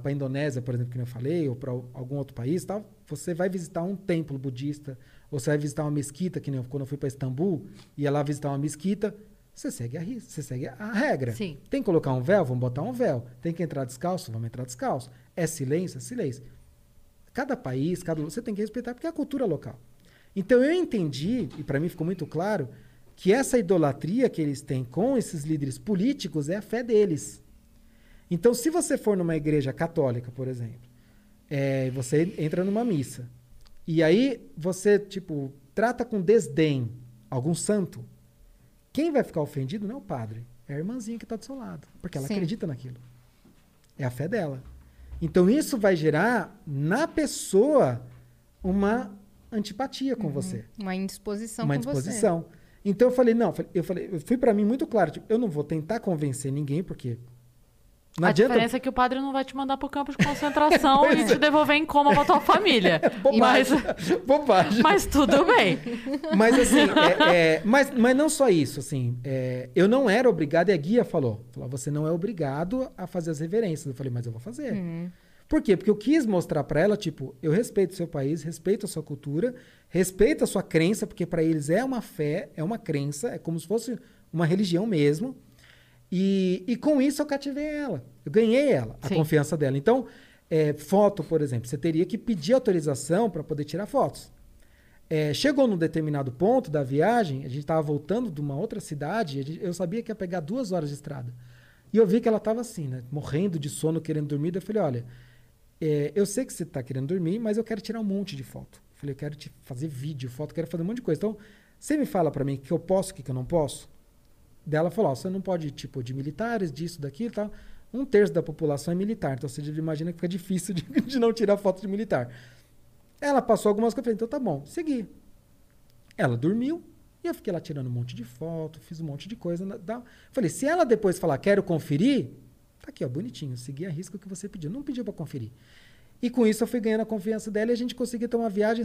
a Indonésia, por exemplo, que eu falei, ou para algum outro país, tal, você vai visitar um templo budista, ou você vai visitar uma mesquita, que nem eu- quando eu fui para Istambul, ia lá visitar uma mesquita, você segue a, você segue a regra. Sim. Tem que colocar um véu? Vamos botar um véu. Tem que entrar descalço? Vamos entrar descalço. É silêncio? É silêncio. Cada país, cada você tem que respeitar porque é a cultura local. Então eu entendi e para mim ficou muito claro que essa idolatria que eles têm com esses líderes políticos é a fé deles. Então se você for numa igreja católica, por exemplo, é, e você entra numa missa e aí você tipo trata com desdém algum santo, quem vai ficar ofendido não é o padre, é a irmãzinha que está do seu lado, porque ela Sim. acredita naquilo. É a fé dela. Então isso vai gerar na pessoa uma antipatia com você, Uma indisposição uma com você. indisposição. Então eu falei, não, eu falei, eu fui para mim muito claro, tipo, eu não vou tentar convencer ninguém porque não a adianta diferença é que o padre não vai te mandar pro campo de concentração e te devolver em coma pra tua família. mas, bobagem. bobagem. mas tudo bem. Mas assim, é- é, mas, mas não só isso, assim, é, eu não era obrigado, e a guia falou, falou, você não é obrigado a fazer as reverências. Eu falei, mas eu vou fazer. Por quê? Porque eu quis mostrar pra ela, tipo, eu respeito o seu país, respeito a sua cultura, respeito a sua crença, porque pra eles é uma fé, é uma crença, é como se fosse uma religião mesmo. E, e com isso eu cativei ela. Eu ganhei ela, a Sim. confiança dela. Então, é, foto, por exemplo, você teria que pedir autorização para poder tirar fotos. É, chegou num determinado ponto da viagem, a gente estava voltando de uma outra cidade, a eu sabia que ia pegar duas horas de estrada. E eu vi que ela estava assim, né? Morrendo de sono, querendo dormir. Eu falei, olha, é, eu sei que você está querendo dormir, mas eu quero tirar um monte de foto. Eu falei, eu quero te fazer vídeo, foto, quero fazer um monte de coisa. Então, você me fala para mim o que eu posso, o que que eu não posso? Daí ela falou, ó, você não pode, tipo, de militares, disso, daquilo e tal. Um terço da população é militar, então você imagina que fica difícil de, de não tirar foto de militar. Ela passou algumas coisas, então tá bom, segui. Ela dormiu e eu fiquei lá tirando um monte de foto, fiz um monte de coisa. da- Falei, se ela depois falar, quero conferir, tá aqui, ó, bonitinho, segui a risca que você pediu. Não pediu para conferir. E com isso eu fui ganhando a confiança dela e a gente conseguiu ter uma viagem,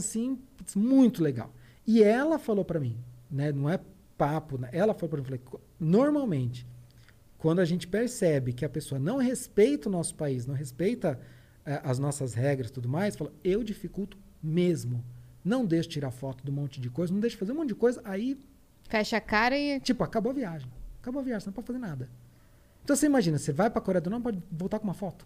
putz, muito legal. E ela falou para mim, né, não é papo, né, ela falou para mim, falei, "Co- normalmente, quando a gente percebe que a pessoa não respeita o nosso país, não respeita eh, as nossas regras e tudo mais, fala, eu dificulto mesmo. Não deixo tirar foto de um monte de coisa, não deixo fazer um monte de coisa, aí, Fecha a cara e. tipo, acabou a viagem. Acabou a viagem, você não pode fazer nada. Então você imagina, você vai para a Coreia do Norte, pode voltar com uma foto.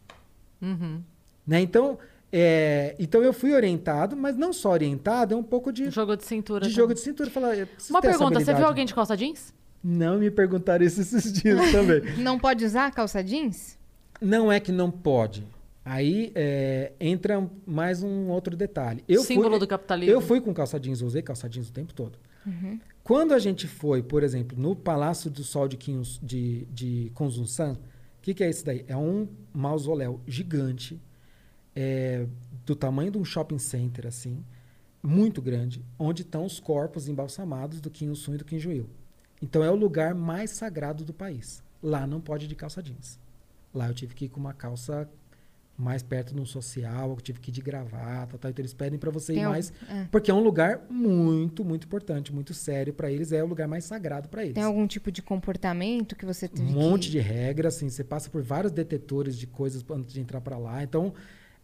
Uhum. Né? Então, é, então eu fui orientado, mas não só orientado, é um pouco de, Jogo de cintura. de também. jogo de cintura. Falar, Uma pergunta, você viu alguém de calça jeans? Não me perguntaram isso esses dias também. Não pode usar calça jeans? Não é que não pode. Aí é, entra mais um outro detalhe. Eu Símbolo fui, do capitalismo. Eu fui com calça jeans, eu usei calça jeans o tempo todo. Quando a gente foi, por exemplo, no Palácio do Sol de, Kinhos, de, de Konzunsan, o que, que é isso daí? É um mausoléu gigante, é, do tamanho de um shopping center, assim, muito grande, onde estão os corpos embalsamados do Kim Il-sung e do Kim Jong-il. Então é o lugar mais sagrado do país. Lá não pode ir de calça jeans. Lá eu tive que ir com uma calça mais perto de um social, eu tive que ir de gravata, tá? então eles pedem para você Tem ir al- mais, é. porque é um lugar muito, muito importante, muito sério para eles, é o lugar mais sagrado para eles. Tem algum tipo de comportamento que você Um teve monte que... de regras, assim, você passa por vários detetores de coisas antes de entrar para lá. Então,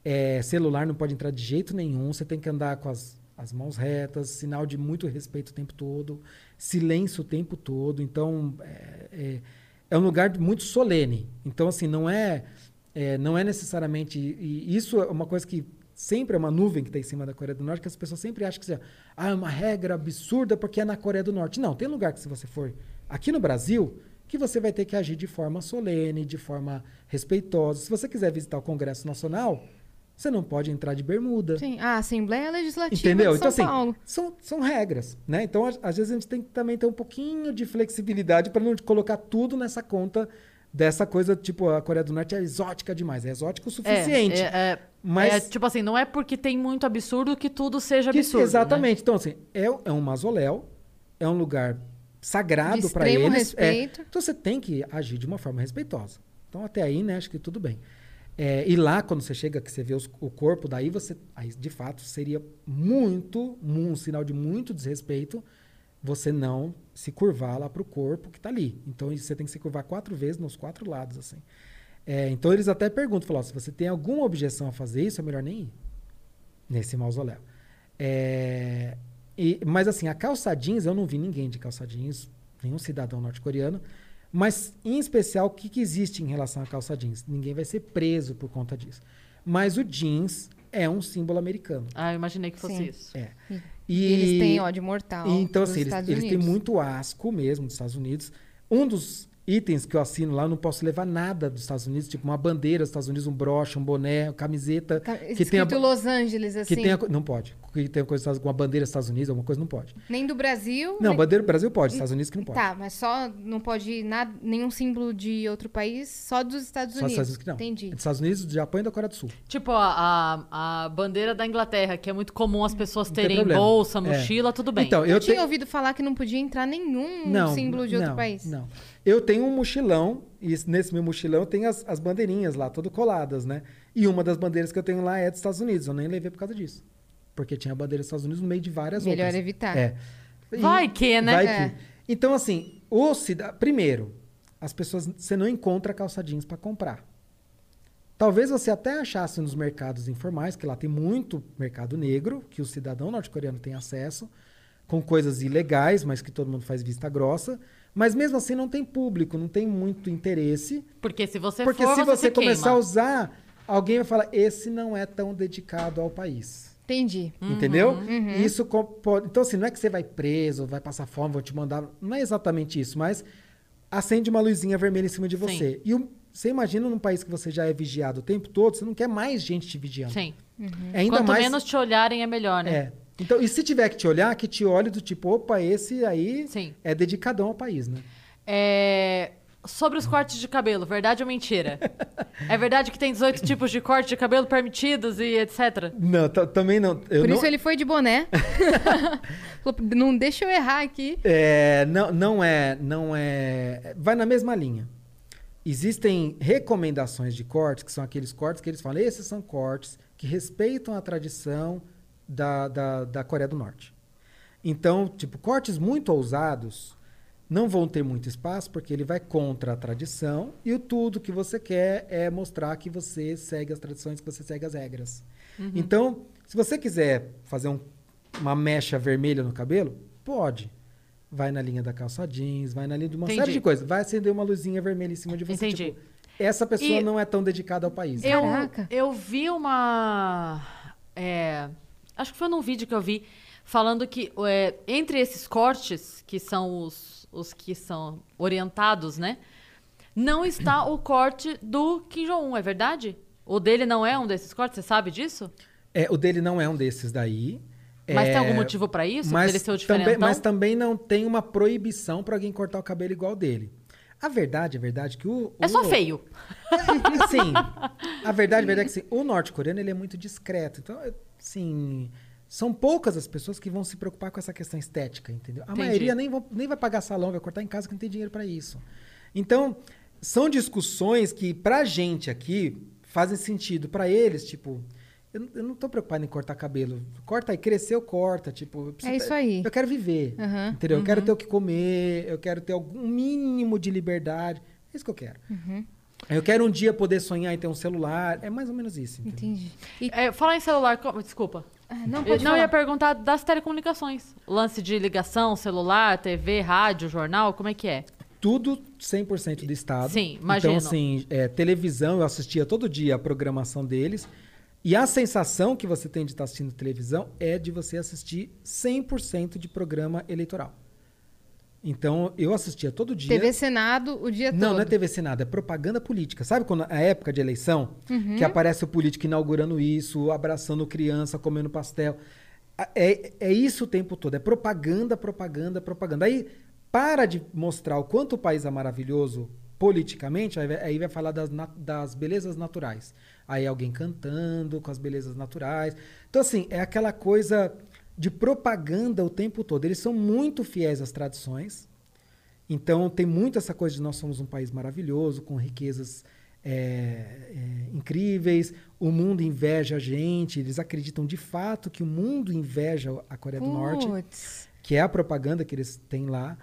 é, celular não pode entrar de jeito nenhum, você tem que andar com as as mãos retas, sinal de muito respeito o tempo todo, silêncio o tempo todo. Então, é, é, é um lugar muito solene. Então, assim, não é, é não é necessariamente. E isso é uma coisa que sempre é uma nuvem que está em cima da Coreia do Norte, que as pessoas sempre acham que ah, é uma regra absurda porque é na Coreia do Norte. Não, tem lugar que se você for aqui no Brasil, que você vai ter que agir de forma solene, de forma respeitosa. Se você quiser visitar o Congresso Nacional, você não pode entrar de bermuda. Sim, a Assembleia Legislativa Entendeu? de São então, assim, Paulo. são, são regras, né? Então, às, vezes, a gente tem que também ter um pouquinho de flexibilidade para não colocar tudo nessa conta dessa coisa, tipo, a Coreia do Norte é exótica demais. É exótica o suficiente. É, é, mas é, tipo assim, não é porque tem muito absurdo que tudo seja que- absurdo. né? exatamente. Então, assim, é, é um mausoléu, é um lugar sagrado para eles. é. respeito. então, você tem que agir de uma forma respeitosa. Então, até aí, né, acho que tudo bem. É, e lá, quando você chega, que você vê os- o corpo, daí você, aí, de fato, seria muito, mu- um sinal de muito desrespeito você não se curvar lá para o corpo que está ali. Então, você tem que se curvar quatro vezes nos quatro lados, assim. É, então, eles até perguntam, falam, se você tem alguma objeção a fazer isso, é melhor nem ir nesse mausoléu. É, e- mas assim, a calça jeans, eu não vi ninguém de calça jeans, nenhum cidadão norte-coreano. Mas, em especial, o que, que existe em relação à calça jeans? Ninguém vai ser preso por conta disso. Mas o jeans é um símbolo americano. Ah, eu imaginei que fosse Sim. isso. É. E eles têm ódio mortal. E, então, dos assim, eles, eles têm muito asco mesmo dos Estados Unidos. Um dos itens que eu assino lá, eu não posso levar nada dos Estados Unidos, tipo uma bandeira dos Estados Unidos, um broche, um boné, uma camiseta. Tá que tenha, Los Angeles, assim. que tenha. Não pode. Que tenha coisa com a bandeira dos Estados Unidos, alguma coisa, não pode. Nem do Brasil. Não, nem... bandeira do Brasil pode, Estados Unidos que não pode. Tá, mas só não pode nada, nenhum símbolo de outro país, só dos Estados Só dos Unidos. Estados Unidos que não. Entendi. Dos Estados Unidos, do Japão e da Coreia do Sul. Tipo, a, a, a bandeira da Inglaterra, que é muito comum as pessoas terem bolsa, É. mochila, tudo bem. Então, Eu, eu tinha tenho. ouvido falar que não podia entrar nenhum Não, símbolo de outro não, país. Não. Eu tenho um mochilão, e nesse meu mochilão tem as, as bandeirinhas lá, todo coladas, né? E uma das bandeiras que eu tenho lá é dos Estados Unidos. Eu nem levei por causa disso. Porque tinha a bandeira dos Estados Unidos no meio de várias Melhor outras. evitar. É. E- Vai que, né? Vai É. que. Então, assim, o cida... primeiro, as pessoas. Você não encontra calça jeans para comprar. Talvez você até achasse nos mercados informais, que lá tem muito mercado negro, que o cidadão norte-coreano tem acesso, com coisas ilegais, mas que todo mundo faz vista grossa. Mas mesmo assim não tem público, não tem muito interesse. Porque se você porque for, se você, se começar queima. a usar, alguém vai falar: esse não é tão dedicado ao país. Entendi. Entendeu? Uhum. Isso pode. Então, assim, não é que você vai preso, vai passar fome, vão te mandar. Não é exatamente isso, mas acende uma luzinha vermelha em cima de você. E o- você imagina num país que você já é vigiado o tempo todo, você não quer mais gente te vigiando. Sim. É ainda Quanto mais. menos te olharem, é melhor, né? É. Então, e se tiver que te olhar, que te olhe do tipo, opa, esse aí Sim. é dedicadão ao país, né? É, Sobre os cortes de cabelo, verdade ou mentira? é verdade que tem 18 tipos de corte de cabelo permitidos e etc? Não, ta- também não. Eu Por não, isso ele foi de boné. Falou, não deixa eu errar aqui. É, não, não é, não é. Vai na mesma linha. Existem recomendações de cortes, que são aqueles cortes que eles falam, esses são cortes que respeitam a tradição da, da, da Coreia do Norte. Então, tipo, cortes muito ousados não vão ter muito espaço, porque ele vai contra a tradição, e o tudo que você quer é mostrar que você segue as tradições, que você segue as regras. Então, se você quiser fazer um- uma mecha vermelha no cabelo, pode. Vai na linha da calça jeans, vai na linha de uma Entendi. série de coisas. Vai acender uma luzinha vermelha em cima de você. Entendi. tipo, essa pessoa E- não é tão dedicada ao país. Eu, Caraca. eu vi uma. é, acho que foi num vídeo que eu vi falando que é, entre esses cortes, que são os, os que são orientados, né? Não está o corte do Kim Jong-un, é verdade? O dele não é um desses cortes, você sabe disso? É, o dele não é um desses daí. Mas É, tem algum motivo pra isso? mas ele ser também, mas também não tem uma proibição para alguém cortar o cabelo igual dele. A verdade, a verdade é que o... É o- só feio. Sim. A verdade, a verdade é que assim, o norte-coreano ele é muito discreto. Então, assim, são poucas as pessoas que vão se preocupar com essa questão estética, entendeu? A Entendi. maioria nem, vão, nem vai pagar salão, vai cortar em casa que não tem dinheiro para isso. Então, são discussões que pra gente aqui fazem sentido. Pra eles, tipo, eu, não- eu não tô preocupado em cortar cabelo. Corta aí, cresceu, corta, tipo, eu preciso- É isso aí. Eu quero viver, Aham. entendeu? Eu quero ter o que comer, eu quero ter algum mínimo de liberdade. É isso que eu quero. Uhum. Eu quero um dia poder sonhar em ter um celular. É mais ou menos isso. entendeu? Entendi. E É, falar em celular, desculpa. Ah, Não, Eu pode não falar. ia perguntar das telecomunicações. Lance de ligação, celular, TV, rádio, jornal, como é que é? Tudo 100% do Estado. Sim, imagino. Então, assim, é, televisão, eu assistia todo dia a programação deles. E a sensação que você tem de estar assistindo televisão é de você assistir 100% de programa eleitoral. Então, eu assistia todo dia. TV Senado o dia Não, todo. não é TV Senado, é propaganda política. Sabe quando a época de eleição, Uhum. que aparece o político inaugurando isso, abraçando criança, comendo pastel. É, é isso o tempo todo, é propaganda, propaganda, propaganda. Aí para de mostrar o quanto o país é maravilhoso politicamente, aí vai, aí vai falar das, das belezas naturais. Aí alguém cantando com as belezas naturais. Então, assim, é aquela coisa de propaganda o tempo todo. Eles são muito fiéis às tradições. Então tem muito essa coisa de nós somos um país maravilhoso, com riquezas é, é, incríveis, o mundo inveja a gente, eles acreditam de fato que o mundo inveja a Coreia do Norte, Puts, que é a propaganda que eles têm lá.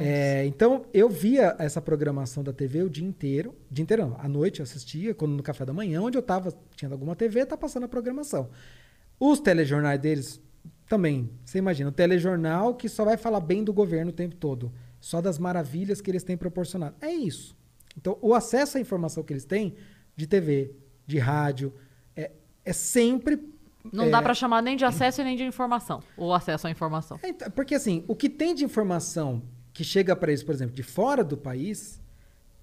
É, então eu via essa programação da TV o dia inteiro, dia inteiro não, à noite eu assistia, quando no café da manhã, onde eu tava, tinha alguma TV, tá passando a programação. Os telejornais deles também, você imagina, o telejornal que só vai falar bem do governo o tempo todo, só das maravilhas que eles têm proporcionado. É isso. Então, o acesso à informação que eles têm de TV, de rádio, é, é sempre. Não é, dá pra chamar nem de acesso e nem de informação. Ou acesso à informação. é, então, porque assim, o que tem de informação que chega para eles, por exemplo, de fora do país,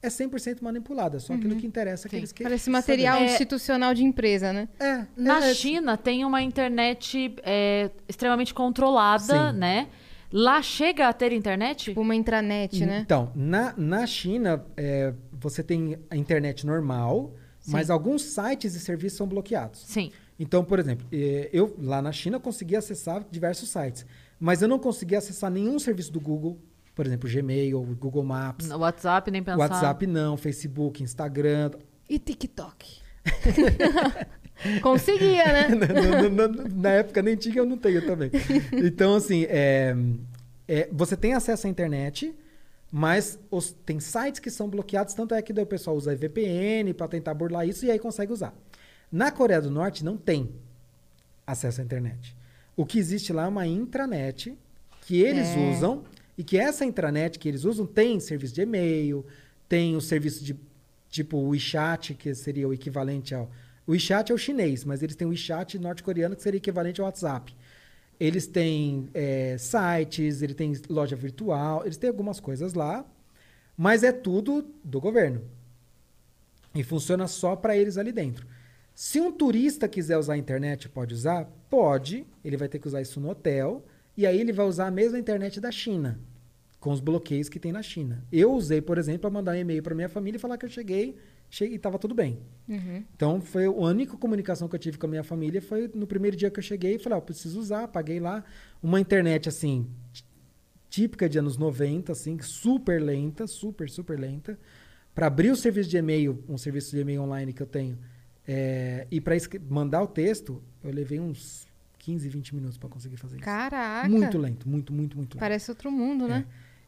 é 100% manipulado. É só aquilo que interessa que Sim. eles querem. Parece material É- institucional de empresa, né? É, Na é, China tem uma internet é, extremamente controlada, Sim. né? Lá chega a ter internet? Tipo uma intranet, né? Então, na, na China, é, você tem a internet normal, mas alguns sites e serviços são bloqueados. Sim. Então, por exemplo, eh, eu lá na China consegui acessar diversos sites, mas eu não consegui acessar nenhum serviço do Google, por exemplo, Gmail, Google Maps, No WhatsApp nem pensar. WhatsApp não, Facebook, Instagram. E TikTok. Conseguia, né? na, na- na- na época nem tinha, eu não tenho também. Então, assim, é, é, você tem acesso à internet, mas os- tem sites que são bloqueados, tanto é que daí o pessoal usa VPN para tentar burlar isso e aí consegue usar. Na Coreia do Norte não tem acesso à internet. O que existe lá é uma intranet que eles É. usam e que essa intranet que eles usam tem serviço de e-mail, tem o serviço de tipo o WeChat, que seria o equivalente ao o WeChat é o chinês, mas eles têm o WeChat norte-coreano que seria equivalente ao WhatsApp. Eles têm é, sites, ele tem loja virtual, eles têm algumas coisas lá, mas é tudo do governo. E funciona só para eles ali dentro. Se um turista quiser usar a internet, pode usar? Pode. Ele vai ter que usar isso no hotel. E aí ele vai usar a mesma internet da China, com os bloqueios que tem na China. Eu usei, por exemplo, para mandar um e-mail para minha família e falar que eu cheguei, cheguei e estava tudo bem. Então, foi a única comunicação que eu tive com a minha família foi no primeiro dia que eu cheguei e falei, ó, preciso usar, paguei lá uma internet assim tí- típica de anos 90, assim, super lenta, super, super lenta. Para abrir o serviço de e-mail, um serviço de e-mail online que eu tenho, é, e para mandar o texto, eu levei uns 15, 20 minutos para conseguir fazer isso. Caraca. Muito lento, muito, muito, muito lento. Parece outro mundo, né?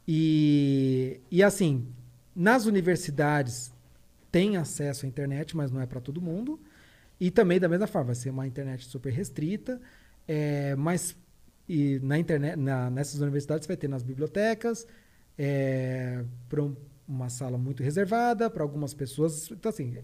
E, e assim, nas universidades tem acesso à internet, mas não é para todo mundo. E também, da mesma forma, vai ser uma internet super restrita, é, mas e na internet, na- nessas universidades vai ter nas bibliotecas, é, para uma sala muito reservada, para algumas pessoas. Então, assim,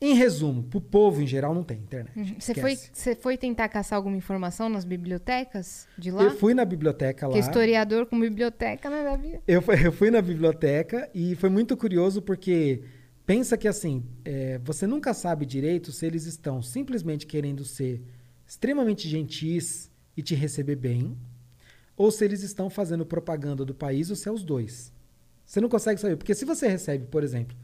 em resumo, para o povo em geral não tem internet. Uhum. Você foi, foi tentar caçar alguma informação nas bibliotecas de lá? Eu fui na biblioteca lá. Porque historiador com biblioteca, né, Davi? Eu, fui- eu fui na biblioteca e foi muito curioso porque pensa que assim, é, você nunca sabe direito se eles estão simplesmente querendo ser extremamente gentis e te receber bem, ou se eles estão fazendo propaganda do país ou se é os dois. Você não consegue saber. Porque se você recebe, por exemplo,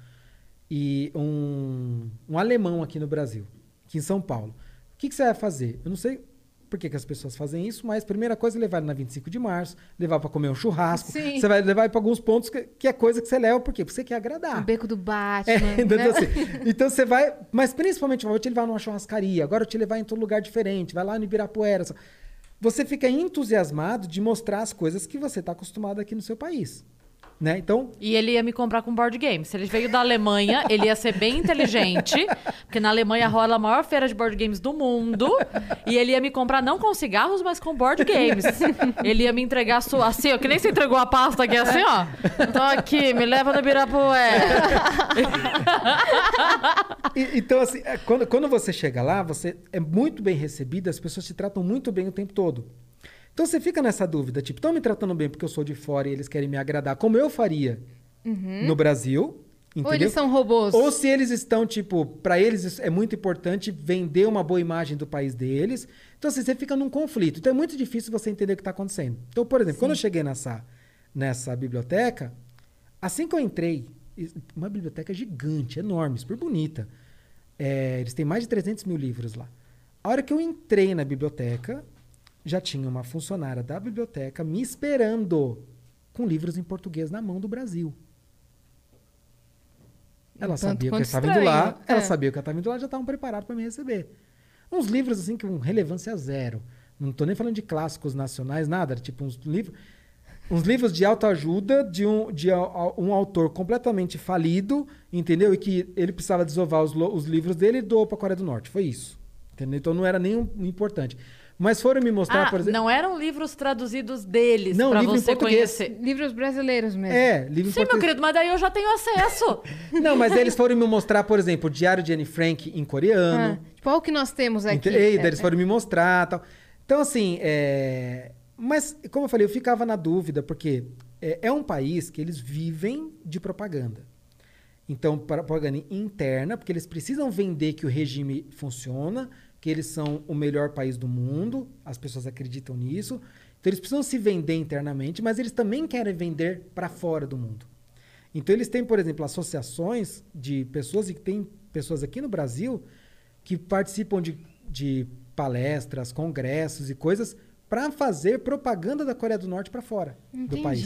e um, um alemão aqui no Brasil, aqui em São Paulo, o que, que você vai fazer? Eu não sei por que, que as pessoas fazem isso, mas a primeira coisa é levar ele na 25 de março, levar para comer um churrasco. Sim. Você vai levar para alguns pontos que, que é coisa que você leva, por quê? Porque você quer agradar. O beco do Batman. É, então, né? assim, então você vai, mas principalmente eu vou te levar numa churrascaria, agora eu te levar em todo lugar diferente, vai lá no Ibirapuera. Você fica entusiasmado de mostrar as coisas que você está acostumado aqui no seu país. Né? Então, E ele ia me comprar com board game. Se ele veio da Alemanha, ele ia ser bem inteligente, porque na Alemanha rola a maior feira de board games do mundo, e ele ia me comprar não com cigarros, mas com board games. Ele ia me entregar su- assim, ó, que nem você entregou a pasta aqui assim, ó. Então aqui, me leva no Ibirapuera. E- então, assim, é, quando, quando você chega lá, você é muito bem recebido, as pessoas te tratam muito bem o tempo todo. Então você fica nessa dúvida, tipo, estão me tratando bem porque eu sou de fora e eles querem me agradar, como eu faria no Brasil, entendeu? Ou eles são robôs? Ou se eles estão, tipo, pra eles é muito importante vender uma boa imagem do país deles. Então, assim, você fica num conflito. Então é muito difícil você entender o que está acontecendo. Então, por exemplo, quando eu cheguei nessa, nessa biblioteca, assim que eu entrei, uma biblioteca gigante, enorme, super bonita. É, eles têm mais de 300 mil livros lá. A hora que eu entrei na biblioteca, já tinha uma funcionária da biblioteca me esperando com livros em português na mão do Brasil. Ela tanto sabia que eu estava indo lá, estranho, ela é. sabia que eu estava indo lá, já estavam preparados para me receber. Uns livros assim com relevância zero. Não estou nem falando de clássicos nacionais, nada, tipo uns livros uns livros de autoajuda de um, de um autor completamente falido, entendeu? E que ele precisava desovar os, os livros dele e doou para a Coreia do Norte. Foi isso. Entendeu? Então não era nem importante. Mas foram me mostrar, Ah, por exemplo. não eram livros traduzidos deles Não, pra livro em você português. conhecer. Livros brasileiros mesmo. É, livro em Sim, meu português. querido, mas daí eu já tenho acesso. Não, mas eles foram me mostrar, por exemplo, o Diário de Anne Frank em coreano. Ah, tipo, olha o que nós temos aqui. Ei, daí É, eles foram me mostrar tal. Então, assim, é... mas, como eu falei, eu ficava na dúvida, porque é, é um país que eles vivem de propaganda. Então, para- propaganda interna, porque eles precisam vender que o regime funciona, que eles são o melhor país do mundo, as pessoas acreditam nisso. Então, eles precisam se vender internamente, mas eles também querem vender para fora do mundo. Então, eles têm, por exemplo, associações de pessoas, e tem pessoas aqui no Brasil que participam de, de palestras, congressos e coisas para fazer propaganda da Coreia do Norte para fora do país.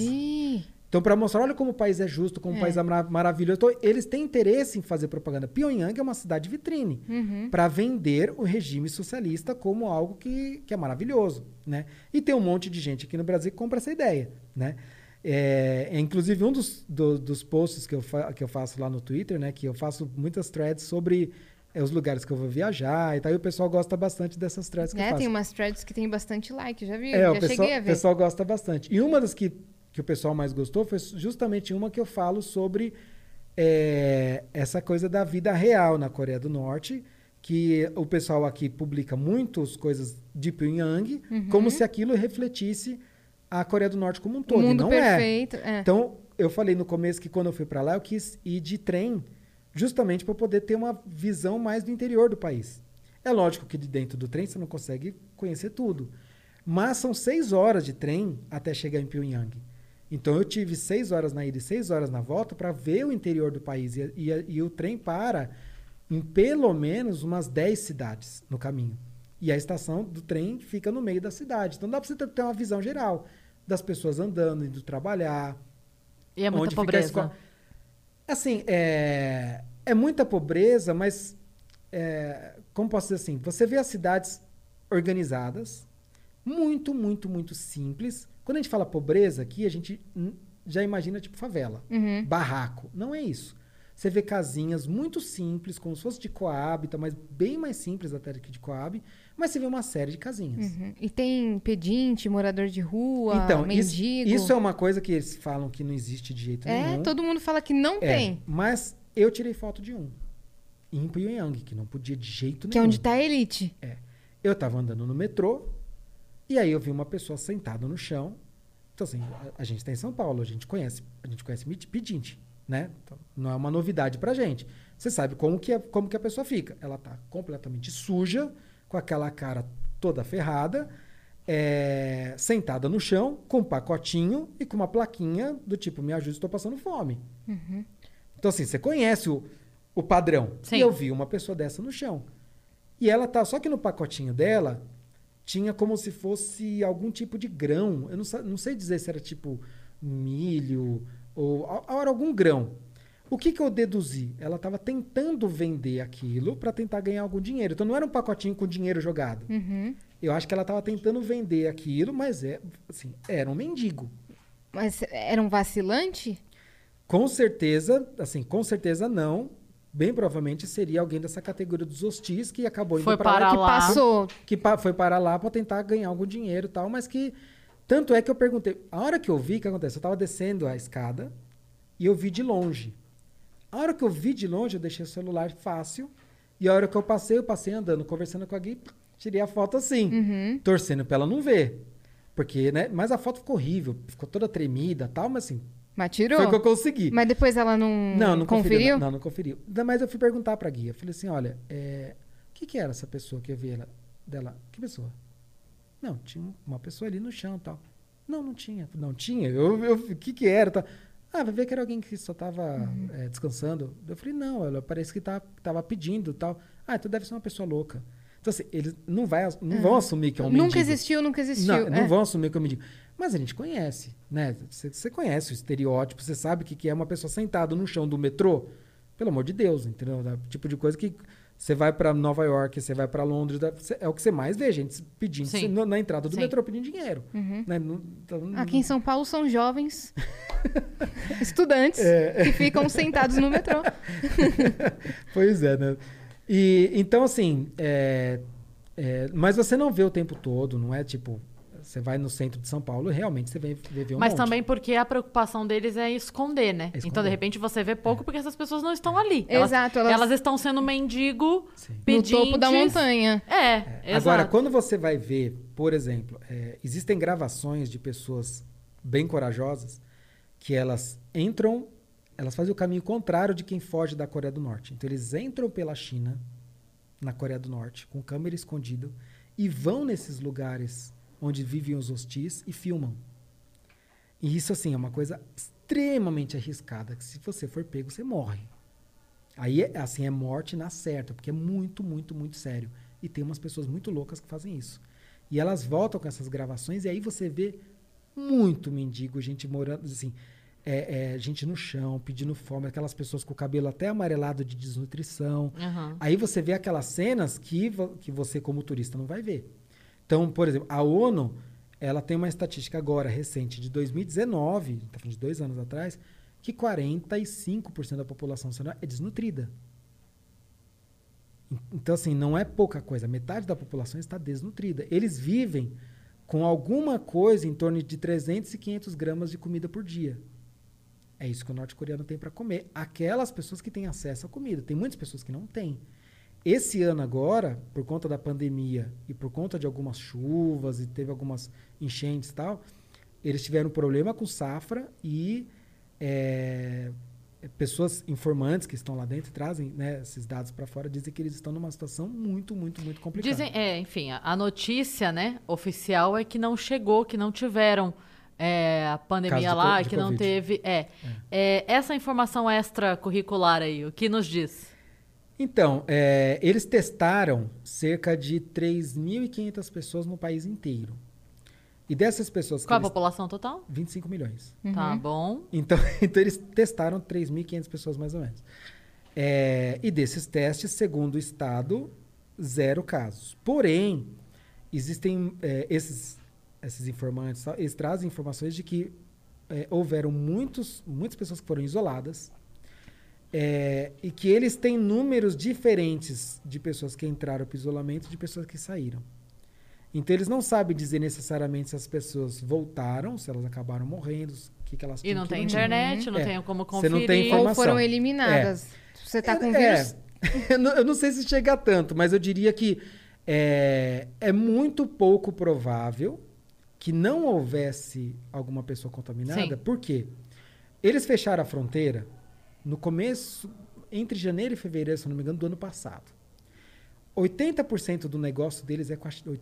Então, para mostrar, olha como o país é justo, como o país é mara- maravilhoso. Então, eles têm interesse em fazer propaganda. Pyongyang é uma cidade vitrine para vender o regime socialista como algo que, que é maravilhoso, né? E tem um monte de gente aqui no Brasil que compra essa ideia, né? É, é, inclusive, um dos, do- dos posts que eu, que eu faço lá no Twitter, né? Que eu faço muitas threads sobre é, os lugares que eu vou viajar e tal. E o pessoal gosta bastante dessas threads que eu É, faço. tem umas threads que tem bastante like, já vi, É, já o pessoal, cheguei a o ver. pessoal gosta bastante. E uma das que, que o pessoal mais gostou foi justamente uma que eu falo sobre é, essa coisa da vida real na Coreia do Norte, que o pessoal aqui publica muitas coisas de Pyongyang, como se aquilo refletisse a Coreia do Norte como um o todo. e mundo não é. perfeito. É. Então, eu falei no começo que quando eu fui para lá, eu quis ir de trem, justamente para poder ter uma visão mais do interior do país. É lógico que de dentro do trem você não consegue conhecer tudo. Mas são seis horas de trem até chegar em Pyongyang. Então eu tive seis horas na ida e seis horas na volta para ver o interior do país. E, e- e o trem para em pelo menos umas 10 cidades no caminho. E a estação do trem fica no meio da cidade. Então dá para você ter ter uma visão geral das pessoas andando, indo trabalhar, E é muita Onde fica a escola. pobreza. Assim, é, é muita pobreza, mas é, como posso dizer assim? Você vê as cidades organizadas, muito, muito, muito simples. Quando a gente fala pobreza aqui, a gente já imagina tipo favela, Uhum. barraco. Não é isso. Você vê casinhas muito simples, como se fosse de Coab, tá, mas bem mais simples até do que de Coab, mas você vê uma série de casinhas. Uhum. E tem pedinte, morador de rua, Então, isso, mendigo. isso é uma coisa que eles falam que não existe de jeito É, nenhum. todo mundo fala que não É, tem. Mas eu tirei foto de um. Em Pyongyang, que não podia de jeito Que é nenhum. onde tá a elite. Eu tava andando no metrô, e aí eu vi uma pessoa sentada no chão. Então, assim, a, a gente tá em São Paulo, a gente conhece, a gente conhece pedinte, né? Então, não é uma novidade pra gente. Você sabe como que, é, como que a pessoa fica. Ela tá completamente suja, com aquela cara toda ferrada, é, sentada no chão, com um pacotinho e com uma plaquinha do tipo, me ajude, estou passando fome. Então, assim, você conhece o, o padrão. Sim. E eu vi uma pessoa dessa no chão. E ela tá, só que no pacotinho dela tinha como se fosse algum tipo de grão. Eu não, não sei dizer se era tipo milho ou era algum grão. O que, que eu deduzi? Ela estava tentando vender aquilo para tentar ganhar algum dinheiro. Então não era um pacotinho com dinheiro jogado. Uhum. Eu acho que ela estava tentando vender aquilo, mas é assim, era um mendigo. Mas era um vacilante? Com certeza, assim, com certeza não. Bem provavelmente seria alguém dessa categoria dos hostis que acabou indo Foi pra lá, parar que lá. Passou. que pa- foi para lá para tentar ganhar algum dinheiro e tal, mas que tanto é que eu perguntei, a hora que eu vi, o que acontece? Eu tava descendo a escada e eu vi de longe. A hora que eu vi de longe, eu deixei o celular fácil e a hora que eu passei, eu passei andando, conversando com a Gui, tirei a foto assim, torcendo pra ela não ver. Porque, né, mas a foto ficou horrível, ficou toda tremida, tal, mas assim, Mas tirou? foi o que eu consegui. Mas depois ela não, Não, não conferiu. conferiu? Não, não conferiu. Mais eu fui perguntar pra guia. Falei assim, olha, é, o que, que era essa pessoa que eu vi ela, dela? Que pessoa? Não, tinha uma pessoa ali no chão e tal. Não, não tinha. Não tinha. O que que era? Tal. Ah, vai ver que era alguém que só tava Uhum. é, descansando. Eu falei, não, ela parece que tá, tava pedindo e tal. Ah, então deve ser uma pessoa louca. Então, assim, eles não, vai, não vão assumir que é um. Nunca mendigo. existiu, nunca existiu. Não, não é. vão assumir que é um mendigo. Mas a gente conhece, né? Você, conhece o estereótipo, você sabe o que, que é uma pessoa sentada no chão do metrô. Pelo amor de Deus, entendeu? É o tipo de coisa que você vai pra Nova York, você vai pra Londres, é o que você mais vê, gente pedindo na, na entrada do Sim. metrô pedindo dinheiro. Uhum. Né? Não- então, Aqui em São Paulo são jovens estudantes É. que ficam sentados no metrô. pois é, né? E, então, assim, é, é, mas você não vê o tempo todo, não é tipo, você vai no centro de São Paulo e realmente você vê, vê, um Mas monte. também porque a preocupação deles é esconder, né? É esconder. Então, de repente, você vê pouco porque essas pessoas não estão ali. Elas, Exato, Elas, elas- estão sendo mendigo. No topo da montanha. É, Agora, exato. quando você vai ver, por exemplo, é, existem gravações de pessoas bem corajosas que elas entram, elas fazem o caminho contrário de quem foge da Coreia do Norte. Então, eles entram pela China, na Coreia do Norte, com câmera escondida, e vão nesses lugares onde vivem os hostis e filmam. E isso, assim, é uma coisa extremamente arriscada, que se você for pego, você morre. Aí, é, assim, é morte na certa, porque é muito, muito, muito sério. E tem umas pessoas muito loucas que fazem isso. E elas voltam com essas gravações, e aí você vê muito mendigo, gente morando, assim, é, é, gente no chão, pedindo fome, aquelas pessoas com o cabelo até amarelado de desnutrição. Aham. Aí você vê aquelas cenas que, que você, como turista, não vai ver. Então, por exemplo, a ONU, ela tem uma estatística agora, recente, de 2019, tá falando de dois anos atrás, que 45% da população nacional é desnutrida. En- Então, assim, não é pouca coisa. Metade da população está desnutrida. Eles vivem com alguma coisa em torno de 300 e 500 gramas de comida por dia. É isso que o norte-coreano tem para comer. Aquelas pessoas que têm acesso à comida. Tem muitas pessoas que não têm. Esse ano agora, por conta da pandemia e por conta de algumas chuvas e teve algumas enchentes e tal, eles tiveram problema com safra e é, pessoas informantes que estão lá dentro trazem né, esses dados para fora, dizem que eles estão numa situação muito, muito, muito complicada. Dizem, é, enfim, a, a notícia, né, oficial é que não chegou, que não tiveram é, a pandemia lá, que não Covid. teve. É, É, essa informação extracurricular aí, o que nos diz? Então, é, eles testaram cerca de 3.500 pessoas no país inteiro. E dessas pessoas Qual a eles- população total? 25 milhões. Tá bom. Então, então eles testaram 3.500 pessoas mais ou menos. É, e desses testes, segundo o Estado, zero casos. Porém, existem é, esses, esses informantes, eles trazem informações de que é, houveram muitos, muitas pessoas que foram isoladas é, e que eles têm números diferentes de pessoas que entraram para o isolamento e de pessoas que saíram. Então, eles não sabem dizer necessariamente se as pessoas voltaram, se elas acabaram morrendo, o que, que elas E não tem internet, não É. tem como Você conferir. não tem Ou foram eliminadas. Você tá com É, vírus. eu, não, eu não sei se chega a tanto, mas eu diria que é, é muito pouco provável que não houvesse alguma pessoa contaminada. Sim. Por quê? Eles fecharam a fronteira no começo, entre janeiro e fevereiro, se não me engano, do ano passado. 80% do negócio deles é com a China.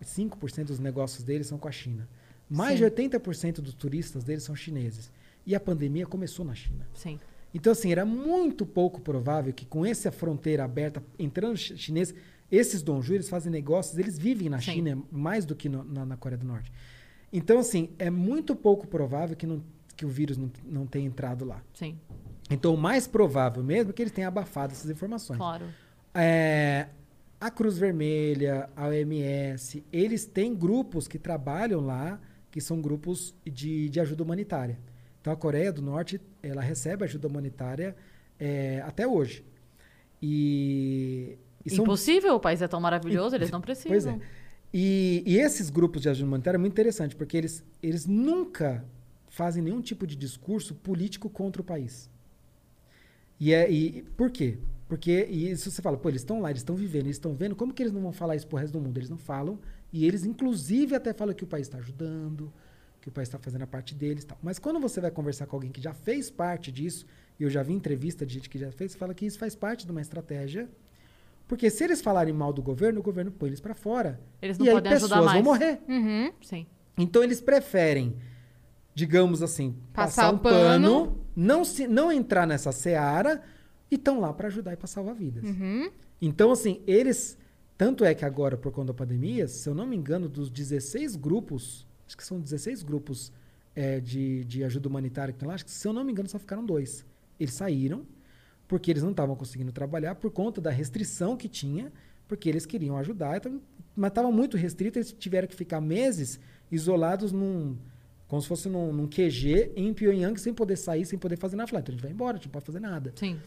85% dos negócios deles são com a China. Mais Sim. de 80% dos turistas deles são chineses. E a pandemia começou na China. Sim. Então, assim, era muito pouco provável que com essa fronteira aberta, entrando chi- chinês, esses donju, eles fazem negócios, eles vivem na Sim. China mais do que no- na, na Coreia do Norte. Então, assim, é muito pouco provável que, não, que o vírus não, não tenha entrado lá. Sim, Então, o mais provável mesmo é que eles tenham abafado essas informações. claro. É, a Cruz Vermelha, a OMS, eles têm grupos que trabalham lá, que são grupos de, de ajuda humanitária. Então a Coreia do Norte ela recebe ajuda humanitária é, até hoje. E, e são- Impossível, o país é tão maravilhoso, eles não precisam. Pois é. E, e esses grupos de ajuda humanitária é muito interessante, porque eles, eles nunca fazem nenhum tipo de discurso político contra o país. E, é, e por quê? Porque e isso você fala, pô, eles estão lá, eles estão vivendo, eles estão vendo, como que eles não vão falar isso pro resto do mundo? Eles não falam, e eles inclusive até falam que o país está ajudando, que o país está fazendo a parte deles e tal. Mas quando você vai conversar com alguém que já fez parte disso, e eu já vi entrevista de gente que já fez, você fala que isso faz parte de uma estratégia porque se eles falarem mal do governo, o governo põe eles para fora. Eles não e aí podem ajudar pessoas mais. vão morrer. Uhum. Sim. Então eles preferem, digamos assim, Passar passar, o um pano, pano. não, se, não entrar nessa seara e estão lá para ajudar e para salvar vidas. Uhum. Então, assim, eles. Tanto é que agora, por conta da pandemia, se eu não me engano, dos 16 grupos, acho que são 16 grupos é, de, de ajuda humanitária que tem lá, acho que, se eu não me engano, só ficaram dois. Eles saíram, porque eles não estavam conseguindo trabalhar por conta da restrição que tinha, porque eles queriam ajudar, então, mas estava muito restrito, eles tiveram que ficar meses isolados num. Como se fosse num, num QG em Pyongyang, sem poder sair, sem poder fazer nada. Falaram, Então a gente vai embora, a gente não pode fazer nada. Sim.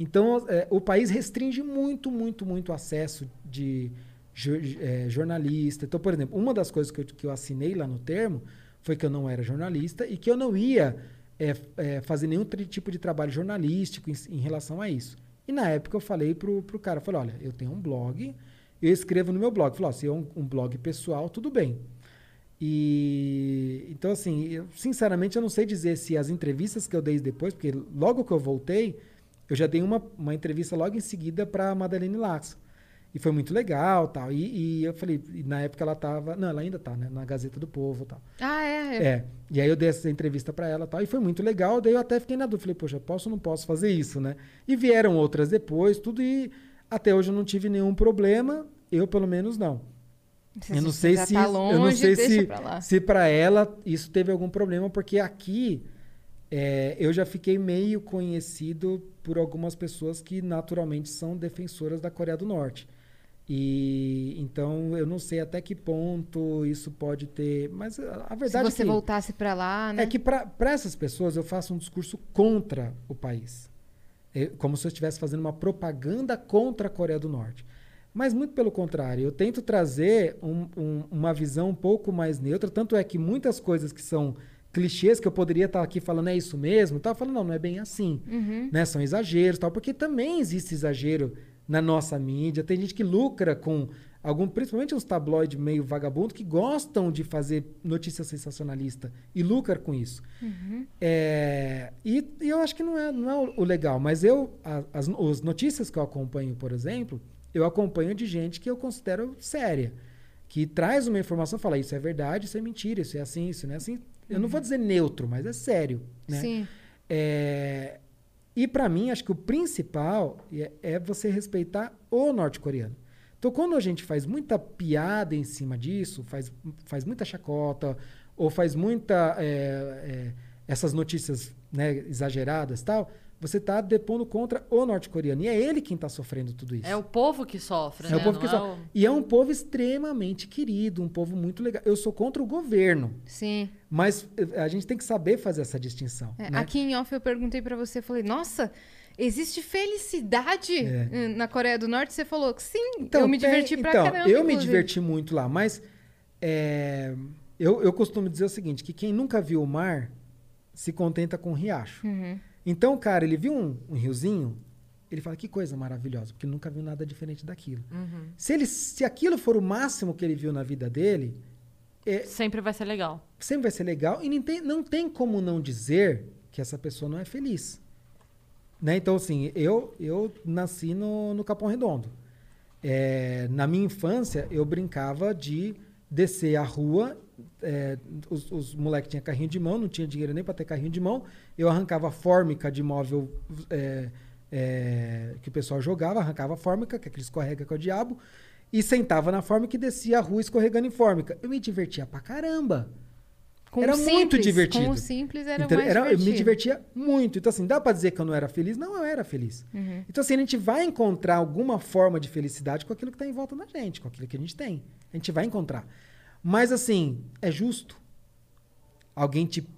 Então, é, o país restringe muito, muito, muito o acesso de jo- é, jornalista. Então, por exemplo, uma das coisas que eu, que eu assinei lá no termo foi que eu não era jornalista e que eu não ia é, é, fazer nenhum tipo de trabalho jornalístico em, em relação a isso. E na época eu falei pro, pro cara, falei, olha, eu tenho um blog, eu escrevo no meu blog. Falei, ó, se é um, um blog pessoal, tudo bem. E então, assim, eu, sinceramente, eu não sei dizer se as entrevistas que eu dei depois, porque logo que eu voltei, eu já dei uma, uma entrevista logo em seguida para Madeleine Lax. E foi muito legal tal. E, e eu falei, e na época ela tava. Não, ela ainda tá, né? Na Gazeta do Povo tal. Ah, é? é. É. E aí eu dei essa entrevista para ela tal. E foi muito legal. Daí eu até fiquei na dúvida. Falei, poxa, posso ou não posso fazer isso, né? E vieram outras depois, tudo. E até hoje eu não tive nenhum problema. Eu, pelo menos, não. Eu não sei se tá eu não longe, sei se pra se para ela isso teve algum problema porque aqui é, eu já fiquei meio conhecido por algumas pessoas que naturalmente são defensoras da Coreia do Norte e então eu não sei até que ponto isso pode ter mas a a Se verdade você é que, voltasse pra lá, né? é que para essas pessoas eu faço um discurso contra o país. É como se eu estivesse fazendo uma propaganda contra a Coreia do Norte. Mas muito pelo contrário, eu tento trazer um- um- uma visão um pouco mais neutra. Tanto é que muitas coisas que são clichês, que eu poderia estar aqui falando, é isso mesmo, tal, falando, não, não é bem assim. Uhum. Né? São exageros, tal, porque também existe exagero na nossa mídia. Tem gente que lucra com algum, principalmente os tabloides meio vagabundo, que gostam de fazer notícia sensacionalista e lucra com isso. É, e, e eu acho que não é, não é o, legal, mas eu, as, as notícias que eu acompanho, por exemplo, eu acompanho de gente que eu considero séria, que traz uma informação e fala, isso é verdade, isso é mentira, isso é assim, isso não é assim. Eu não vou dizer neutro, mas é sério. Né? Sim. É, e para mim, acho que o principal é, é você respeitar o norte-coreano. Então, quando a gente faz muita piada em cima disso, faz, faz muita chacota, ou faz muita. é, é, essas notícias né, exageradas tal, você está depondo contra o norte-coreano. E é ele quem está sofrendo tudo isso. É o povo que sofre, É né? o povo que é sofre. o- E é um povo extremamente querido, um povo muito legal. Eu sou contra o governo, Sim. mas eh, a gente tem que saber fazer essa distinção. É, né? Aqui em off eu perguntei pra você, falei, nossa, existe felicidade É. hum, na Coreia do Norte? Você falou que sim, Então, eu me diverti pra então, caramba. Eu me inclusive. diverti muito lá, mas é, eu, eu costumo dizer o seguinte, que quem nunca viu o mar se contenta com o riacho. Uhum. Então, cara, ele viu um, um riozinho, ele fala, que coisa maravilhosa, porque ele nunca viu nada diferente daquilo. Uhum. Se, ele, se aquilo for o máximo que ele viu na vida dele, é, Sempre vai ser legal. sempre vai ser legal e não tem, não tem como não dizer que essa pessoa não é feliz. Né? Então, assim, eu, eu nasci no, no Capão Redondo. É, na minha infância, eu brincava de descer a rua. É, os, os moleques tinham carrinho de mão, não tinha dinheiro nem para ter carrinho de mão. Eu arrancava fórmica de móvel é, é, que o pessoal jogava, arrancava a fórmica, que é aquele escorrega com o diabo, e sentava na fórmica e descia a rua escorregando em fórmica. Eu me divertia pra caramba. Com Era o muito simples, divertido. Com o simples era Então, mais era- eu me divertido. divertia muito. Então, assim, dá pra dizer que eu não era feliz? Não, eu era feliz. Uhum. Então, assim, a gente vai encontrar alguma forma de felicidade com aquilo que tá em volta da gente, com aquilo que a gente tem. A gente vai encontrar. Mas, assim, é justo. alguém te,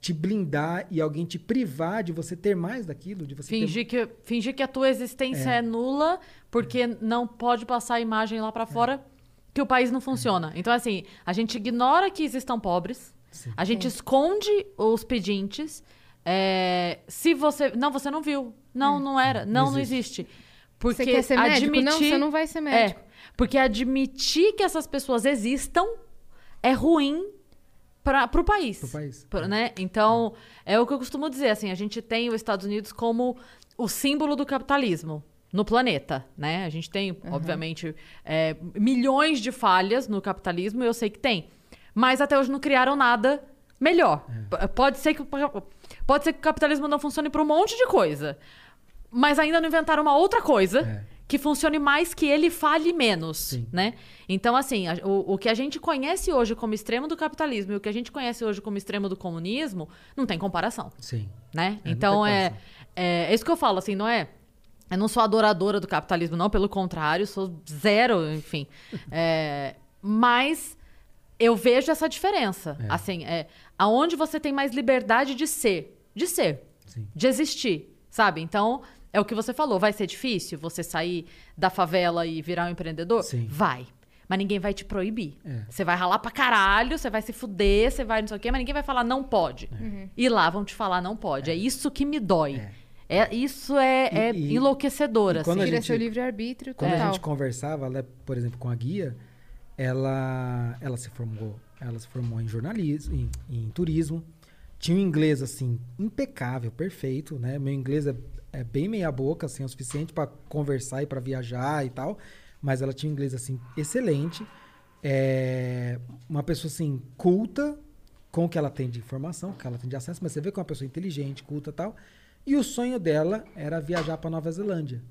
te blindar e alguém te privar de você ter mais daquilo, de você ter... Fingir que, fingir que a tua existência é, nula porque não pode passar a imagem lá pra fora que o país não funciona. Então, assim, a gente ignora que existam pobres, a gente esconde os pedintes. é, se você. Não, você não viu. Não, não era. Não, não existe. Porque Você quer ser médico? admitir. Não, você não vai ser médico. É, porque admitir que essas pessoas existam é ruim para o país. Pro país. Pra- né? Então, é o que eu costumo dizer, assim, a gente tem os Estados Unidos como o símbolo do capitalismo no planeta, né? A gente tem, obviamente, é, milhões de falhas no capitalismo, eu sei que tem. Mas até hoje não criaram nada melhor. P- Pode ser que o- pode ser que o capitalismo não funcione para um monte de coisa, mas ainda não inventaram uma outra coisa É. que funcione mais que ele fale menos, Sim. né? Então, assim, a- o, o que a gente conhece hoje como extremo do capitalismo e o que a gente conhece hoje como extremo do comunismo não tem comparação, Sim. né? É, então, é, é, é isso que eu falo, assim, não é... Eu não sou adoradora do capitalismo, não, pelo contrário, sou zero, enfim. É, mas eu vejo essa diferença. É. Assim, é, aonde você tem mais liberdade de ser. De ser. Sim. De existir, sabe? Então, é o que você falou. Vai ser difícil você sair da favela e virar um empreendedor? Sim. Vai. Mas ninguém vai te proibir. É. Você vai ralar pra caralho, você vai se fuder, você vai não sei o quê, mas ninguém vai falar não pode. E lá vão te falar não pode. É, isso que me dói. É. isso é, E- é e- enlouquecedor, e quando assim. a Tira gente- seu livre-arbítrio Quando a gente conversava, ela, por exemplo, com a guia, ela, ela se formou, ela se formou em jornalismo, em, em turismo, tinha um inglês assim impecável, perfeito, né? Meu inglês é, é bem meia boca, assim, é o suficiente para conversar e para viajar e tal, mas ela tinha um inglês assim excelente, é, uma pessoa assim culta com o que ela tem de informação, com o que ela tem de acesso, mas você vê que é uma pessoa inteligente, culta e tal. E o sonho dela era viajar para Nova Zelândia.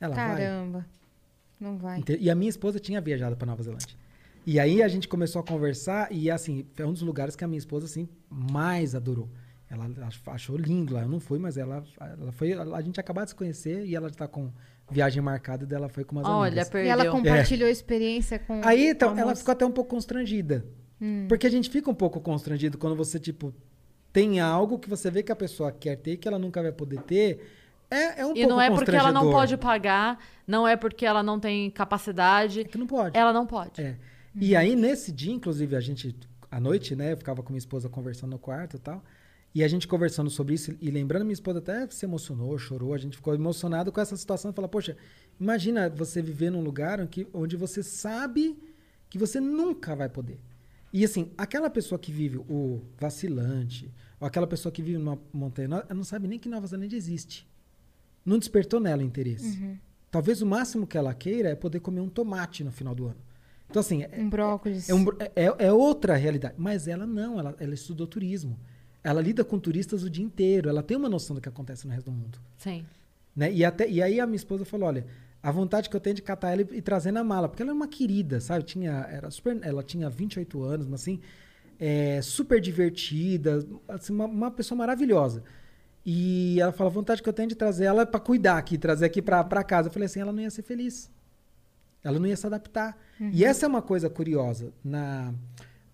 Ela vai. Caramba. Não vai. E a minha esposa tinha viajado para Nova Zelândia. E aí a gente começou a conversar e assim, foi um dos lugares que a minha esposa assim mais adorou. Ela ach- achou lindo lá. Eu não fui, mas ela, ela foi. A gente acabou de se conhecer e ela tá com viagem marcada dela foi com umas Olha, amigas. E perdeu. ela compartilhou a experiência com. Aí com então, a ela ficou até um pouco constrangida. Porque a gente fica um pouco constrangido quando você, tipo, tem algo que você vê que a pessoa quer ter que ela nunca vai poder ter. É, é um E pouco não é porque ela não pode pagar, não é porque ela não tem capacidade. É que não pode. Ela não pode. É. E aí, nesse dia, inclusive, a gente, à noite, né, eu ficava com minha esposa conversando no quarto e tal. E a gente conversando sobre isso e lembrando, minha esposa até se emocionou, chorou, a gente ficou emocionado com essa situação. Fala, poxa, imagina você viver num lugar onde você sabe que você nunca vai poder. E assim, aquela pessoa que vive o vacilante, ou aquela pessoa que vive numa montanha, ela não sabe nem que Nova Zelândia existe. Não despertou nela interesse. Talvez o máximo que ela queira é poder comer um tomate no final do ano. Então, assim, é, Um brócolis. é, um- é- é outra realidade. Mas ela não, ela, ela estudou turismo. Ela lida com turistas o dia inteiro. Ela tem uma noção do que acontece no resto do mundo. Sim. Né? E, até, e aí a minha esposa falou: olha, a vontade que eu tenho de catar ela e, e trazer na mala. Porque ela é uma querida, sabe? Tinha, era super, ela tinha 28 anos, mas assim, é, super divertida, assim, uma, uma pessoa maravilhosa. E ela falou: a vontade que eu tenho de trazer ela para cuidar aqui, trazer aqui para casa. Eu falei assim: ela não ia ser feliz. Ela não ia se adaptar. E essa é uma coisa curiosa. Na,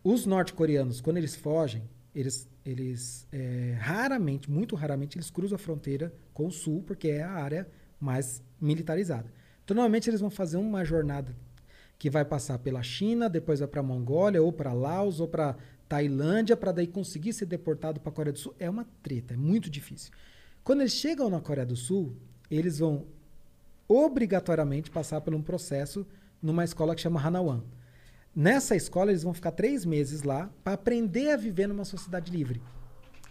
os norte-coreanos, quando eles fogem, eles, eles é, raramente, muito raramente, eles cruzam a fronteira com o sul, porque é a área mais militarizada. Então, normalmente, eles vão fazer uma jornada que vai passar pela China, depois vai para Mongólia, ou para Laos, ou para Tailândia, para daí conseguir ser deportado para a Coreia do Sul. É uma treta, é muito difícil. Quando eles chegam na Coreia do Sul, eles vão obrigatoriamente passar por um processo numa escola que chama Hanawan. Nessa escola, eles vão ficar três meses lá para aprender a viver numa sociedade livre.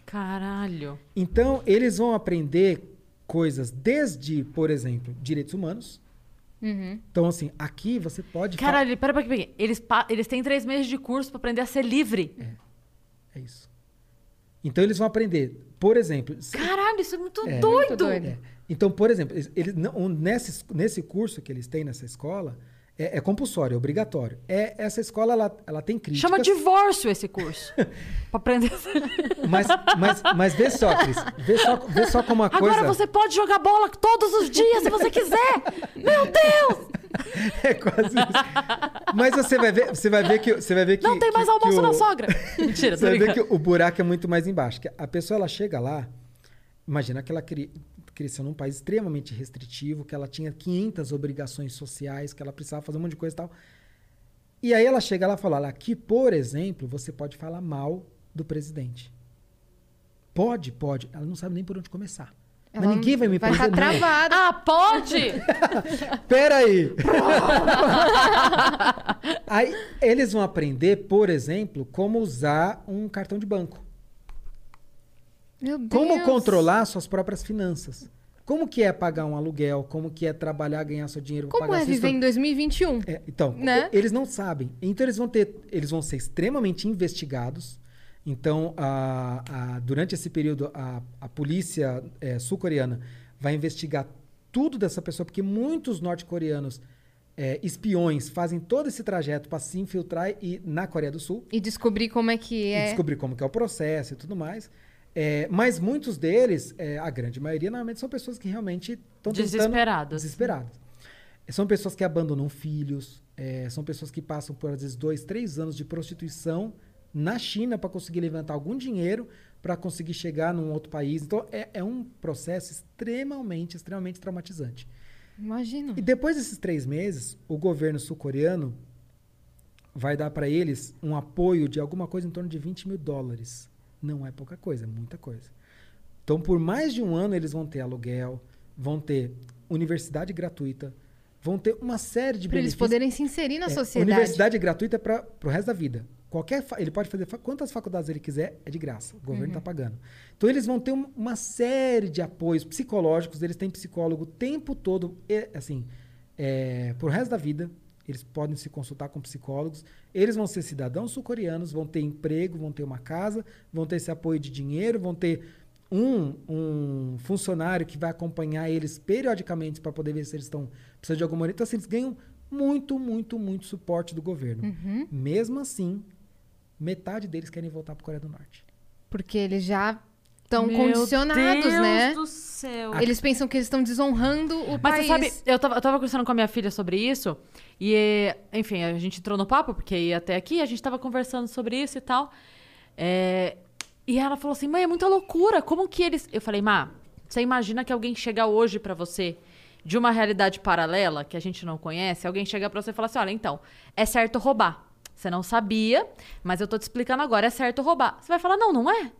Caralho. Então, eles vão aprender coisas desde, por exemplo, direitos humanos. Então, assim, aqui você pode. fa- Caralho, pera, pera, pera. Eles, eles têm três meses de curso pra aprender a ser livre. É isso. Então, eles vão aprender, por exemplo. se- Caralho, isso é muito É. doido. Muito doido. É. Então, por exemplo, eles, eles nesse, nesse curso que eles têm nessa escola, é, é compulsório, é obrigatório. É, essa escola, ela, ela tem críticas. Chama divórcio esse curso. pra aprender a. Mas, mas, mas vê só, Cris. Vê só, vê só como uma coisa... Agora você pode jogar bola todos os dias se você quiser. Meu Deus! É quase isso. Mas você vai ver, você vai ver que você vai ver que Não tem mais que- almoço que na o- sogra. Mentira, Você vai ver que o buraco é muito mais embaixo. Que a pessoa ela chega lá, imagina que ela cri- cresceu num país extremamente restritivo, que ela tinha 500 obrigações sociais, que ela precisava fazer um monte de coisa e tal. E aí ela chega lá e fala: aqui, por exemplo, você pode falar mal do presidente. Pode, pode. Ela não sabe nem por onde começar. Mas Ela ninguém vai me Vai prender, estar não. travada. Ah, pode? Peraí! Aí eles vão aprender, por exemplo, como usar um cartão de banco. Meu Deus. Como controlar suas próprias finanças. Como que é pagar um aluguel, como que é trabalhar, ganhar seu dinheiro, Como pagar é viver em história. 2021? É, então, Né? eles não sabem. Então eles vão ter, eles vão ser extremamente investigados. Então, a- a- durante esse período, a, a polícia é, sul-coreana vai investigar tudo dessa pessoa, porque muitos norte-coreanos é, espiões fazem todo esse trajeto para se infiltrar e, na Coreia do Sul E descobrir como é que e é. descobrir como que é o processo e tudo mais. É, mas muitos deles, é, a grande maioria, normalmente são pessoas que realmente estão Desesperadas. Desesperadas. São pessoas que abandonam filhos, é, são pessoas que passam por, às vezes, dois, três anos de prostituição na China para conseguir levantar algum dinheiro para conseguir chegar num outro país. Então, é, é um processo extremamente, extremamente traumatizante. Imagina. E depois desses três meses, o governo sul-coreano vai dar para eles um apoio de alguma coisa em torno de 20 mil dólares. Não é pouca coisa, é muita coisa. Então, por mais de um ano, eles vão ter aluguel, vão ter universidade gratuita, vão ter uma série de Pra eles benefícios. poderem se inserir na É, sociedade. Universidade gratuita para o resto da vida. Qualquer ele pode fazer fa- quantas faculdades ele quiser, é de graça. O governo está pagando. Então eles vão ter um- uma série de apoios psicológicos. Eles têm psicólogo o tempo todo, e, assim, é, pro resto da vida. Eles podem se consultar com psicólogos. Eles vão ser cidadãos sul-coreanos, vão ter emprego, vão ter uma casa, vão ter esse apoio de dinheiro, vão ter um, um funcionário que vai acompanhar eles periodicamente para poder ver se eles estão precisando de alguma Então, assim, eles ganham muito, muito, muito suporte do governo. Uhum. Mesmo assim, metade deles querem voltar para a Coreia do Norte. Porque eles já estão Meu condicionados, Deus né? do céu. Eles pensam que eles estão desonrando o Mas país. você sabe, eu tava, eu tava conversando com a minha filha sobre isso, e, enfim, a gente entrou no papo, porque ia até aqui, a gente tava conversando sobre isso e tal. É, e ela falou assim: mãe, é muita loucura, como que eles. Eu falei, Má, você imagina que alguém chega hoje pra você de uma realidade paralela que a gente não conhece, alguém chega pra você e fala assim: olha, então, é certo roubar. Você não sabia, mas eu tô te explicando agora, é certo roubar. Você vai falar: não, não é.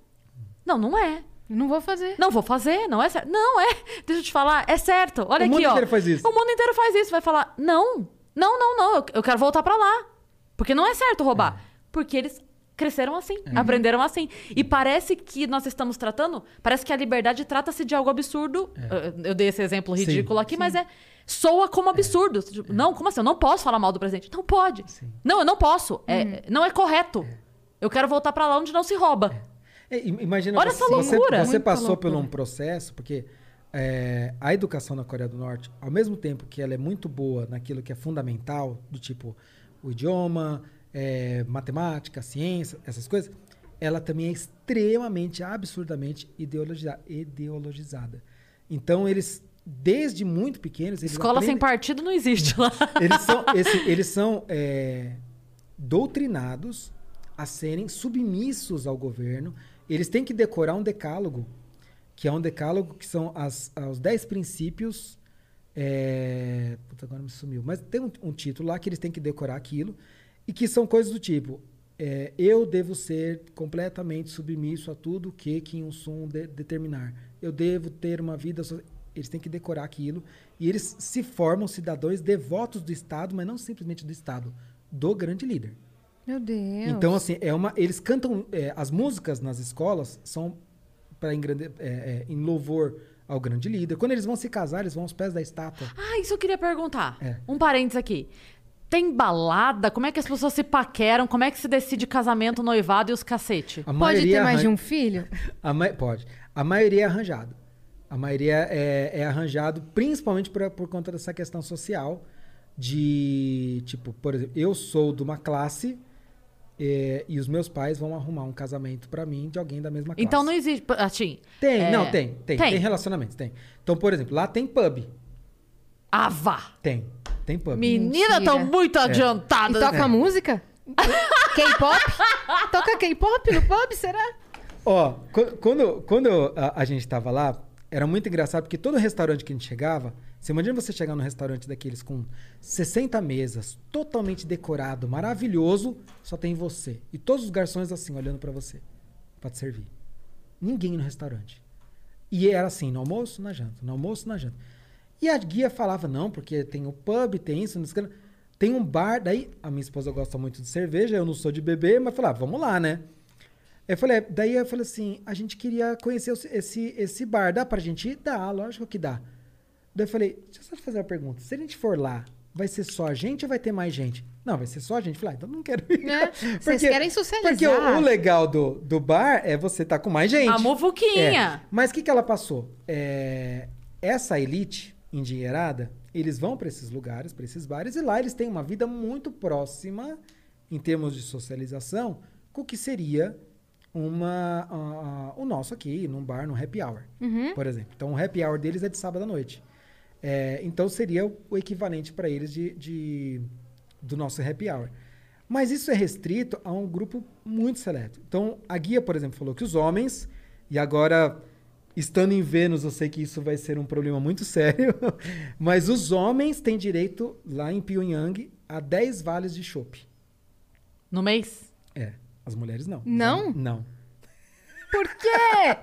Não, não é. Não vou fazer. Não vou fazer, não é certo. Não é. Deixa eu te falar, é certo. Olha O aqui, mundo ó. inteiro faz isso. O mundo inteiro faz isso. Vai falar, não, não, não, não. Eu, quero voltar pra lá. Porque não é certo roubar. Porque eles cresceram assim, aprenderam assim. E parece que nós estamos tratando, parece que a liberdade trata-se de algo absurdo. Eu, eu dei esse exemplo Sim, ridículo aqui, mas é soa como absurdo. Tipo, Não, como assim? Eu não posso falar mal do presidente. Não pode. Não, eu não posso. É, não é correto. Eu quero voltar pra lá onde não se rouba. É, im- imagina Olha você, essa você- loucura. Você, Muita passou loucura. por um processo, porque é, a educação na Coreia do Norte, ao mesmo tempo que ela é muito boa naquilo que é fundamental, do tipo o idioma, é, matemática, ciência, essas coisas, ela também é extremamente, absurdamente ideologiza- ideologizada. Então, eles, desde muito pequenos, eles Escola sem aprendem- partido não existe lá. eles são, esse- eles são é, doutrinados a serem submissos ao governo. Eles têm que decorar um decálogo, que é um decálogo que são as, os dez princípios. É, puta, agora me sumiu. Mas tem um, um título lá que eles têm que decorar aquilo. E que são coisas do tipo: é, eu devo ser completamente submisso a tudo que Kim Il-sung de- determinar. Eu devo ter uma vida. so- Eles têm que decorar aquilo. E eles se formam cidadãos devotos do Estado, mas não simplesmente do Estado, do grande líder. Meu Deus. Então, assim, é uma, eles cantam. é, as músicas nas escolas são para em louvor ao grande líder. Quando eles vão se casar, eles vão aos pés da estátua. Ah, isso eu queria perguntar. É. Um parênteses aqui. Tem balada? Como é que as pessoas se paqueram? Como é que se decide casamento, noivado e os cacete? A Pode ter mais de arran- um filho? A ma- Pode. A maioria é arranjado. A maioria é, é arranjado principalmente por, por conta dessa questão social de, tipo, por exemplo, eu sou de uma classe é, e os meus pais vão arrumar um casamento pra mim de alguém da mesma classe. Então não existe. Assim. Tem, é, não, tem, tem, Tem. tem. relacionamentos, tem. Então, por exemplo, lá tem pub. Ah, vá! Tem. Tem pub. Menina, tão muito E adiantada. toca música? K-pop? Toca K-pop no pub, será? Ó, qu- quando, quando a, a gente tava lá, era muito engraçado, porque todo restaurante que a gente chegava, você imagina você chegar num restaurante daqueles com 60 mesas, totalmente decorado, maravilhoso, só tem você. E todos os garçons assim, olhando pra você, pra te servir. Ninguém no restaurante. E era assim, no almoço, na janta, no almoço, na janta. E a guia falava, não, porque tem o pub, tem isso, não tem um bar. Daí, a minha esposa gosta muito de cerveja, eu não sou de beber, mas falei, ah, vamos lá, né? Eu falei, daí eu falei assim, a gente queria conhecer esse, esse bar, dá pra gente ir? Dá, lógico que dá. Daí eu falei, deixa eu só te fazer uma pergunta, se a gente for lá, vai ser só a gente ou vai ter mais gente? Não, vai ser só a gente. Falei, ah, então não quero ir. É, vocês querem socializar. Porque o, o legal do, do bar é você estar com mais gente. A muvuquinha. É. Mas o que, que ela passou? É, essa elite endinheirada, eles vão para esses lugares, para esses bares, e lá eles têm uma vida muito próxima, em termos de socialização, com o que seria uma, ah, o nosso aqui, num bar, num happy hour, por exemplo. Então, o happy hour deles é de sábado à noite. É, então, seria o, equivalente para eles de, de- do nosso happy hour. Mas isso é restrito a um grupo muito seleto. Então, a guia, por exemplo, falou que os homens, e agora, estando em Vênus, eu sei que isso vai ser um problema muito sério, mas os homens têm direito, lá em Pyongyang, a 10 vales de chopp. No mês? É, as mulheres não. Não? Não. Por quê?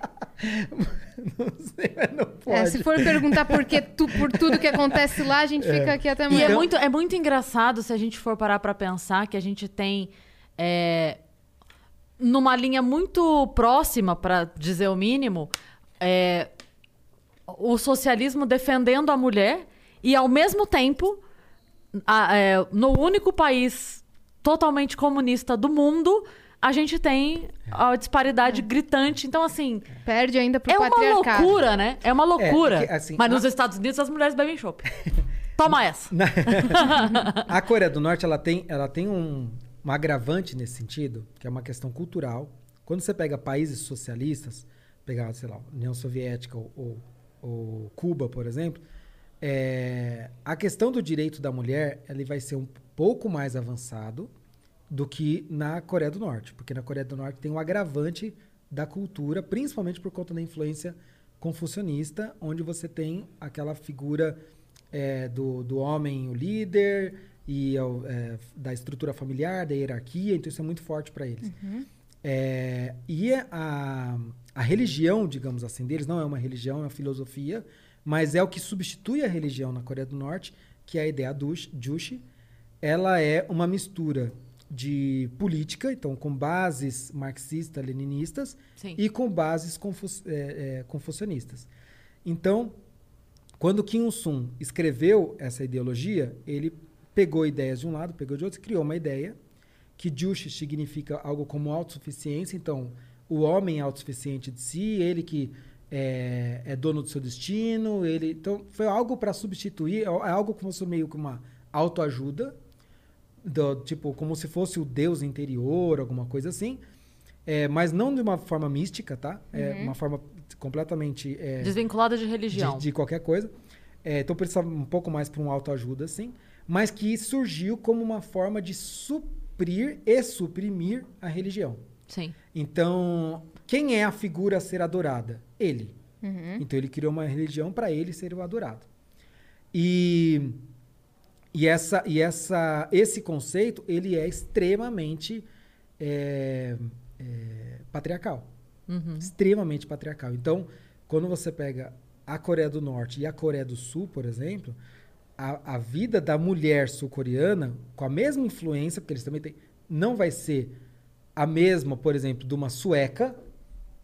não sei, mas não pode. É, se for perguntar por, que tu, por tudo que acontece lá, a gente fica aqui até E amanhã. é, muito, é muito engraçado se a gente for parar pra pensar que a gente tem. é, numa linha muito próxima, pra dizer o mínimo, é, o socialismo defendendo a mulher e, ao mesmo tempo, a- é, no único país totalmente comunista do mundo, a gente tem a disparidade gritante. Então, assim, Perde ainda pro é uma loucura, né? É uma loucura. É, que, assim, Mas na- nos Estados Unidos as mulheres bebem chopp. Toma essa. A Coreia do Norte ela tem, ela tem um, um agravante nesse sentido, que é uma questão cultural. Quando você pega países socialistas, pegar, sei lá, União Soviética ou, ou- ou Cuba, por exemplo, é, a questão do direito da mulher ele vai ser um pouco mais avançado do que na Coreia do Norte, porque na Coreia do Norte tem um agravante da cultura, principalmente por conta da influência confucionista, onde você tem aquela figura é, do, do homem, o líder, e é, da estrutura familiar, da hierarquia, então isso é muito forte para eles. É, e a, a religião, digamos assim, deles não é uma religião, é uma filosofia, mas é o que substitui a religião na Coreia do Norte, que é a ideia dush, Juche. Ela é uma mistura de política, então com bases marxistas-leninistas Sim. e com bases confu é, é, confucionistas. Então, quando Kim Il-sung escreveu essa ideologia, ele pegou ideias de um lado, pegou de outro, e criou uma ideia que Juche significa algo como autossuficiência. Então, o homem é autossuficiente de si, ele que é, é dono do seu destino. Ele, então, foi algo para substituir, é algo como se fosse meio que uma autoajuda, do, tipo, como se fosse o deus interior, alguma coisa assim. É, mas não de uma forma mística, tá? É uma forma completamente é, Desvinculada de religião. de, de qualquer coisa. É, então precisava um pouco mais para um autoajuda, assim. Mas que surgiu como uma forma de suprir e suprimir a religião. Sim. Então, quem é a figura a ser adorada? Ele. Então ele criou uma religião para ele ser o adorado. E, e, essa, e essa, esse conceito ele é extremamente é, é, patriarcal. Extremamente patriarcal. Então, quando você pega a Coreia do Norte e a Coreia do Sul, por exemplo, a, a vida da mulher sul-coreana, com a mesma influência, porque eles também têm, não vai ser a mesma, por exemplo, de uma sueca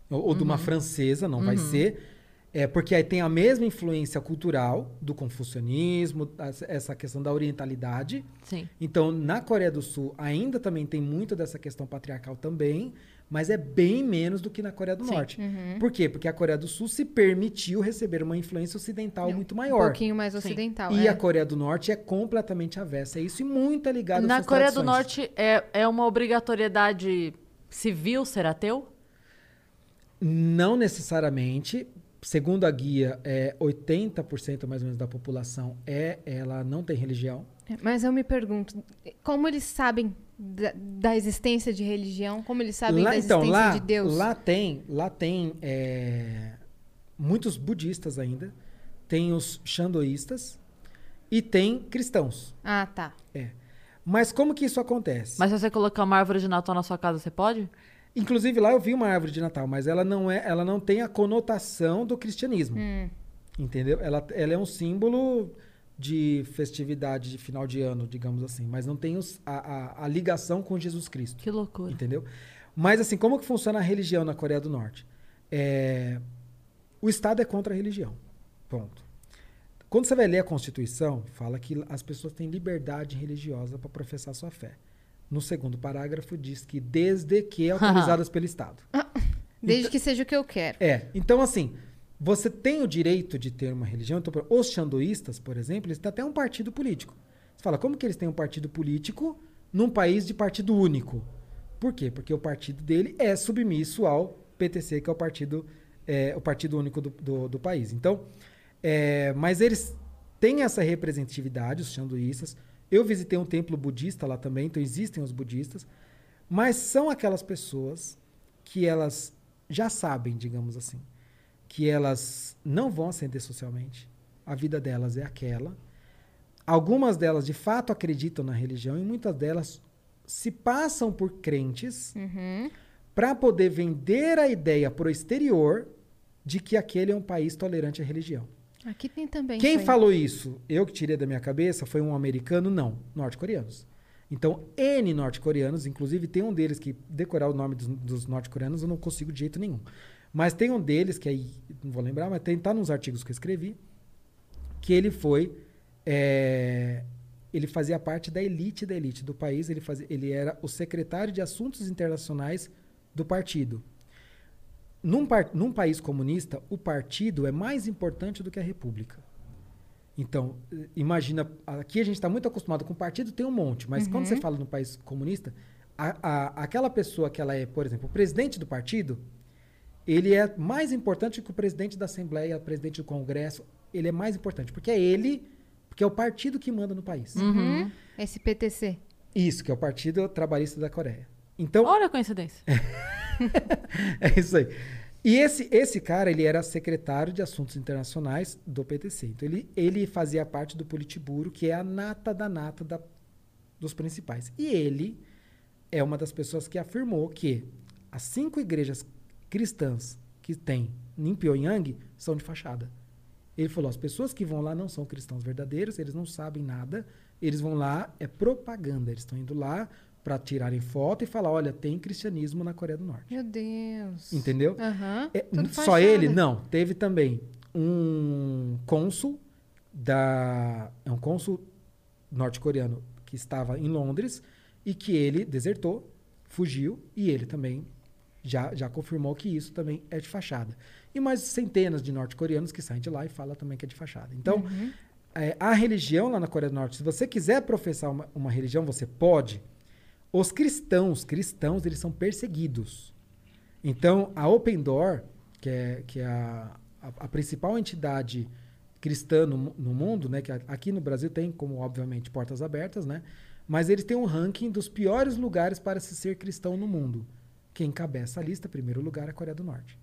ou, ou de uma francesa, não vai ser. É, porque aí tem a mesma influência cultural do confucionismo, essa- questão da orientalidade. Sim. Então, na Coreia do Sul, ainda também tem muito dessa questão patriarcal também, mas é bem menos do que na Coreia do Sim. Norte. Por quê? Porque a Coreia do Sul se permitiu receber uma influência ocidental muito Um maior. pouquinho mais ocidental. E é. a Coreia do Norte é completamente avessa a isso e muito é ligada Na Coreia do tradições. Norte é, é uma obrigatoriedade civil ser ateu? Não necessariamente. Segundo a guia, é 80% mais ou menos da população é ela não tem religião. Mas eu me pergunto, como eles sabem da, da existência de religião? Como eles sabem da existência então, lá, de Deus? Lá tem, lá tem é, muitos budistas ainda, tem os xandoístas e tem cristãos. Ah, tá. É. Mas como que isso acontece? Mas se você colocar uma árvore de Natal na sua casa, você pode? Inclusive lá eu vi uma árvore de Natal, mas ela não é, ela não tem a conotação do cristianismo. Hum. Entendeu? Ela, ela é um símbolo de festividade de final de ano, digamos assim, mas não tem os- a, a- a ligação com Jesus Cristo. Que loucura. Entendeu? Mas assim, como que funciona a religião na Coreia do Norte? É, o Estado é contra a religião. Ponto. Quando você vai ler a Constituição, fala que as pessoas têm liberdade religiosa para professar sua fé. No segundo parágrafo diz que desde que autorizadas pelo Estado. Desde que seja o que eu quero. É. Então, assim, você tem o direito de ter uma religião. Então, os xandoístas, por exemplo, eles têm até um partido político. Você fala, como que eles têm um partido político num país de partido único? Por quê? Porque o partido dele é submisso ao PTC, que é o partido, é, o partido único do, do, do país. Então, é, mas eles têm essa representatividade, os xandoístas. Eu visitei um templo budista lá também, então existem os budistas. Mas são aquelas pessoas que elas já sabem, digamos assim, que elas não vão ascender socialmente. A vida delas é aquela. Algumas delas de fato acreditam na religião e muitas delas se passam por crentes Uhum. para poder vender a ideia para o exterior de que aquele é um país tolerante à religião. Aqui tem também. Quem aí. falou isso, eu que tirei da minha cabeça, foi um americano? Não, norte-coreanos. Então, N norte-coreanos, inclusive tem um deles que decorar o nome dos, dos norte-coreanos eu não consigo de jeito nenhum. Mas tem um deles, que aí, não vou lembrar, mas tem, tá nos artigos que eu escrevi, que ele foi. é, ele fazia parte da elite da elite do país, ele, fazia, ele era o secretário de Assuntos Internacionais do partido. Num, par- num país comunista, o partido é mais importante do que a república. Então, eh, imagina, aqui a gente está muito acostumado com partido, tem um monte, mas quando você fala no país comunista, a- a- aquela pessoa que ela é, por exemplo, o presidente do partido, ele é mais importante que o presidente da Assembleia, o presidente do Congresso, ele é mais importante, porque é ele, porque é o partido que manda no país. Uhum. Esse PTC. Isso, que é o Partido Trabalhista da Coreia. Então, Olha a coincidência. É isso aí. E esse, esse cara, ele era secretário de Assuntos Internacionais do PTC. Então, ele, ele fazia parte do Politburo, que é a nata da nata da, dos principais. E ele é uma das pessoas que afirmou que as cinco igrejas cristãs que tem em Pyongyang são de fachada. Ele falou, as pessoas que vão lá não são cristãos verdadeiros, eles não sabem nada, eles vão lá, é propaganda. Eles estão indo lá para tirarem foto e falar, olha, tem cristianismo na Coreia do Norte. Meu Deus. Entendeu? Aham. É, só fachada. ele? Não. Teve também um cônsul da. É um cônsul norte-coreano que estava em Londres e que ele desertou, fugiu e ele também já, já confirmou que isso também é de fachada. E mais centenas de norte-coreanos que saem de lá e falam também que é de fachada. Então, é, a religião lá na Coreia do Norte, se você quiser professar uma, uma religião, você pode. Os cristãos, cristãos, eles são perseguidos. Então, a Open Door, que é, que é a, a, a principal entidade cristã no, no mundo, né, que aqui no Brasil tem como, obviamente, portas abertas, né, mas eles têm um ranking dos piores lugares para se ser cristão no mundo. Quem encabeça a lista, primeiro lugar, é a Coreia do Norte.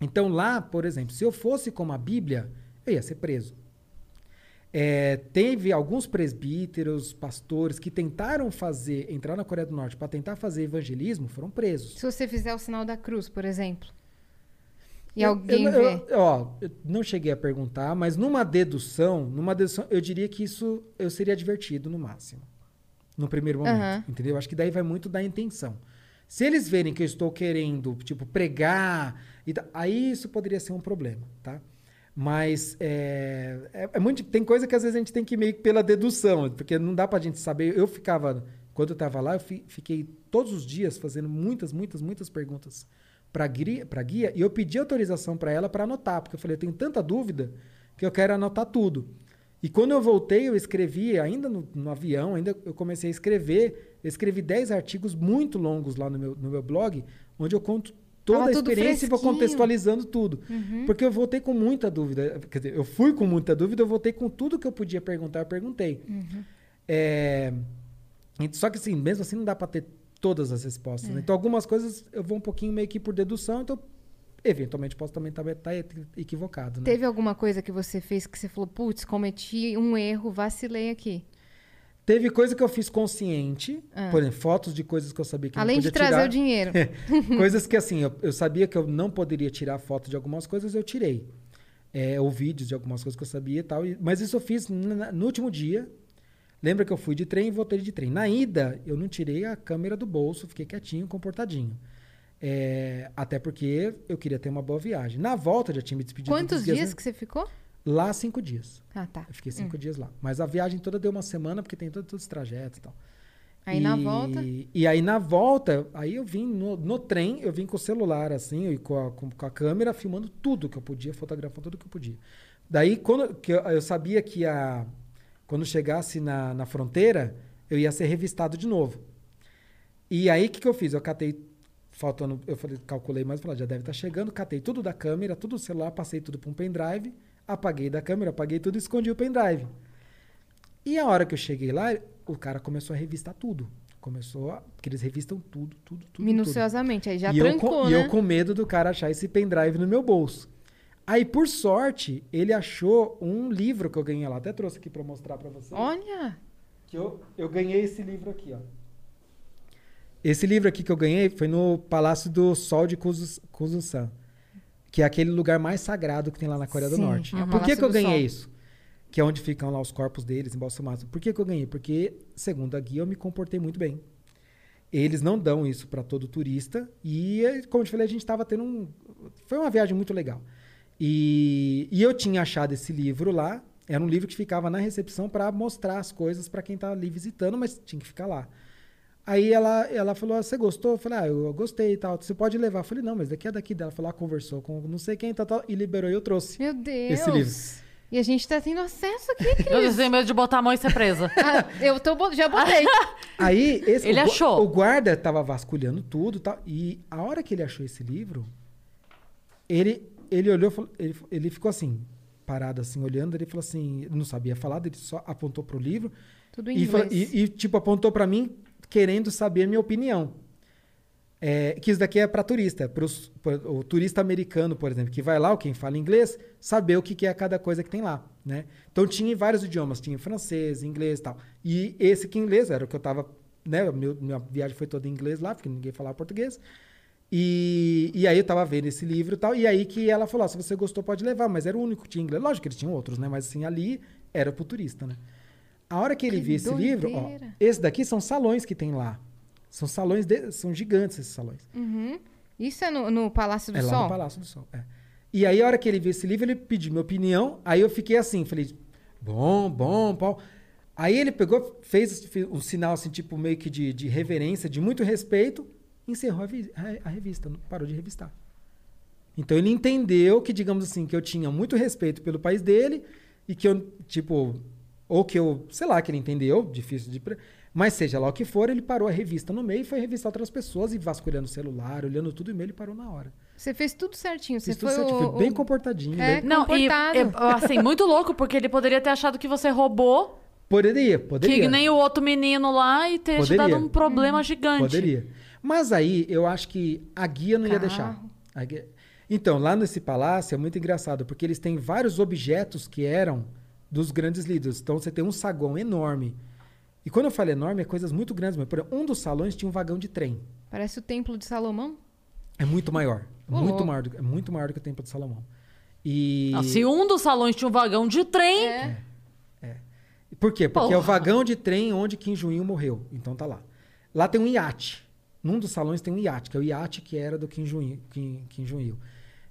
Então, lá, por exemplo, se eu fosse como a Bíblia, eu ia ser preso. É, teve alguns presbíteros, pastores que tentaram fazer, entrar na Coreia do Norte para tentar fazer evangelismo, foram presos. Se você fizer o sinal da cruz, por exemplo. E Eu- alguém eu, vê. eu- ó, eu não cheguei a perguntar, mas numa dedução, numa dedução, eu diria que isso eu seria divertido no máximo. No primeiro momento, Aham. entendeu? Acho que daí vai muito da intenção. Se eles verem que eu estou querendo, tipo, pregar, aí isso poderia ser um problema, tá? Mas é, é, é muito, tem coisa que às vezes a gente tem que ir meio que pela dedução, porque não dá pra gente saber. Eu ficava, quando eu estava lá, eu fi- fiquei todos os dias fazendo muitas, muitas, muitas perguntas para para guia e eu pedi autorização para ela para anotar, porque eu falei, eu tenho tanta dúvida que eu quero anotar tudo. E quando eu voltei, eu escrevi, ainda no, no avião, ainda eu comecei a escrever, eu escrevi 10 artigos muito longos lá no meu, no meu blog, onde eu conto toda Tava a experiência e vou. Uhum. contextualizando tudo. Porque eu voltei com muita dúvida. Quer dizer, eu fui com muita dúvida, eu voltei com tudo que eu podia perguntar, eu perguntei. Uhum. É, só que assim, mesmo assim não dá para ter todas as respostas. né? Então algumas coisas eu vou um pouquinho meio que por dedução, então eventualmente posso também estar equivocado. Né? Teve alguma coisa que você fez que você falou, putz, cometi um erro, vacilei aqui. Teve coisa que eu fiz consciente, Ah. por exemplo, fotos de coisas que eu sabia que Além não de podia trazer tirar. o dinheiro. coisas que assim, eu, eu sabia que eu não poderia tirar foto de algumas coisas, eu tirei. É, ou vídeos de algumas coisas que eu sabia e tal. e- mas isso eu fiz na- no último dia. Lembra que eu fui de trem e voltei de trem. Na ida, eu não tirei a câmera do bolso, fiquei quietinho, comportadinho. É, até porque eu queria ter uma boa viagem. Na volta, já tinha me despedido. Quantos dos dias né? que você ficou? Lá, cinco dias. Ah, tá. Eu fiquei cinco dias lá. Mas a viagem toda deu uma semana, porque tem todo- todos os trajetos e tal. Aí na volta. E aí na volta, aí eu vim no, no trem, eu vim com o celular, assim, e com a, com, com a câmera, filmando tudo que eu podia, fotografando tudo que eu podia. Daí, quando que eu, eu sabia que a, quando chegasse na, na fronteira, eu ia ser revistado de novo. E aí, o que, que eu fiz? Eu catei, faltando, eu falei, calculei mais, falei, já deve estar chegando, catei tudo da câmera, tudo do celular, passei tudo para um pendrive, apaguei da câmera, apaguei tudo e escondi o pendrive. E a hora que eu cheguei lá, o cara começou a revistar tudo. Começou a. Porque eles revistam tudo, tudo, tudo. tudo. Minuciosamente. Aí já e eu, trancou, com, né? e eu com medo do cara achar esse pendrive no meu bolso. Aí, por sorte, ele achou um livro que eu ganhei lá. Até trouxe aqui pra mostrar pra vocês. Olha. Que eu, eu ganhei esse livro aqui, ó. Esse livro aqui que eu ganhei foi no Palácio do Sol de Kuzu- Kuzusan. Que é aquele lugar mais sagrado que tem lá na Coreia Sim, do Norte. Por que, que eu ganhei isso? Que é onde ficam lá os corpos deles, embalsamados. Por que, que eu ganhei? Porque, segundo a guia, eu me comportei muito bem. Eles não dão isso para todo turista. E, como eu te falei, a gente estava tendo um. Foi uma viagem muito legal. E, e eu tinha achado esse livro lá. Era um livro que ficava na recepção para mostrar as coisas para quem estava ali visitando, mas tinha que ficar lá. Aí ela, ela falou: "Ah, Você gostou? Eu falei: Ah, eu gostei e tal. Você pode levar. Eu falei: Não, mas daqui é daqui dela. Falou: ah, conversou com não sei quem tal, tal, e liberou e eu trouxe. Meu Deus. Esse livro. E a gente tá tendo acesso aqui, Eu Cris. tenho medo de botar a mão e ser presa. Ah, eu tô, já botei. Aí esse, Ele o, achou. O guarda tava vasculhando tudo e tal. E a hora que ele achou esse livro, ele, ele olhou, falou- ele, ele ficou assim, parado assim, olhando. Ele falou assim, não sabia falar, ele só apontou pro livro. Tudo em E, inglês. fa- e- e, tipo, apontou pra mim, querendo saber minha opinião. É, que isso daqui é para turista, para o turista americano, por exemplo, que vai lá, ou quem fala inglês, saber o que, que é cada coisa que tem lá, né? Então tinha em vários idiomas, tinha francês, inglês e tal. E esse que em inglês era o que eu tava, né? Minha viagem foi toda em inglês lá, porque ninguém falava português. E, e aí eu tava vendo esse livro e tal, e aí que ela falou, ah, se você gostou pode levar, mas era o único que tinha inglês. Lógico que eles tinham outros, né? Mas assim, ali era pro turista, né? A hora que ele Que viu esse livro, ó, esse daqui são salões que tem lá. São salões, de- são gigantes esses salões. Uhum. Isso é no, no Palácio do é lá Sol? no Palácio do Sol. é. E aí, a hora que ele viu esse livro, ele pediu minha opinião. Aí eu fiquei assim, falei, bom, bom, Paulo. Aí ele pegou, fez fez um sinal assim, tipo, meio que de, de reverência, de muito respeito, encerrou a, vi- a- a revista, não- parou de revistar. Então ele entendeu que, digamos assim, que eu tinha muito respeito pelo país dele e que eu, tipo, ou que eu, sei lá, que ele entendeu, difícil de. Mas seja lá o que for, ele parou a revista no meio e foi revistar outras pessoas e vasculhando o celular, olhando tudo e meio, ele parou na hora. Você fez tudo certinho. Você Fiz tudo foi certinho, o, foi bem o- comportadinho. É, bem- Não, e, comportado. e, assim, muito louco, porque ele poderia ter achado que você roubou, Poderia, poderia. que nem o outro menino lá, e ter te Poderia. dado um problema gigante. Poderia. Mas aí eu acho que a guia não ia Carro. deixar. A guia- Então, lá nesse palácio é muito engraçado, porque eles têm vários objetos que eram dos grandes líderes. Então você tem um saguão enorme. E quando eu falo enorme, é coisas muito grandes. Mas, por exemplo, um dos salões tinha um vagão de trem. Parece o Templo de Salomão. É muito maior. Muito maior, do, é muito maior do que o Templo de Salomão. E... Não, se um dos salões tinha um vagão de trem, É. Por quê? Porque é o Porra. vagão de trem onde Kim Jong-il morreu. Então tá lá. Lá tem um iate. Num dos salões tem um iate, que é o iate que era do Kim Jong-il. Kim, Kim Jong-il.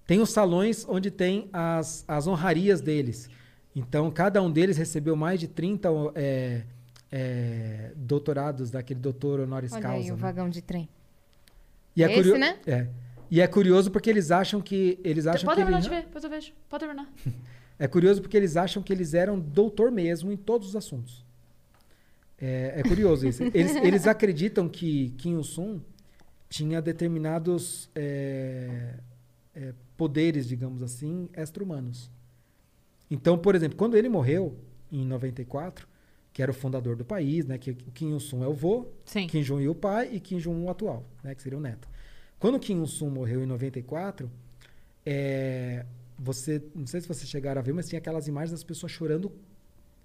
Tem os salões onde tem as, as honrarias deles. Então, cada um deles recebeu mais de 30 é, é, doutorados daquele doutor honoris Olha causa. aí o né? vagão de trem. E é Esse, curio- né? É. E é curioso porque eles acham que eles acham pode que terminar eles, de ver, depois eu vejo. Pode terminar. é curioso porque eles acham que eles eram doutor mesmo em todos os assuntos. É, é curioso isso. Eles, eles acreditam que Kim Il-sung tinha determinados é, é, poderes, digamos assim, extra-humanos. Então, por exemplo, quando ele morreu, em 94, que era o fundador do país, né? Que o Kim Il-sung é o vô, Sim. Kim Jong-il o pai e Kim Jong-un o atual, né? Que seria o neto. Quando o Kim Il-sung morreu em 94, é, você, não sei se vocês chegaram a ver, mas tinha aquelas imagens das pessoas chorando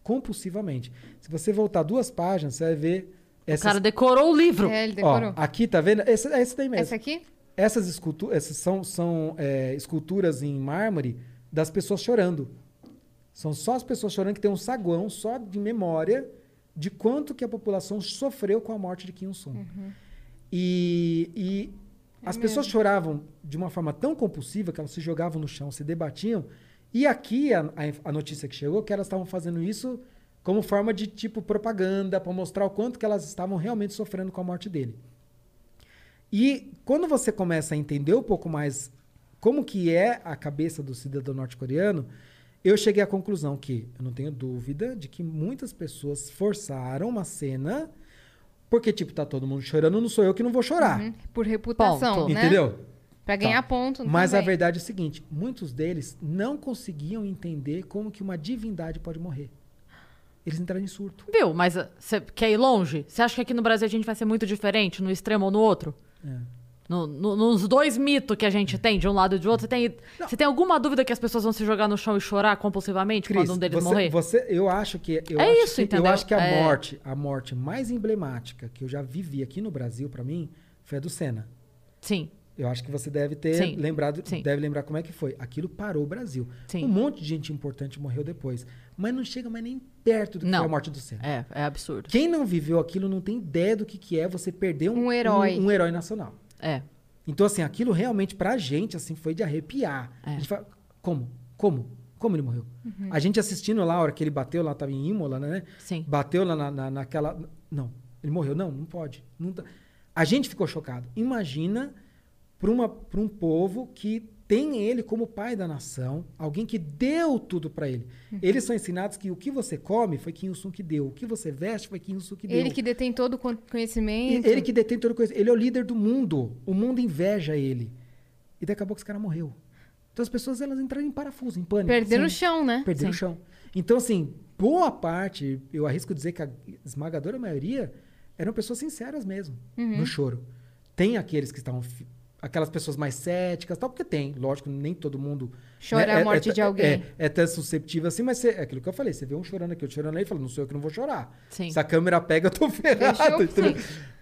compulsivamente. Se você voltar duas páginas, você vai ver O essas, cara decorou o livro. É, ele ó, decorou. aqui tá vendo? Esse, é esse daí mesmo. Essa aqui? Essas esculturas, essas são, são é, esculturas em mármore das pessoas chorando. São só as pessoas chorando que tem um saguão só de memória de quanto que a população sofreu com a morte de Kim Il-sung. E, e as pessoas choravam de uma forma tão compulsiva que elas se jogavam no chão, se debatiam. E aqui a, a- notícia que chegou é que elas estavam fazendo isso como forma de tipo propaganda para mostrar o quanto que elas estavam realmente sofrendo com a morte dele. E quando você começa a entender um pouco mais como que é a cabeça do cidadão norte-coreano, eu cheguei à conclusão que eu não tenho dúvida de que muitas pessoas forçaram uma cena porque tipo tá todo mundo chorando, não sou eu que não vou chorar, Uhum. Por reputação, Ponto. né? entendeu? Pra ganhar Tá. ponto. Mas a também. verdade é o seguinte, muitos deles não conseguiam entender como que uma divindade pode morrer. Eles entraram em surto. Viu? Mas você quer ir longe? Você acha que aqui no Brasil a gente vai ser muito diferente, no extremo ou no outro? É. No- no- nos dois mitos que a gente tem, de um lado e de outro, você tem, você tem alguma dúvida que as pessoas vão se jogar no chão e chorar compulsivamente Cris, quando um deles você, morrer? você- eu acho que eu É acho isso, que, entendeu? Eu acho que a É. morte, a morte mais emblemática que eu já vivi aqui no Brasil pra mim foi a do Senna. Sim, Eu acho que você deve ter Sim, lembrado, sim. deve lembrar como é que foi. Aquilo parou o Brasil. Sim. Um monte de gente importante morreu depois, mas não chega mais nem perto do que Não. foi a morte do Senna. é, é absurdo. Quem não viveu aquilo não tem ideia do que, que é você perder um, Um herói. um, um herói nacional. É. Então, assim, aquilo realmente pra gente, assim, foi de arrepiar. É. A gente fala, como? Como? Como ele morreu? A gente assistindo lá, a hora que ele bateu lá, tava em Imola, né? Sim. Bateu lá na, na- naquela... Não, ele morreu. Não, não pode. Não tá- A gente ficou chocado. Imagina para um povo que tem ele como pai da nação, alguém que deu tudo pra ele. Eles são ensinados que o que você come foi Kim Il-sung que deu, o que você veste foi Kim Il-sung que deu. Ele que detém todo o con- conhecimento. Ele que detém toda coisa. Ele é o líder do mundo. O mundo inveja ele. E daqui a pouco esse cara morreu. Então as pessoas elas entraram em parafuso, em pânico. Perderam Sim. o chão, né? Perderam o chão. Então, assim, boa parte, eu arrisco dizer que a esmagadora maioria eram pessoas sinceras mesmo, Uhum. no choro. Tem aqueles que estavam. Aquelas pessoas mais céticas, tal, porque tem. Lógico, nem todo mundo. Chora né, a morte é, de alguém. É, é tão susceptível assim, mas é aquilo que eu falei. Você vê um chorando aqui, outro chorando aí, e fala, não sou eu que não vou chorar. Sim. Se a câmera pega, eu tô ferrado. Entendeu?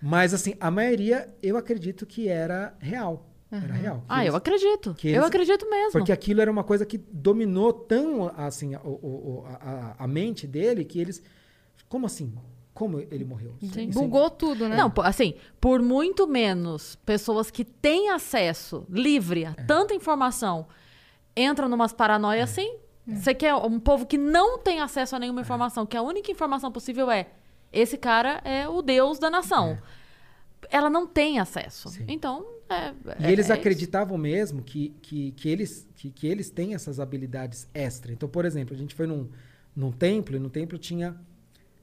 Mas, assim, a maioria, eu acredito que era real. Era real. Ah, eles- eu acredito. que Eu eles- acredito mesmo. porque aquilo era uma coisa que dominou tão assim o- a, a- a mente dele que eles. Como assim? Como ele morreu? Sim. É- Bugou tudo, né? Não, assim, por muito menos pessoas que têm acesso livre É. a tanta informação entram numas paranoias assim. Você quer um povo que não tem acesso a É. nenhuma informação, que a única informação possível é esse cara é o deus da nação. Ela não tem acesso. É. Sim. Então, é, E é- eles é acreditavam mesmo que, que, que, eles, que, que eles têm essas habilidades extra. Então, por exemplo, a gente foi num, num templo e no templo tinha.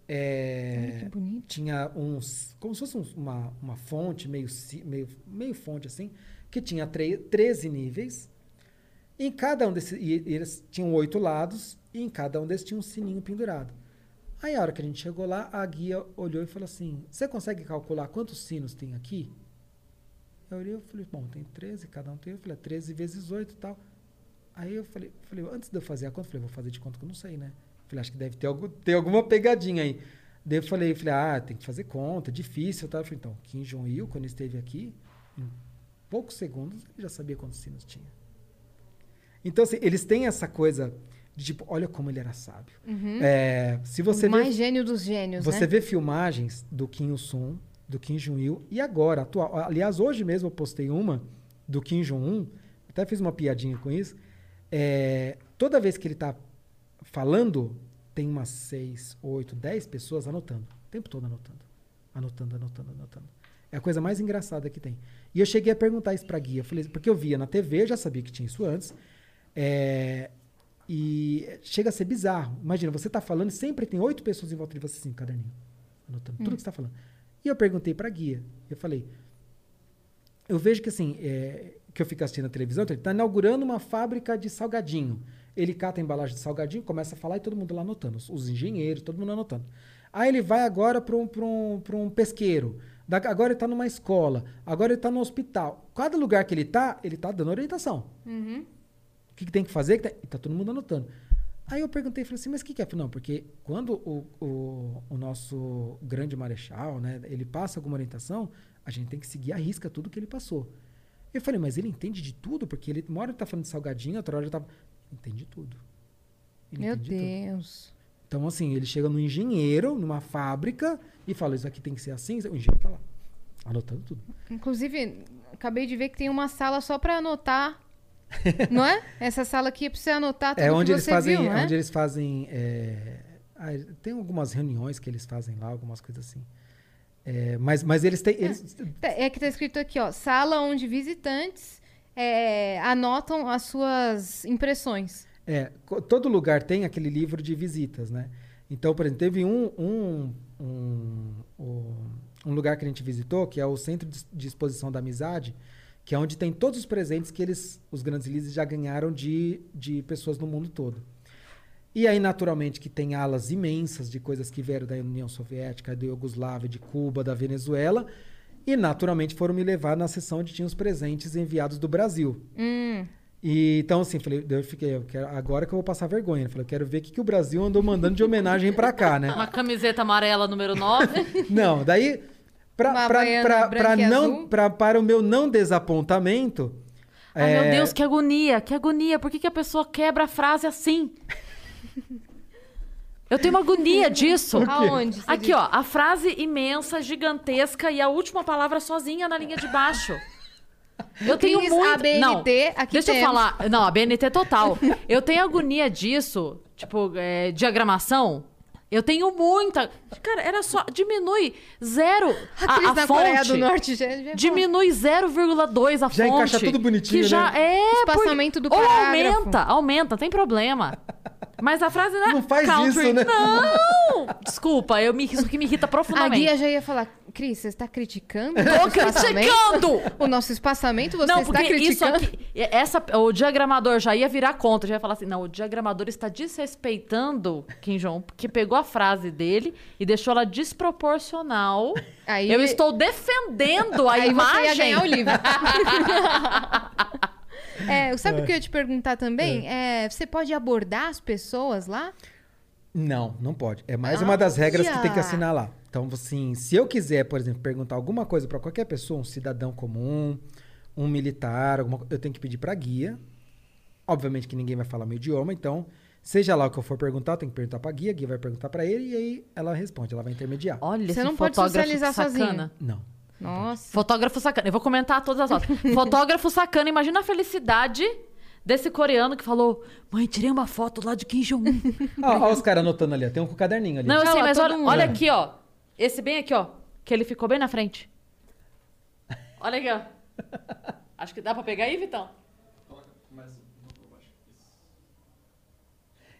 É, Ai, bonito. tinha uns. Como se fosse uns- uma, uma fonte, meio, meio, meio fonte assim, que tinha tre 13 níveis. Em cada um desses. E eles tinham oito lados, e em cada um desses tinha um sininho pendurado. Aí a hora que a gente chegou lá, a guia olhou e falou assim: Você consegue calcular quantos sinos tem aqui? Eu olhei e falei, bom, tem 13, cada um tem. Eu falei, é 13 vezes 8 e tal. Aí eu falei, falei, antes de eu fazer a conta, eu falei, vou fazer de conta que eu não sei, né? Falei, acho que deve ter, algo, ter alguma pegadinha aí. Daí eu falei, falei, ah, tem que fazer conta, difícil, tá? Eu falei, então, Kim Jong-il, quando esteve aqui, em poucos segundos, ele já sabia quantos sinos tinha. Então, assim, eles têm essa coisa de tipo, olha como ele era sábio. É, se você o vê mais gênio dos gênios, você né? vê filmagens do Kim Il-sung, do Kim Jong-il e agora, atual. Aliás, hoje mesmo eu postei uma do Kim Jong-un, até fiz uma piadinha com isso. É, toda vez que ele tá falando, tem umas seis, oito, dez pessoas anotando. O tempo todo anotando. Anotando, anotando, anotando. É a coisa mais engraçada que tem. E eu cheguei a perguntar isso pra guia. Falei, porque eu via na TV, eu já sabia que tinha isso antes. É, e chega a ser bizarro. Imagina, você tá falando e sempre tem oito pessoas em volta de você, assim, caderninho. Anotando tudo que você tá falando. E eu perguntei pra guia. Eu falei, eu vejo que assim, é, que eu fico assistindo a televisão, então ele está inaugurando uma fábrica de salgadinho. Ele cata a embalagem de salgadinho, começa a falar e todo mundo lá anotando, os, os engenheiros, todo mundo anotando. Aí ele vai agora para um, pra um, pra um pesqueiro. Da- agora ele está numa escola. Agora ele está no hospital. Cada lugar que ele está, ele está dando orientação. O que, que tem que fazer? Que tá, e tá todo mundo anotando. Aí eu perguntei, falei assim, mas o que, que é? Não, porque quando o, o, o nosso grande marechal, né, ele passa alguma orientação, a gente tem que seguir a risca tudo que ele passou. Eu falei, mas ele entende de tudo? Porque ele, uma hora ele tá falando de salgadinho, outra hora ele tá... Entende tudo. Ele Meu entende tudo. Deus. Então, assim, ele chega no engenheiro, numa fábrica, e fala, isso aqui tem que ser assim. O engenheiro tá lá, anotando tudo. Inclusive, acabei de ver que tem uma sala só pra anotar. não é? Essa sala aqui é pra você anotar tudo É onde que eles fazem, viu, é? onde eles fazem. é, ah, tem algumas reuniões que eles fazem lá, algumas coisas assim. É, mas, mas eles têm. Eles, Tá, É que tá escrito aqui, ó. Sala onde visitantes é, anotam as suas impressões. é, todo lugar tem aquele livro de visitas, né? Então, por exemplo, teve um, um, um, um lugar que a gente visitou, que é o Centro de Exposição da Amizade, que é onde tem todos os presentes que eles, os grandes líderes, já ganharam de, de pessoas no mundo todo. E aí, naturalmente, que tem alas imensas de coisas que vieram da União Soviética, da Iugoslávia, de Cuba, da Venezuela. E, naturalmente, foram me levar na sessão onde tinha os presentes enviados do Brasil. Hum. E, então, assim, falei, eu fiquei, eu quero, agora que eu vou passar vergonha. Eu falei, eu quero ver o que, que o Brasil andou mandando de homenagem pra cá, né? Uma camiseta amarela número 9. Não, daí, pra, pra, pra, pra não, pra, para o meu não desapontamento. Ai, é, meu Deus, que agonia, que agonia. Por que, que a pessoa quebra a frase assim? Eu tenho uma agonia disso. Aonde? Aqui, ó, a frase imensa, gigantesca e a última palavra sozinha na linha de baixo. Eu tenho Cris, muito. a BNT, não, aqui deixa eu temos. falar. Não, a BNT total. Eu tenho agonia disso, tipo, é, diagramação. Eu tenho muita. Cara, era só. Diminui zero. A A, a fonte. Coreia do Norte já, já Diminui 0,2 a Já fonte. encaixa tudo bonitinho, que já né? É, Espaçamento do Ou parágrafo. aumenta, aumenta, tem problema. Mas a frase não é Não faz country. isso, né? Não! Desculpa, eu me, isso que me irrita A profundamente. guia já ia falar, Cris, você está criticando Tô criticando! O nosso espaçamento, você Não, está porque isso criticando? aqui, essa, o diagramador já ia virar contra, já ia falar assim, não, o diagramador está desrespeitando Kim Jong, porque pegou a frase dele e deixou ela desproporcional. Aí- eu estou defendendo a Aí imagem. você ia ganhar o livro. é, sabe o que eu ia te perguntar também? É, você pode abordar as pessoas lá? Não, não pode. É mais uma das regras que tem que assinar lá. Então, assim, se eu quiser, por exemplo, perguntar alguma coisa pra qualquer pessoa, um cidadão comum, um militar, alguma, eu tenho que pedir pra guia. Obviamente que ninguém vai falar meu idioma, então, seja lá o que eu for perguntar, eu tenho que perguntar pra guia, a guia vai perguntar pra ele e aí ela responde, ela vai intermediar. Olha, Você esse não pode socializar sozinho. Não. Nossa. Fotógrafo sacana. Eu vou comentar todas as fotos. Fotógrafo sacana. Imagina a felicidade desse coreano que falou: Mãe, tirei uma foto lá de Kim Jong-un. Olha os caras anotando ali, ó. Tem um com o caderninho ali. Não, eu sei, mas olha, olha aqui, ó. Esse bem aqui, ó. Que ele ficou bem na frente. Olha aqui, ó. Acho que dá pra pegar aí, Vitão?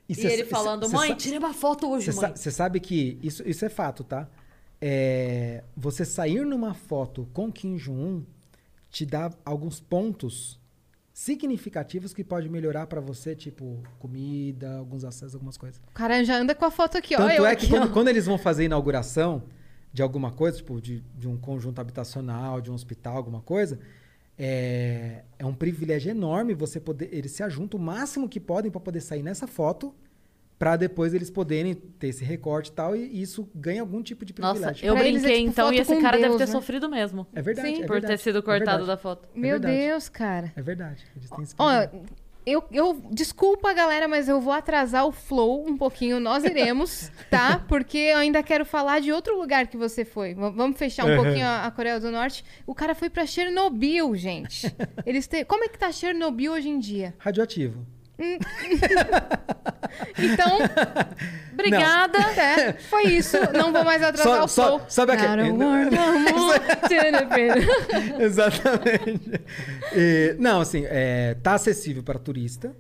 E, cê- ele cê- falando: cê Mãe, tirei uma foto hoje, Você mãe. sabe que isso, isso é fato, tá? É, você sair numa foto com Kim Jong-un te dá alguns pontos significativos que pode melhorar pra você, tipo comida, alguns acessos, algumas coisas. O cara já anda com a foto aqui, ó. Tanto é que quando, quando eles vão fazer a inauguração de alguma coisa, tipo de, de um conjunto habitacional, de um hospital, alguma coisa, é, é um privilégio enorme você poder. Eles se ajuntam o máximo que podem para poder sair nessa foto, para depois eles poderem ter esse recorte e tal, e isso ganha algum tipo de Nossa, privilégio. eu Pra é brinquei tipo então e esse cara deve Deus, ter né? sofrido mesmo. É verdade. Sim. é por ter verdade, sido é cortado verdade. da foto. É Meu verdade. Deus, cara. É verdade. Eles têm esse privilégio. eu, eu. Desculpa, galera, mas eu vou atrasar o flow um pouquinho. Nós iremos, tá? Porque eu ainda quero falar de outro lugar que você foi. V- vamos fechar um pouquinho a, a Coreia do Norte. O cara foi pra Chernobyl, gente. Eles têm. Como é que tá Chernobyl hoje em dia? Radioativo. Então, Obrigada. é, foi isso. Não vou mais atrasar Só- o só- flow. sabe aquele-. Exatamente. E, não, assim, é, tá acessível para turista.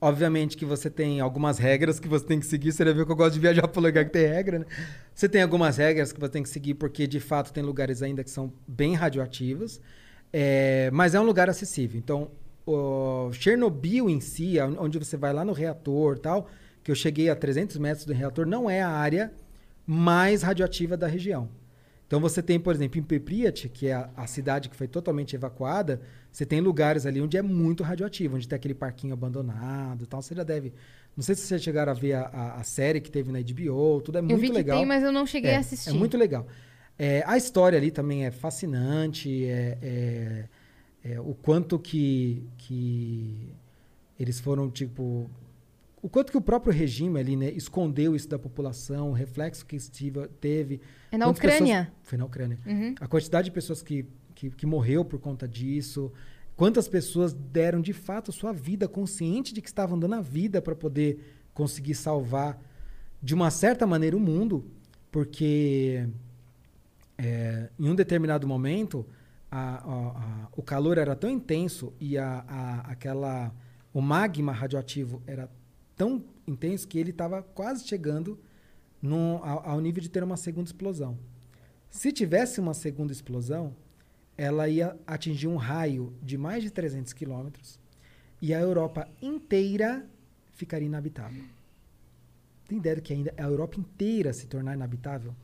Obviamente que você tem algumas regras que você tem que seguir. Você viu que eu gosto de viajar para lugar que tem regra, né? Você tem algumas regras que você tem que seguir porque, de fato, tem lugares ainda que são bem radioativos. É, mas é um lugar acessível. Então, o Chernobyl em si, onde você vai lá no reator tal, que eu cheguei a 300 metros do reator, não é a área mais radioativa da região. Então você tem, por exemplo, em Pripyat, que é a, a cidade que foi totalmente evacuada, você tem lugares ali onde é muito radioativo, onde tem aquele parquinho abandonado tal. Você já deve... Não sei se vocês chegaram a ver a, a- a série que teve na HBO, tudo é muito eu vi que tem, mas eu não cheguei É, a assistir. É muito legal. É, a história ali também é fascinante. É, é- é o quanto que, que eles foram, tipo. O quanto que o próprio regime ali, né, escondeu isso da população, o reflexo que isso tive- teve. É na Quantas pessoas- Ucrânia? Foi na Ucrânia. Uhum. A quantidade de pessoas que, que, que morreu por conta disso. Quantas pessoas deram de fato sua vida, consciente de que estavam dando a vida para poder conseguir salvar, de uma certa maneira, o mundo. Porque é, em um determinado momento a- a- o calor era tão intenso e a, aquela, o magma radioativo era tão intenso que ele estava quase chegando ao, ao nível de ter uma segunda explosão. Se tivesse uma segunda explosão, ela ia atingir um raio de mais de 300 quilômetros e a Europa inteira ficaria inabitável. Tem ideia de que ainda a Europa inteira se tornar inabitável?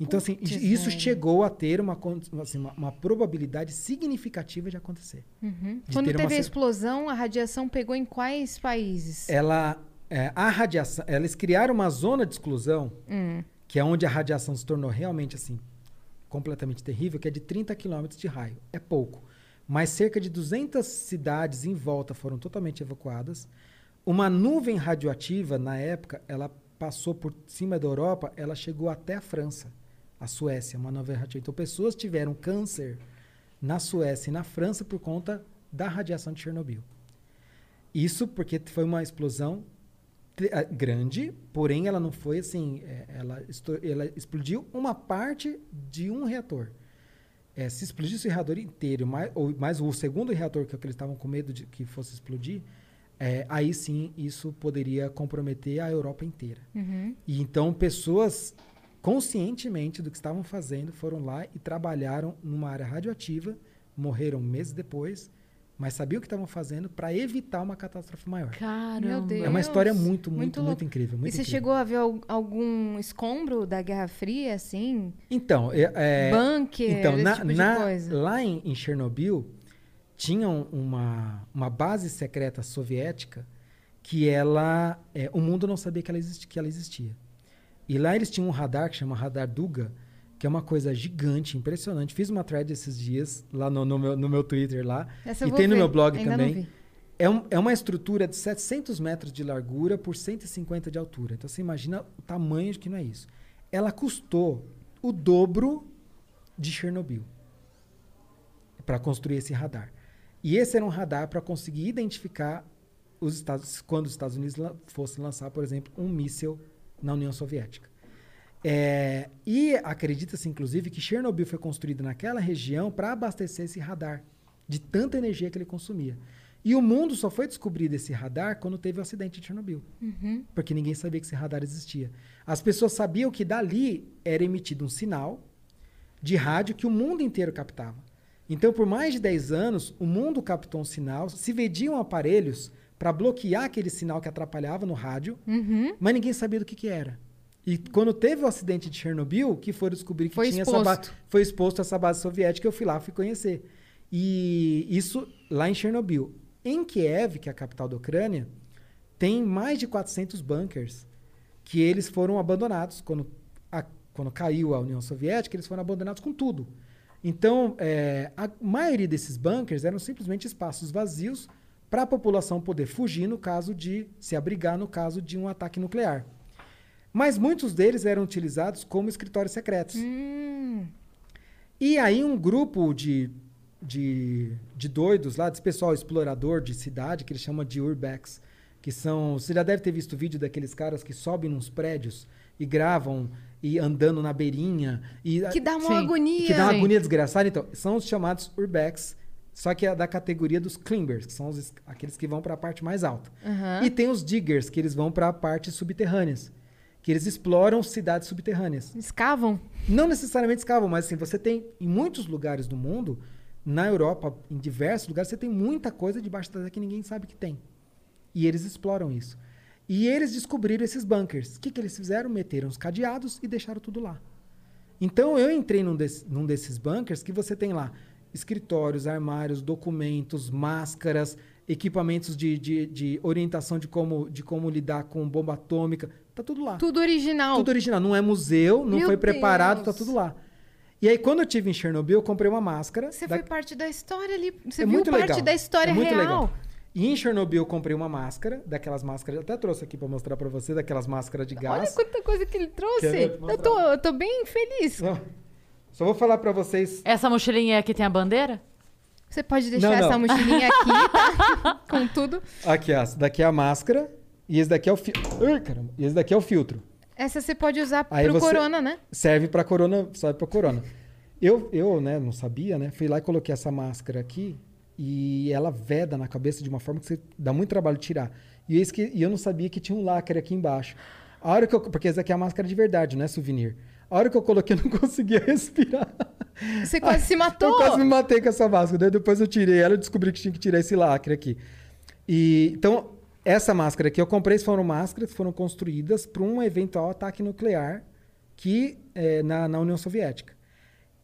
Então, assim, Putz, isso chegou a ter uma, assim, uma, uma probabilidade significativa de acontecer. Uhum. De Quando ter uma teve a explosão, a radiação pegou em quais países? Ela, é, a radiação, eles criaram uma zona de exclusão, Hum. que é onde a radiação se tornou realmente assim completamente terrível, que é de 30 quilômetros de raio. É pouco. Mas cerca de 200 cidades em volta foram totalmente evacuadas. Uma nuvem radioativa, na época, ela passou por cima da Europa, ela chegou até a França, a Suécia, uma nuvem radioativa. Então, pessoas tiveram câncer na Suécia e na França por conta da radiação de Chernobyl. Isso porque foi uma explosão ah, grande, porém ela não foi assim, é, ela, ela explodiu uma parte de um reator. É, se explodisse o reator inteiro, mais, ou mais o segundo reator, que que eles estavam com medo de que fosse explodir, é, aí sim isso poderia comprometer a Europa inteira. Uhum. E então pessoas conscientemente do que estavam fazendo foram lá e trabalharam numa área radioativa, morreram meses depois, mas sabiam o que estavam fazendo para evitar uma catástrofe maior. Caramba. Meu Deus. É uma história muito, muito muito, muito, incrível. Muito e você incrível. chegou a ver al- algum escombro da Guerra Fria, assim? Então, é, é, Bunker, então esse na, tipo de na- coisa? lá em, em Chernobyl tinha um- uma, uma base secreta soviética que ela é, o mundo não sabia que ela, existi- que ela existia. E lá eles tinham um radar que chama radar Duga, que é uma coisa gigante, impressionante. Fiz uma thread esses dias lá no, no meu, no meu Twitter lá Essa e tem no ver, meu blog ainda também. É, um- é uma estrutura de 700 metros de largura por 150 de altura. Então você imagina o tamanho que não é isso. Ela custou o dobro de Chernobyl para construir esse radar. E esse era um radar para conseguir identificar os Estados, quando os Estados Unidos fossem lançar, por exemplo, um míssil na União Soviética. É, e acredita-se, inclusive, que Chernobyl foi construído naquela região para abastecer esse radar, de tanta energia que ele consumia. E o mundo só foi descobrir desse radar quando teve o acidente de Chernobyl. Porque ninguém sabia que esse radar existia. As pessoas sabiam que dali era emitido um sinal de rádio que o mundo inteiro captava. Então, por mais de 10 anos, o mundo captou um sinal, se vendiam aparelhos para bloquear aquele sinal que atrapalhava no rádio, Uhum. mas ninguém sabia do que, que era. E quando teve o acidente de Chernobyl, que foram descobrir que Foi tinha exposto. essa base, foi exposto essa base soviética, eu fui lá, fui conhecer. E isso lá em Chernobyl. Em Kiev, que é a capital da Ucrânia, tem mais de 400 bunkers que eles foram abandonados quando, a- quando caiu a União Soviética, eles foram abandonados com tudo. Então, é, a maioria desses bunkers eram simplesmente espaços vazios para a população poder fugir no caso de se abrigar no caso de um ataque nuclear. Mas muitos deles eram utilizados como escritórios secretos. Hum. E aí um grupo de, de, de doidos lá, desse pessoal explorador de cidade, que eles chamam de urbex, que são... Você já deve ter visto o vídeo daqueles caras que sobem nos prédios e gravam e andando na beirinha. E, Que dá uma Sim. agonia. que dá uma Sim. agonia desgraçada. Então, são os chamados urbex, só que é da categoria dos climbers, que são os es- aqueles que vão para a parte mais alta. Aham. E tem os diggers, que eles vão para a parte subterrâneas, que eles exploram cidades subterrâneas. Escavam? Não necessariamente escavam, mas assim, você tem em muitos lugares do mundo na Europa, em diversos lugares, você tem muita coisa debaixo da terra que ninguém sabe que tem. E eles exploram isso. E eles descobriram esses bunkers. O que, que eles fizeram? Meteram os cadeados e deixaram tudo lá. Então eu entrei num, desse- num desses bunkers que você tem lá escritórios, armários, documentos, máscaras, equipamentos de, de, de orientação de como, de como lidar com bomba atômica. Tá tudo lá. Tudo original. Tudo original. Não é museu, não Meu foi preparado, Deus. tá tudo lá. E aí, quando eu tive em Chernobyl, eu comprei uma máscara. Você da- foi parte da história ali. Você é viu muito parte legal. da história é muito real. legal. E em Chernobyl eu comprei uma máscara, daquelas máscaras, até trouxe aqui pra mostrar pra você, daquelas máscaras de Olha gás. quanta coisa que ele trouxe. Ver? Eu tô, eu tô bem feliz. Não, Só vou falar pra vocês. Essa mochilinha aqui tem a bandeira? Você pode deixar Não, não. essa mochilinha aqui, tá? Com tudo. Aqui, ó, essa daqui é a máscara e esse daqui é o filtro. caramba. E esse daqui é o filtro. Essa você pode usar Aí pro corona, né? Serve pra corona, serve pra corona. Eu, eu, né, não sabia, né? Fui lá e coloquei essa máscara aqui e ela veda na cabeça de uma forma que você dá muito trabalho de tirar. E eu, esque- e eu não sabia que tinha um lacre aqui embaixo. A hora que eu, porque essa aqui é a máscara de verdade, não é souvenir. A hora que eu coloquei, eu não conseguia respirar. Você quase se matou. Eu quase me matei com essa máscara. Daí depois eu tirei ela e descobri que tinha que tirar esse lacre aqui. E, então, essa máscara aqui eu comprei, foram máscaras que foram construídas para um eventual ataque nuclear que é, na, na União Soviética.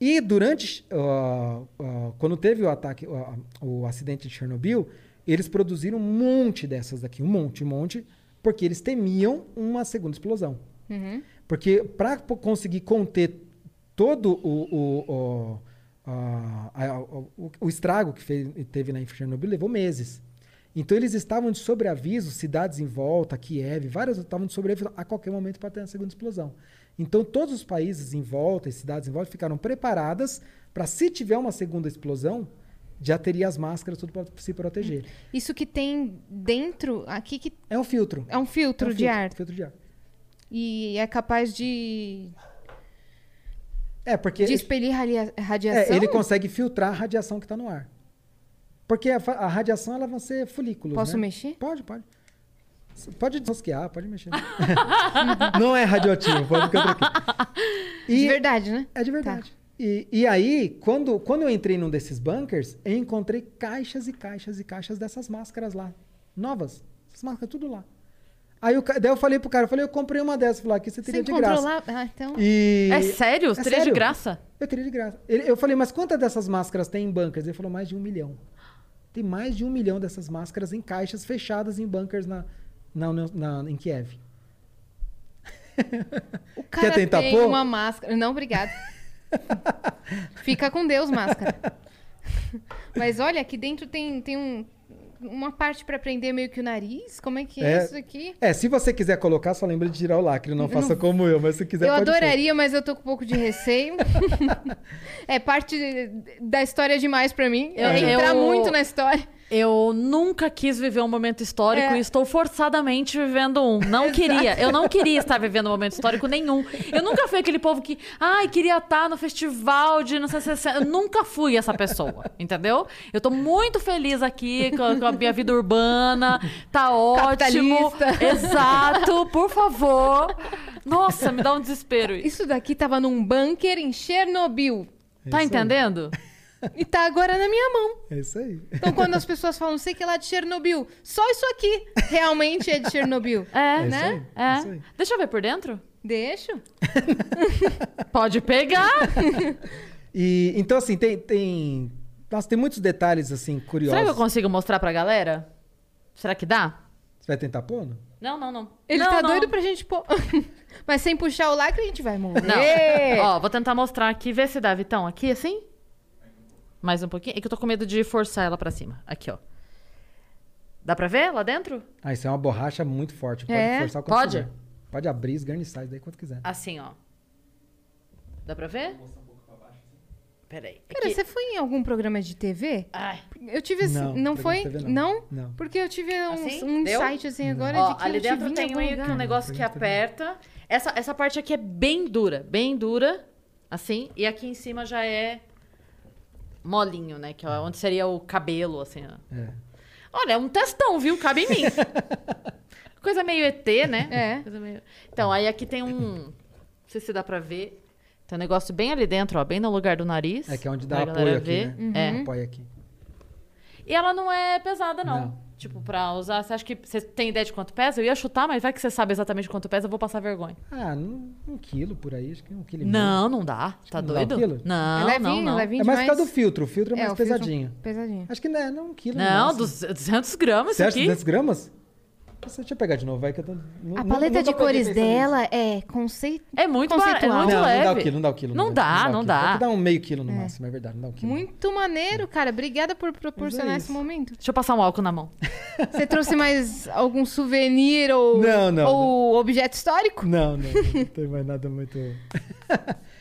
E durante, ah, ah, quando teve o ataque, ah, o acidente de Chernobyl, eles produziram um monte dessas daqui, um monte, um monte, porque eles temiam uma segunda explosão. Uhum. Porque para conseguir conter todo o, o, o, a- a- o, o estrago que fez- teve na Chernobyl, levou meses. Então eles estavam de sobreaviso, cidades em volta, Kiev, várias estavam de sobreaviso a qualquer momento para ter uma segunda explosão. Então todos os países em volta, as cidades em volta, ficaram preparadas para se tiver uma segunda explosão, já teria as máscaras tudo para se proteger. Isso que tem dentro, aqui que É um filtro. é um filtro É um de ar. Filtro de ar. E é capaz de, É, porque de expelir radiação. É, ele consegue filtrar a radiação que está no ar. Porque a, a radiação ela vai ser folículos. Posso né? mexer? Pode, pode. Pode desrosquear, pode mexer. não é radioativo, pode ficar tranquilo. De verdade, né? é de verdade. E, e aí, quando, quando eu entrei num desses bunkers, eu encontrei caixas e caixas e caixas dessas máscaras lá. Novas. Essas máscaras tudo lá. Aí o ca- daí eu falei pro cara, eu falei, eu comprei uma dessas. Falei, aqui você Você teria de encontrou graça. lá? Ah, então. E... É sério? Você É teria de graça? Eu teria de graça. Ele- eu falei, mas quantas dessas máscaras tem em bunkers? Ele falou, mais de um milhão. Tem mais de um milhão dessas máscaras em caixas fechadas em bunkers na, na, União- na- em Kiev. O cara tentar tem pôr? uma máscara. Não, obrigado. Fica com Deus, máscara. Mas olha, aqui dentro tem, tem um, uma parte pra prender meio que o nariz. Como é que é, É. isso aqui? É, se você quiser colocar, só lembra de tirar o lacre. Não faça como eu, mas se quiser eu pode pôr. adoraria, mas eu tô com um pouco de receio. é parte da história demais pra mim. Eu- é entrar eu- muito na história. Eu nunca quis viver um momento histórico É. e estou forçadamente vivendo um. Não queria. Eu não queria estar vivendo um momento histórico nenhum. Eu nunca fui aquele povo que, ai, queria estar no festival de não sei se. Eu nunca fui essa pessoa, entendeu? Eu tô muito feliz aqui com, com a minha vida urbana. Tá ótimo. Exato, por favor. Nossa, me dá um desespero. isso. Isso daqui tava num bunker em Chernobyl. Tá entendendo? E tá agora na minha mão. É isso aí. Então, quando as pessoas falam, sei que é lá de Chernobyl, só isso aqui realmente é de Chernobyl. É, É isso né? aí. É. isso aí. Deixa eu ver por dentro. Deixo. Pode pegar. E, então, assim, tem, tem... Nossa, tem muitos detalhes, assim, curiosos. Será que eu consigo mostrar pra galera? Será que dá? Você vai tentar pôr? não? Não, não, não. Ele não, tá não. doido pra gente pôr. Mas sem puxar o lacre, a gente vai morrer. Não. Ó, vou tentar mostrar aqui. Vê se dá, Vitão. Aqui, assim? Mais um pouquinho. É que eu tô com medo de forçar ela pra cima. Aqui, ó. Dá pra ver lá dentro? Ah, isso é uma borracha muito forte. Pode É? forçar quanto Pode? quiser. Pode abrir, esgarniçar isso daí quanto quiser. Assim, ó. Dá pra ver? Peraí. É Cara, que- você foi em algum programa de TV? Ai. Eu tive assim. Não, Não, foi? TV não. não. Não. Porque eu tive um, Assim? um insight assim agora Ó, de que ali eu dentro tem lugar. um negócio que aperta. Essa, essa parte aqui é bem dura. Bem dura. Assim. E aqui em cima já é molinho, né? Que é onde seria o cabelo, assim, ó. É. Olha, é um testão, viu? Cabe em mim. Coisa meio ET, né? É. Meio- Então, aí aqui tem um. Não sei se dá pra ver. Tem um negócio bem ali dentro, ó, bem no lugar do nariz. É que é onde dá apoio aqui, ver. né? É. Apoio aqui. E ela não é pesada, não. Não. Tipo, pra usar. Você acha que. Você tem ideia de quanto pesa? Eu ia chutar, mas vai que você sabe exatamente quanto pesa, eu vou passar vergonha. Ah, um, um quilo por aí, acho que um quilo e meio. Não, não dá. Tá não dá um doido? quilo? Não, é levinho, não, não. levinho É mais por causa do filtro. O filtro é mais o filtro pesadinho. Pesadinho. Acho que não é, não, um quilo. Não, máximo. 200 gramas Você isso acha aqui. 200 gramas? Deixa eu pegar de novo, vai que eu tô... nu- A paleta nunca de cores pensando nisso. dela é conceito. É muito barato, é Conceitual. muito não, leve. não dá o quilo, não dá o quilo. Não não dá, o não dá. Tem que dar um meio quilo no máximo, é verdade, não dá um quilo. Muito maneiro, cara. Obrigada por proporcionar é esse momento. Deixa eu passar um álcool na mão. Você trouxe mais algum souvenir ou, Não, não, ou objeto histórico? Não, não, não tem mais nada muito...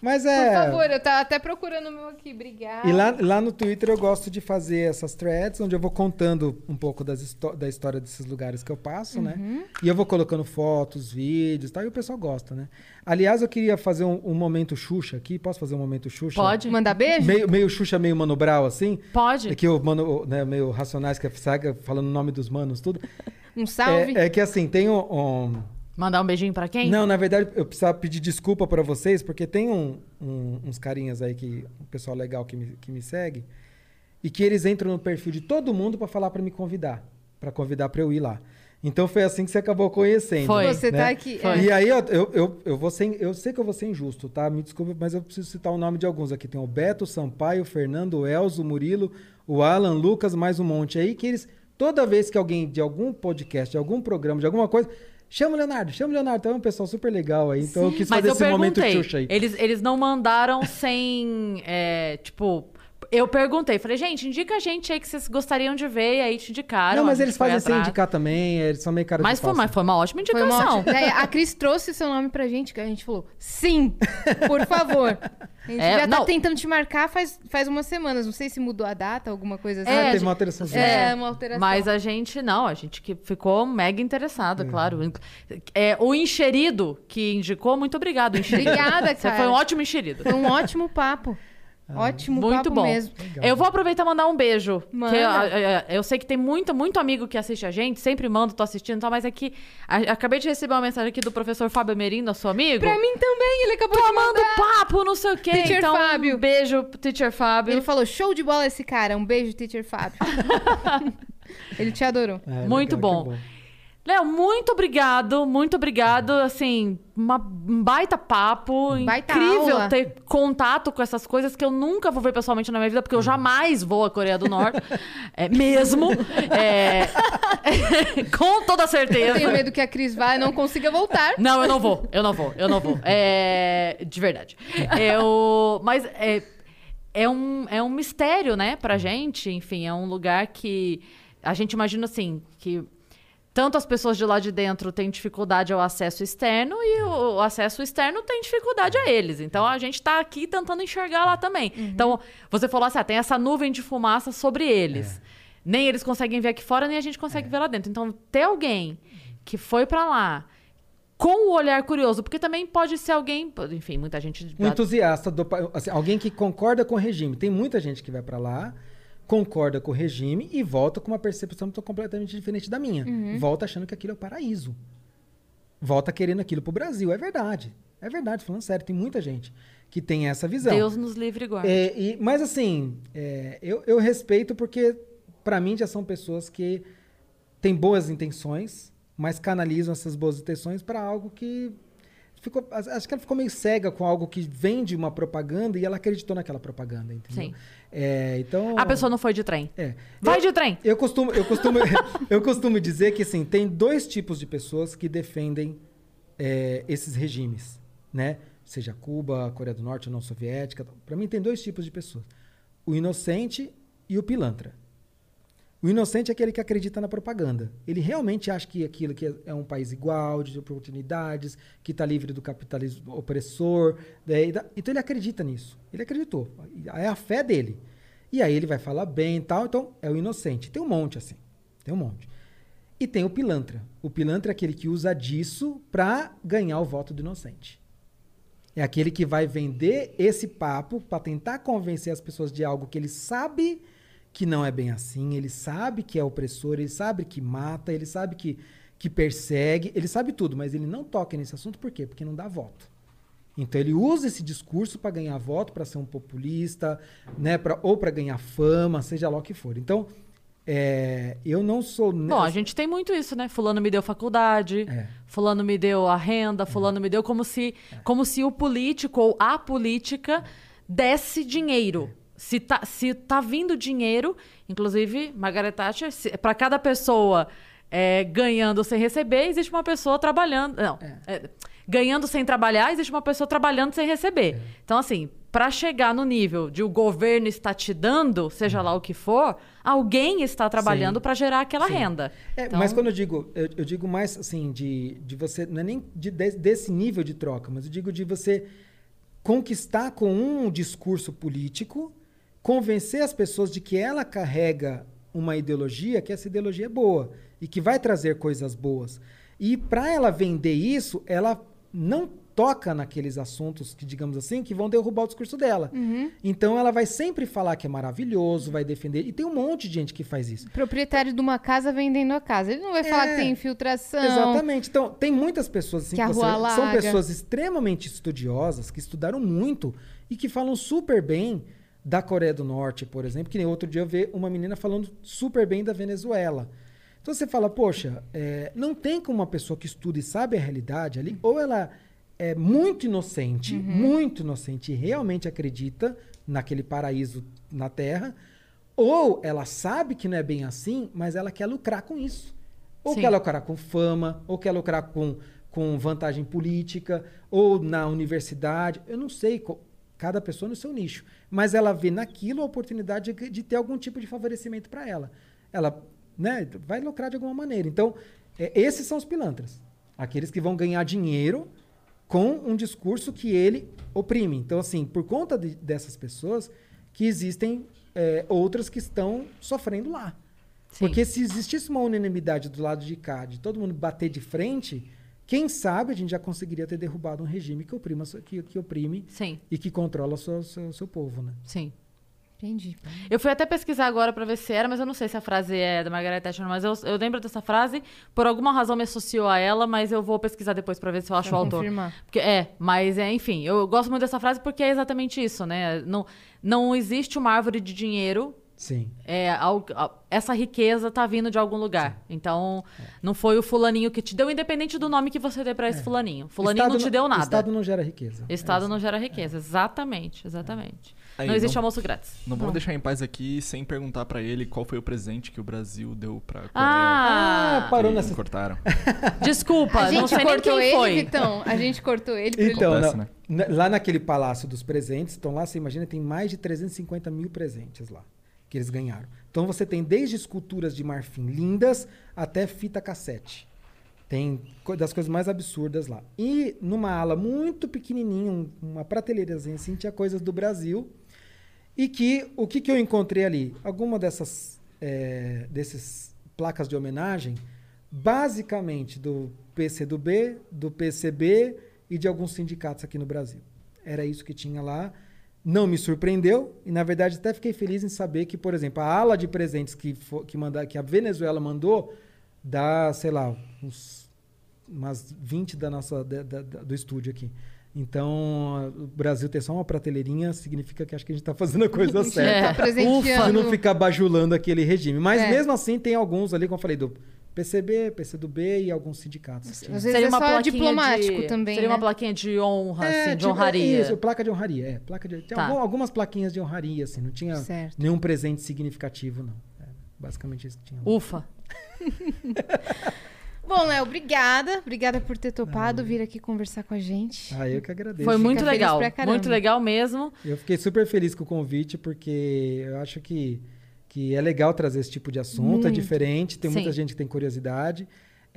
Mas Por é... favor, eu tava até procurando o meu aqui. Obrigada. E lá, lá no Twitter eu gosto de fazer essas threads, onde eu vou contando um pouco das da história desses lugares que eu passo, Uhum. né? E eu vou colocando fotos, vídeos e tal, e o pessoal gosta, né? Aliás, eu queria fazer um, um momento Xuxa aqui. Posso fazer um momento Xuxa? Pode? Mandar beijo? Meio, meio Xuxa, meio Mano Brown, assim? Pode. É que o mano, né, meio Racionais, que é saga, falando o nome dos manos, tudo. Um salve. É, é que assim, tem um... um- Mandar um beijinho pra quem? Não, na verdade, eu precisava pedir desculpa pra vocês, porque tem um- um- uns carinhas aí, que, um pessoal legal que me, que me segue, e que eles entram no perfil de todo mundo pra falar pra me convidar, Pra convidar pra eu ir lá. Então foi assim que você acabou conhecendo. Foi. Você né? tá aqui. Foi. é. E aí eu, eu, eu, eu vou ser, eu sei que eu vou ser injusto, tá? Me desculpe, mas eu preciso citar o nome de alguns aqui. Tem o Beto, o Sampaio, o Fernando, o Elzo, o Murilo, o Alan, Lucas, mais um monte aí, que eles, toda vez que alguém de algum podcast, de algum programa, de alguma coisa, chama o Leonardo, chama o Leonardo. Então é um pessoal super legal aí. Então eu quis fazer esse momento. Xuxa aí. Eles, eles não mandaram sem. é, tipo. Eu perguntei, falei, gente, indica a gente aí que vocês gostariam de ver, e aí te indicaram. Não, mas eles fazem sem indicar também, eles são meio cara Mas de foi, mas foi uma ótima Foi indicação. uma ótima- Daí a Cris trouxe seu nome pra gente, que a gente falou, sim, por favor. A gente É, já tá não. tentando te marcar faz, faz umas semanas. Não sei se mudou a data, alguma coisa assim. Ah, É, teve uma alteração. É, uma alteração. Mas a gente não, a gente que ficou mega interessado, claro. É, o enxerido que indicou, muito obrigado, enxerido. Obrigada, Você cara. foi um ótimo enxerido. Foi um ótimo papo. Ótimo Muito papo bom. mesmo. Eu vou aproveitar e mandar um beijo. Manda. Que eu, eu- eu sei que tem muito, muito amigo que assiste a gente, sempre mando, tô assistindo e tal, mas é que a- acabei de receber uma mensagem aqui do professor Fábio Amerim, nosso amigo. Pra mim também, ele acabou de Tomando mandar. papo, não sei o quê. Teacher então, Fábio. um beijo Teacher Fábio. Ele falou, show de bola esse cara. Um beijo, teacher Fábio. ele te adorou. É, Muito legal, bom. Léo, muito obrigado, muito obrigado. Assim, uma, um baita papo. Baita incrível aula. ter contato com essas coisas que eu nunca vou ver pessoalmente na minha vida, porque eu jamais vou à Coreia do Norte. é, mesmo. É, com toda Eu certeza. tenho medo que a Cris vá e não consiga voltar. Não, eu não vou, eu não vou, eu não vou. É, de verdade. Eu, mas é, é, um, é um mistério, né, pra gente. Enfim, é um lugar que a gente imagina assim, que tanto as pessoas de lá de dentro têm dificuldade ao acesso externo e o, acesso externo tem dificuldade a eles. Então a gente tá aqui tentando enxergar lá também. Então, você falou assim: ah, tem essa nuvem de fumaça sobre eles. Nem eles conseguem ver aqui fora, nem a gente consegue ver lá dentro. Então, ter alguém que foi pra lá com o olhar curioso, porque também pode ser alguém, enfim, muita gente Um entusiasta, do, assim, alguém que concorda com o regime. Tem muita gente que vai pra lá, concorda com o regime e volta com uma percepção completamente diferente da minha. Volta achando que aquilo é o paraíso. Volta querendo aquilo pro Brasil. É verdade. É verdade, falando sério. Tem muita gente que tem essa visão. Deus nos livre e guarde. É, e- mas assim, é, eu, eu respeito porque, pra mim, já são pessoas que têm boas intenções, mas canalizam essas boas intenções pra algo que. Ficou, acho que ela ficou meio cega com algo que vem de uma propaganda e ela acreditou naquela propaganda, entendeu? Sim. É, então. A pessoa não foi de trem. É. Vai Eu- de trem. eu costumo, eu costumo, eu costumo dizer que assim, tem dois tipos de pessoas que defendem é, esses regimes, né? Seja Cuba, Coreia do Norte, União Soviética. Para mim tem dois tipos de pessoas: o inocente e o pilantra. O inocente é aquele que acredita na propaganda. Ele realmente acha que aquilo que é- é um país igual, de oportunidades, que está livre do capitalismo opressor. né? Então ele acredita nisso. Ele acreditou. É a fé dele. E aí ele vai falar bem e tal. Então é o inocente. Tem um monte assim. Tem um monte. E tem o pilantra. O pilantra é aquele que usa disso para ganhar o voto do inocente. É aquele que vai vender esse papo para tentar convencer as pessoas de algo que ele sabe que não é bem assim, ele sabe que é opressor, ele sabe que mata, ele sabe que, que persegue, ele sabe tudo, mas ele não toca nesse assunto por quê? Porque não dá voto. Então ele usa esse discurso para ganhar voto, para ser um populista, né, pra, ou para ganhar fama, seja lá o que for. Então, é, eu não sou. Bom, a gente tem muito isso, né? Fulano me deu faculdade, É. fulano me deu a renda, fulano me deu como se, como se o político ou a política desse dinheiro. Se tá, se tá vindo dinheiro, inclusive, Margaret Thatcher, para cada pessoa é, ganhando sem receber, existe uma pessoa trabalhando. Não. é, ganhando sem trabalhar, existe uma pessoa trabalhando sem receber. Então, assim, para chegar no nível de o governo está te dando, seja lá o que for, alguém está trabalhando para gerar aquela renda. É, Então- Mas quando eu digo, eu, eu digo mais assim, de, de você, não é nem de- desse nível de troca, mas eu digo de você conquistar com um discurso político, convencer as pessoas de que ela carrega uma ideologia, que essa ideologia é boa e que vai trazer coisas boas. E para ela vender isso, ela não toca naqueles assuntos que, digamos assim, que vão derrubar o discurso dela. Então ela vai sempre falar que é maravilhoso, vai defender. E tem um monte de gente que faz isso. Proprietário de uma casa vendendo a casa. Ele não vai falar É, que tem infiltração. Exatamente. Então, tem muitas pessoas assim Que rua são pessoas extremamente estudiosas, que estudaram muito e que falam super bem da Coreia do Norte, por exemplo, que nem outro dia eu vi uma menina falando super bem da Venezuela. Então você fala, poxa, é, não tem como uma pessoa que estuda e sabe a realidade ali, ou ela é muito inocente, Uhum. muito inocente e realmente acredita naquele paraíso na Terra, ou ela sabe que não é bem assim, mas ela quer lucrar com isso. Ou Sim. quer lucrar com fama, ou quer lucrar com, com vantagem política, ou na universidade. Eu não sei, cada pessoa no seu nicho. Mas ela vê naquilo a oportunidade de, de ter algum tipo de favorecimento para ela. Ela né, vai lucrar de alguma maneira. Então, é, esses são os pilantras. Aqueles que vão ganhar dinheiro com um discurso que ele oprime. Então, assim, por conta de- dessas pessoas que existem é, outras que estão sofrendo lá. Sim. Porque se existisse uma unanimidade do lado de cá, de todo mundo bater de frente, quem sabe a gente já conseguiria ter derrubado um regime que oprime, a sua- que, que oprime Sim, e que controla o seu, seu, seu povo, né? sim. Entendi. Eu fui até pesquisar agora pra ver se era, mas eu não sei se a frase é da Margaret Thatcher, mas eu, eu lembro dessa frase, por alguma razão me associou a ela, mas eu vou pesquisar depois pra ver se eu acho Pra o autor. confirmar. Porque, é, mas é, enfim, eu gosto muito dessa frase porque é exatamente isso, né? Não, não existe uma árvore de dinheiro Sim. é, essa riqueza tá vindo de algum lugar. Então, não foi o fulaninho que te deu, independente do nome que você dê pra esse fulaninho. Fulaninho Estado não te deu nada. Estado não gera riqueza. Estado É não gera riqueza. Exatamente, exatamente. Aí, não existe não- almoço grátis. Não vamos deixar em paz aqui sem perguntar pra ele qual foi o presente que o Brasil deu pra Coreia. Ah, Ah, parou nessa. cortaram. desculpa, A não gente sei nem cortou quem ele, foi. Vitão. A gente cortou ele. Então, Acontece, na- né? na- lá naquele Palácio dos Presentes, então lá você imagina, tem mais de 350 mil presentes lá que eles ganharam. Então você tem desde esculturas de marfim lindas até fita cassete. Tem das coisas mais absurdas lá. E numa ala muito pequenininha, um- uma prateleirazinha assim, tinha coisas do Brasil. E que o que, que eu encontrei ali? Alguma dessas é, desses placas de homenagem, basicamente do PCdoB, do PCB e de alguns sindicatos aqui no Brasil. Era isso que tinha lá. Não me surpreendeu e na verdade até fiquei feliz em saber que, por exemplo, a ala de presentes que fo- que, manda, que a Venezuela mandou dá, sei lá, uns umas 20 da nossa da- da- do estúdio aqui. Então, o Brasil ter só uma prateleirinha significa que acho que a gente está fazendo a coisa Tá certa. presenteando. Se não ficar bajulando aquele regime. Mas É. mesmo assim, tem alguns ali, como eu falei, do PCB, PCdoB e alguns sindicatos. assim. Às vezes é só diplomático de, também, Seria né? uma plaquinha de honra, assim, de tipo, honraria. Isso, placa de honraria. É, placa de, tinha Tá. algum- algumas plaquinhas de honraria, assim. Não tinha Certo. nenhum presente significativo, não. É, basicamente isso que tinha. Ufa. Bom, Léo, obrigada. Obrigada por ter topado vir aqui conversar com a gente. Ah, eu que agradeço. Foi muito feliz legal. Muito legal mesmo. Eu fiquei super feliz com o convite, porque eu acho que, que é legal trazer esse tipo de assunto, é Muito. diferente, tem muita Sim. gente que tem curiosidade.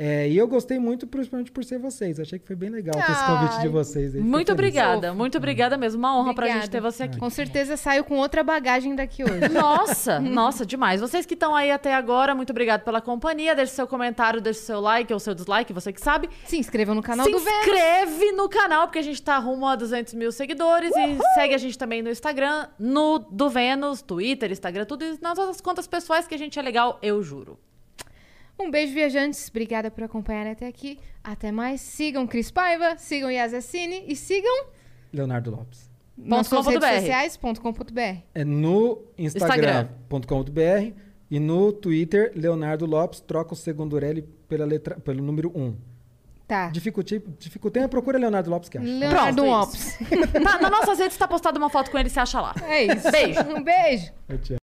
É, e eu gostei muito, principalmente por ser vocês. Achei que foi bem legal ter esse convite de vocês. aí. Muito obrigada. Muito obrigada mesmo. Uma honra pra Obrigada. gente ter você aqui. Com certeza saiu com outra bagagem daqui hoje. Nossa, nossa, demais. Vocês que estão aí até agora, muito obrigado pela companhia. Deixe seu comentário, deixe seu like ou seu dislike, você que sabe. Se inscrevam no canal Se do Vênus. inscreve no canal, porque a gente tá rumo a 200 mil seguidores. E segue a gente também no Instagram, no do Vênus, Twitter, Instagram, tudo isso nas outras contas pessoais que a gente é legal, eu juro. Um beijo, viajantes. Obrigada por acompanhar até aqui. Até mais. Sigam Cris Paiva, sigam Yas Assini e sigam Leonardo Lopes. Nas suas redes sociais, ponto .com.br. É no Instagram.com.br e no Twitter, Leonardo Lopes, troca o segundo L pela letra, pelo número 1. Tá. Dificultei, dificultei, procura Leonardo Lopes que acha. Leonardo Pronto, Lopes. Tá, nas nossas redes tá postado uma foto com ele, você acha lá. É isso. Beijo. Um beijo. Tchau.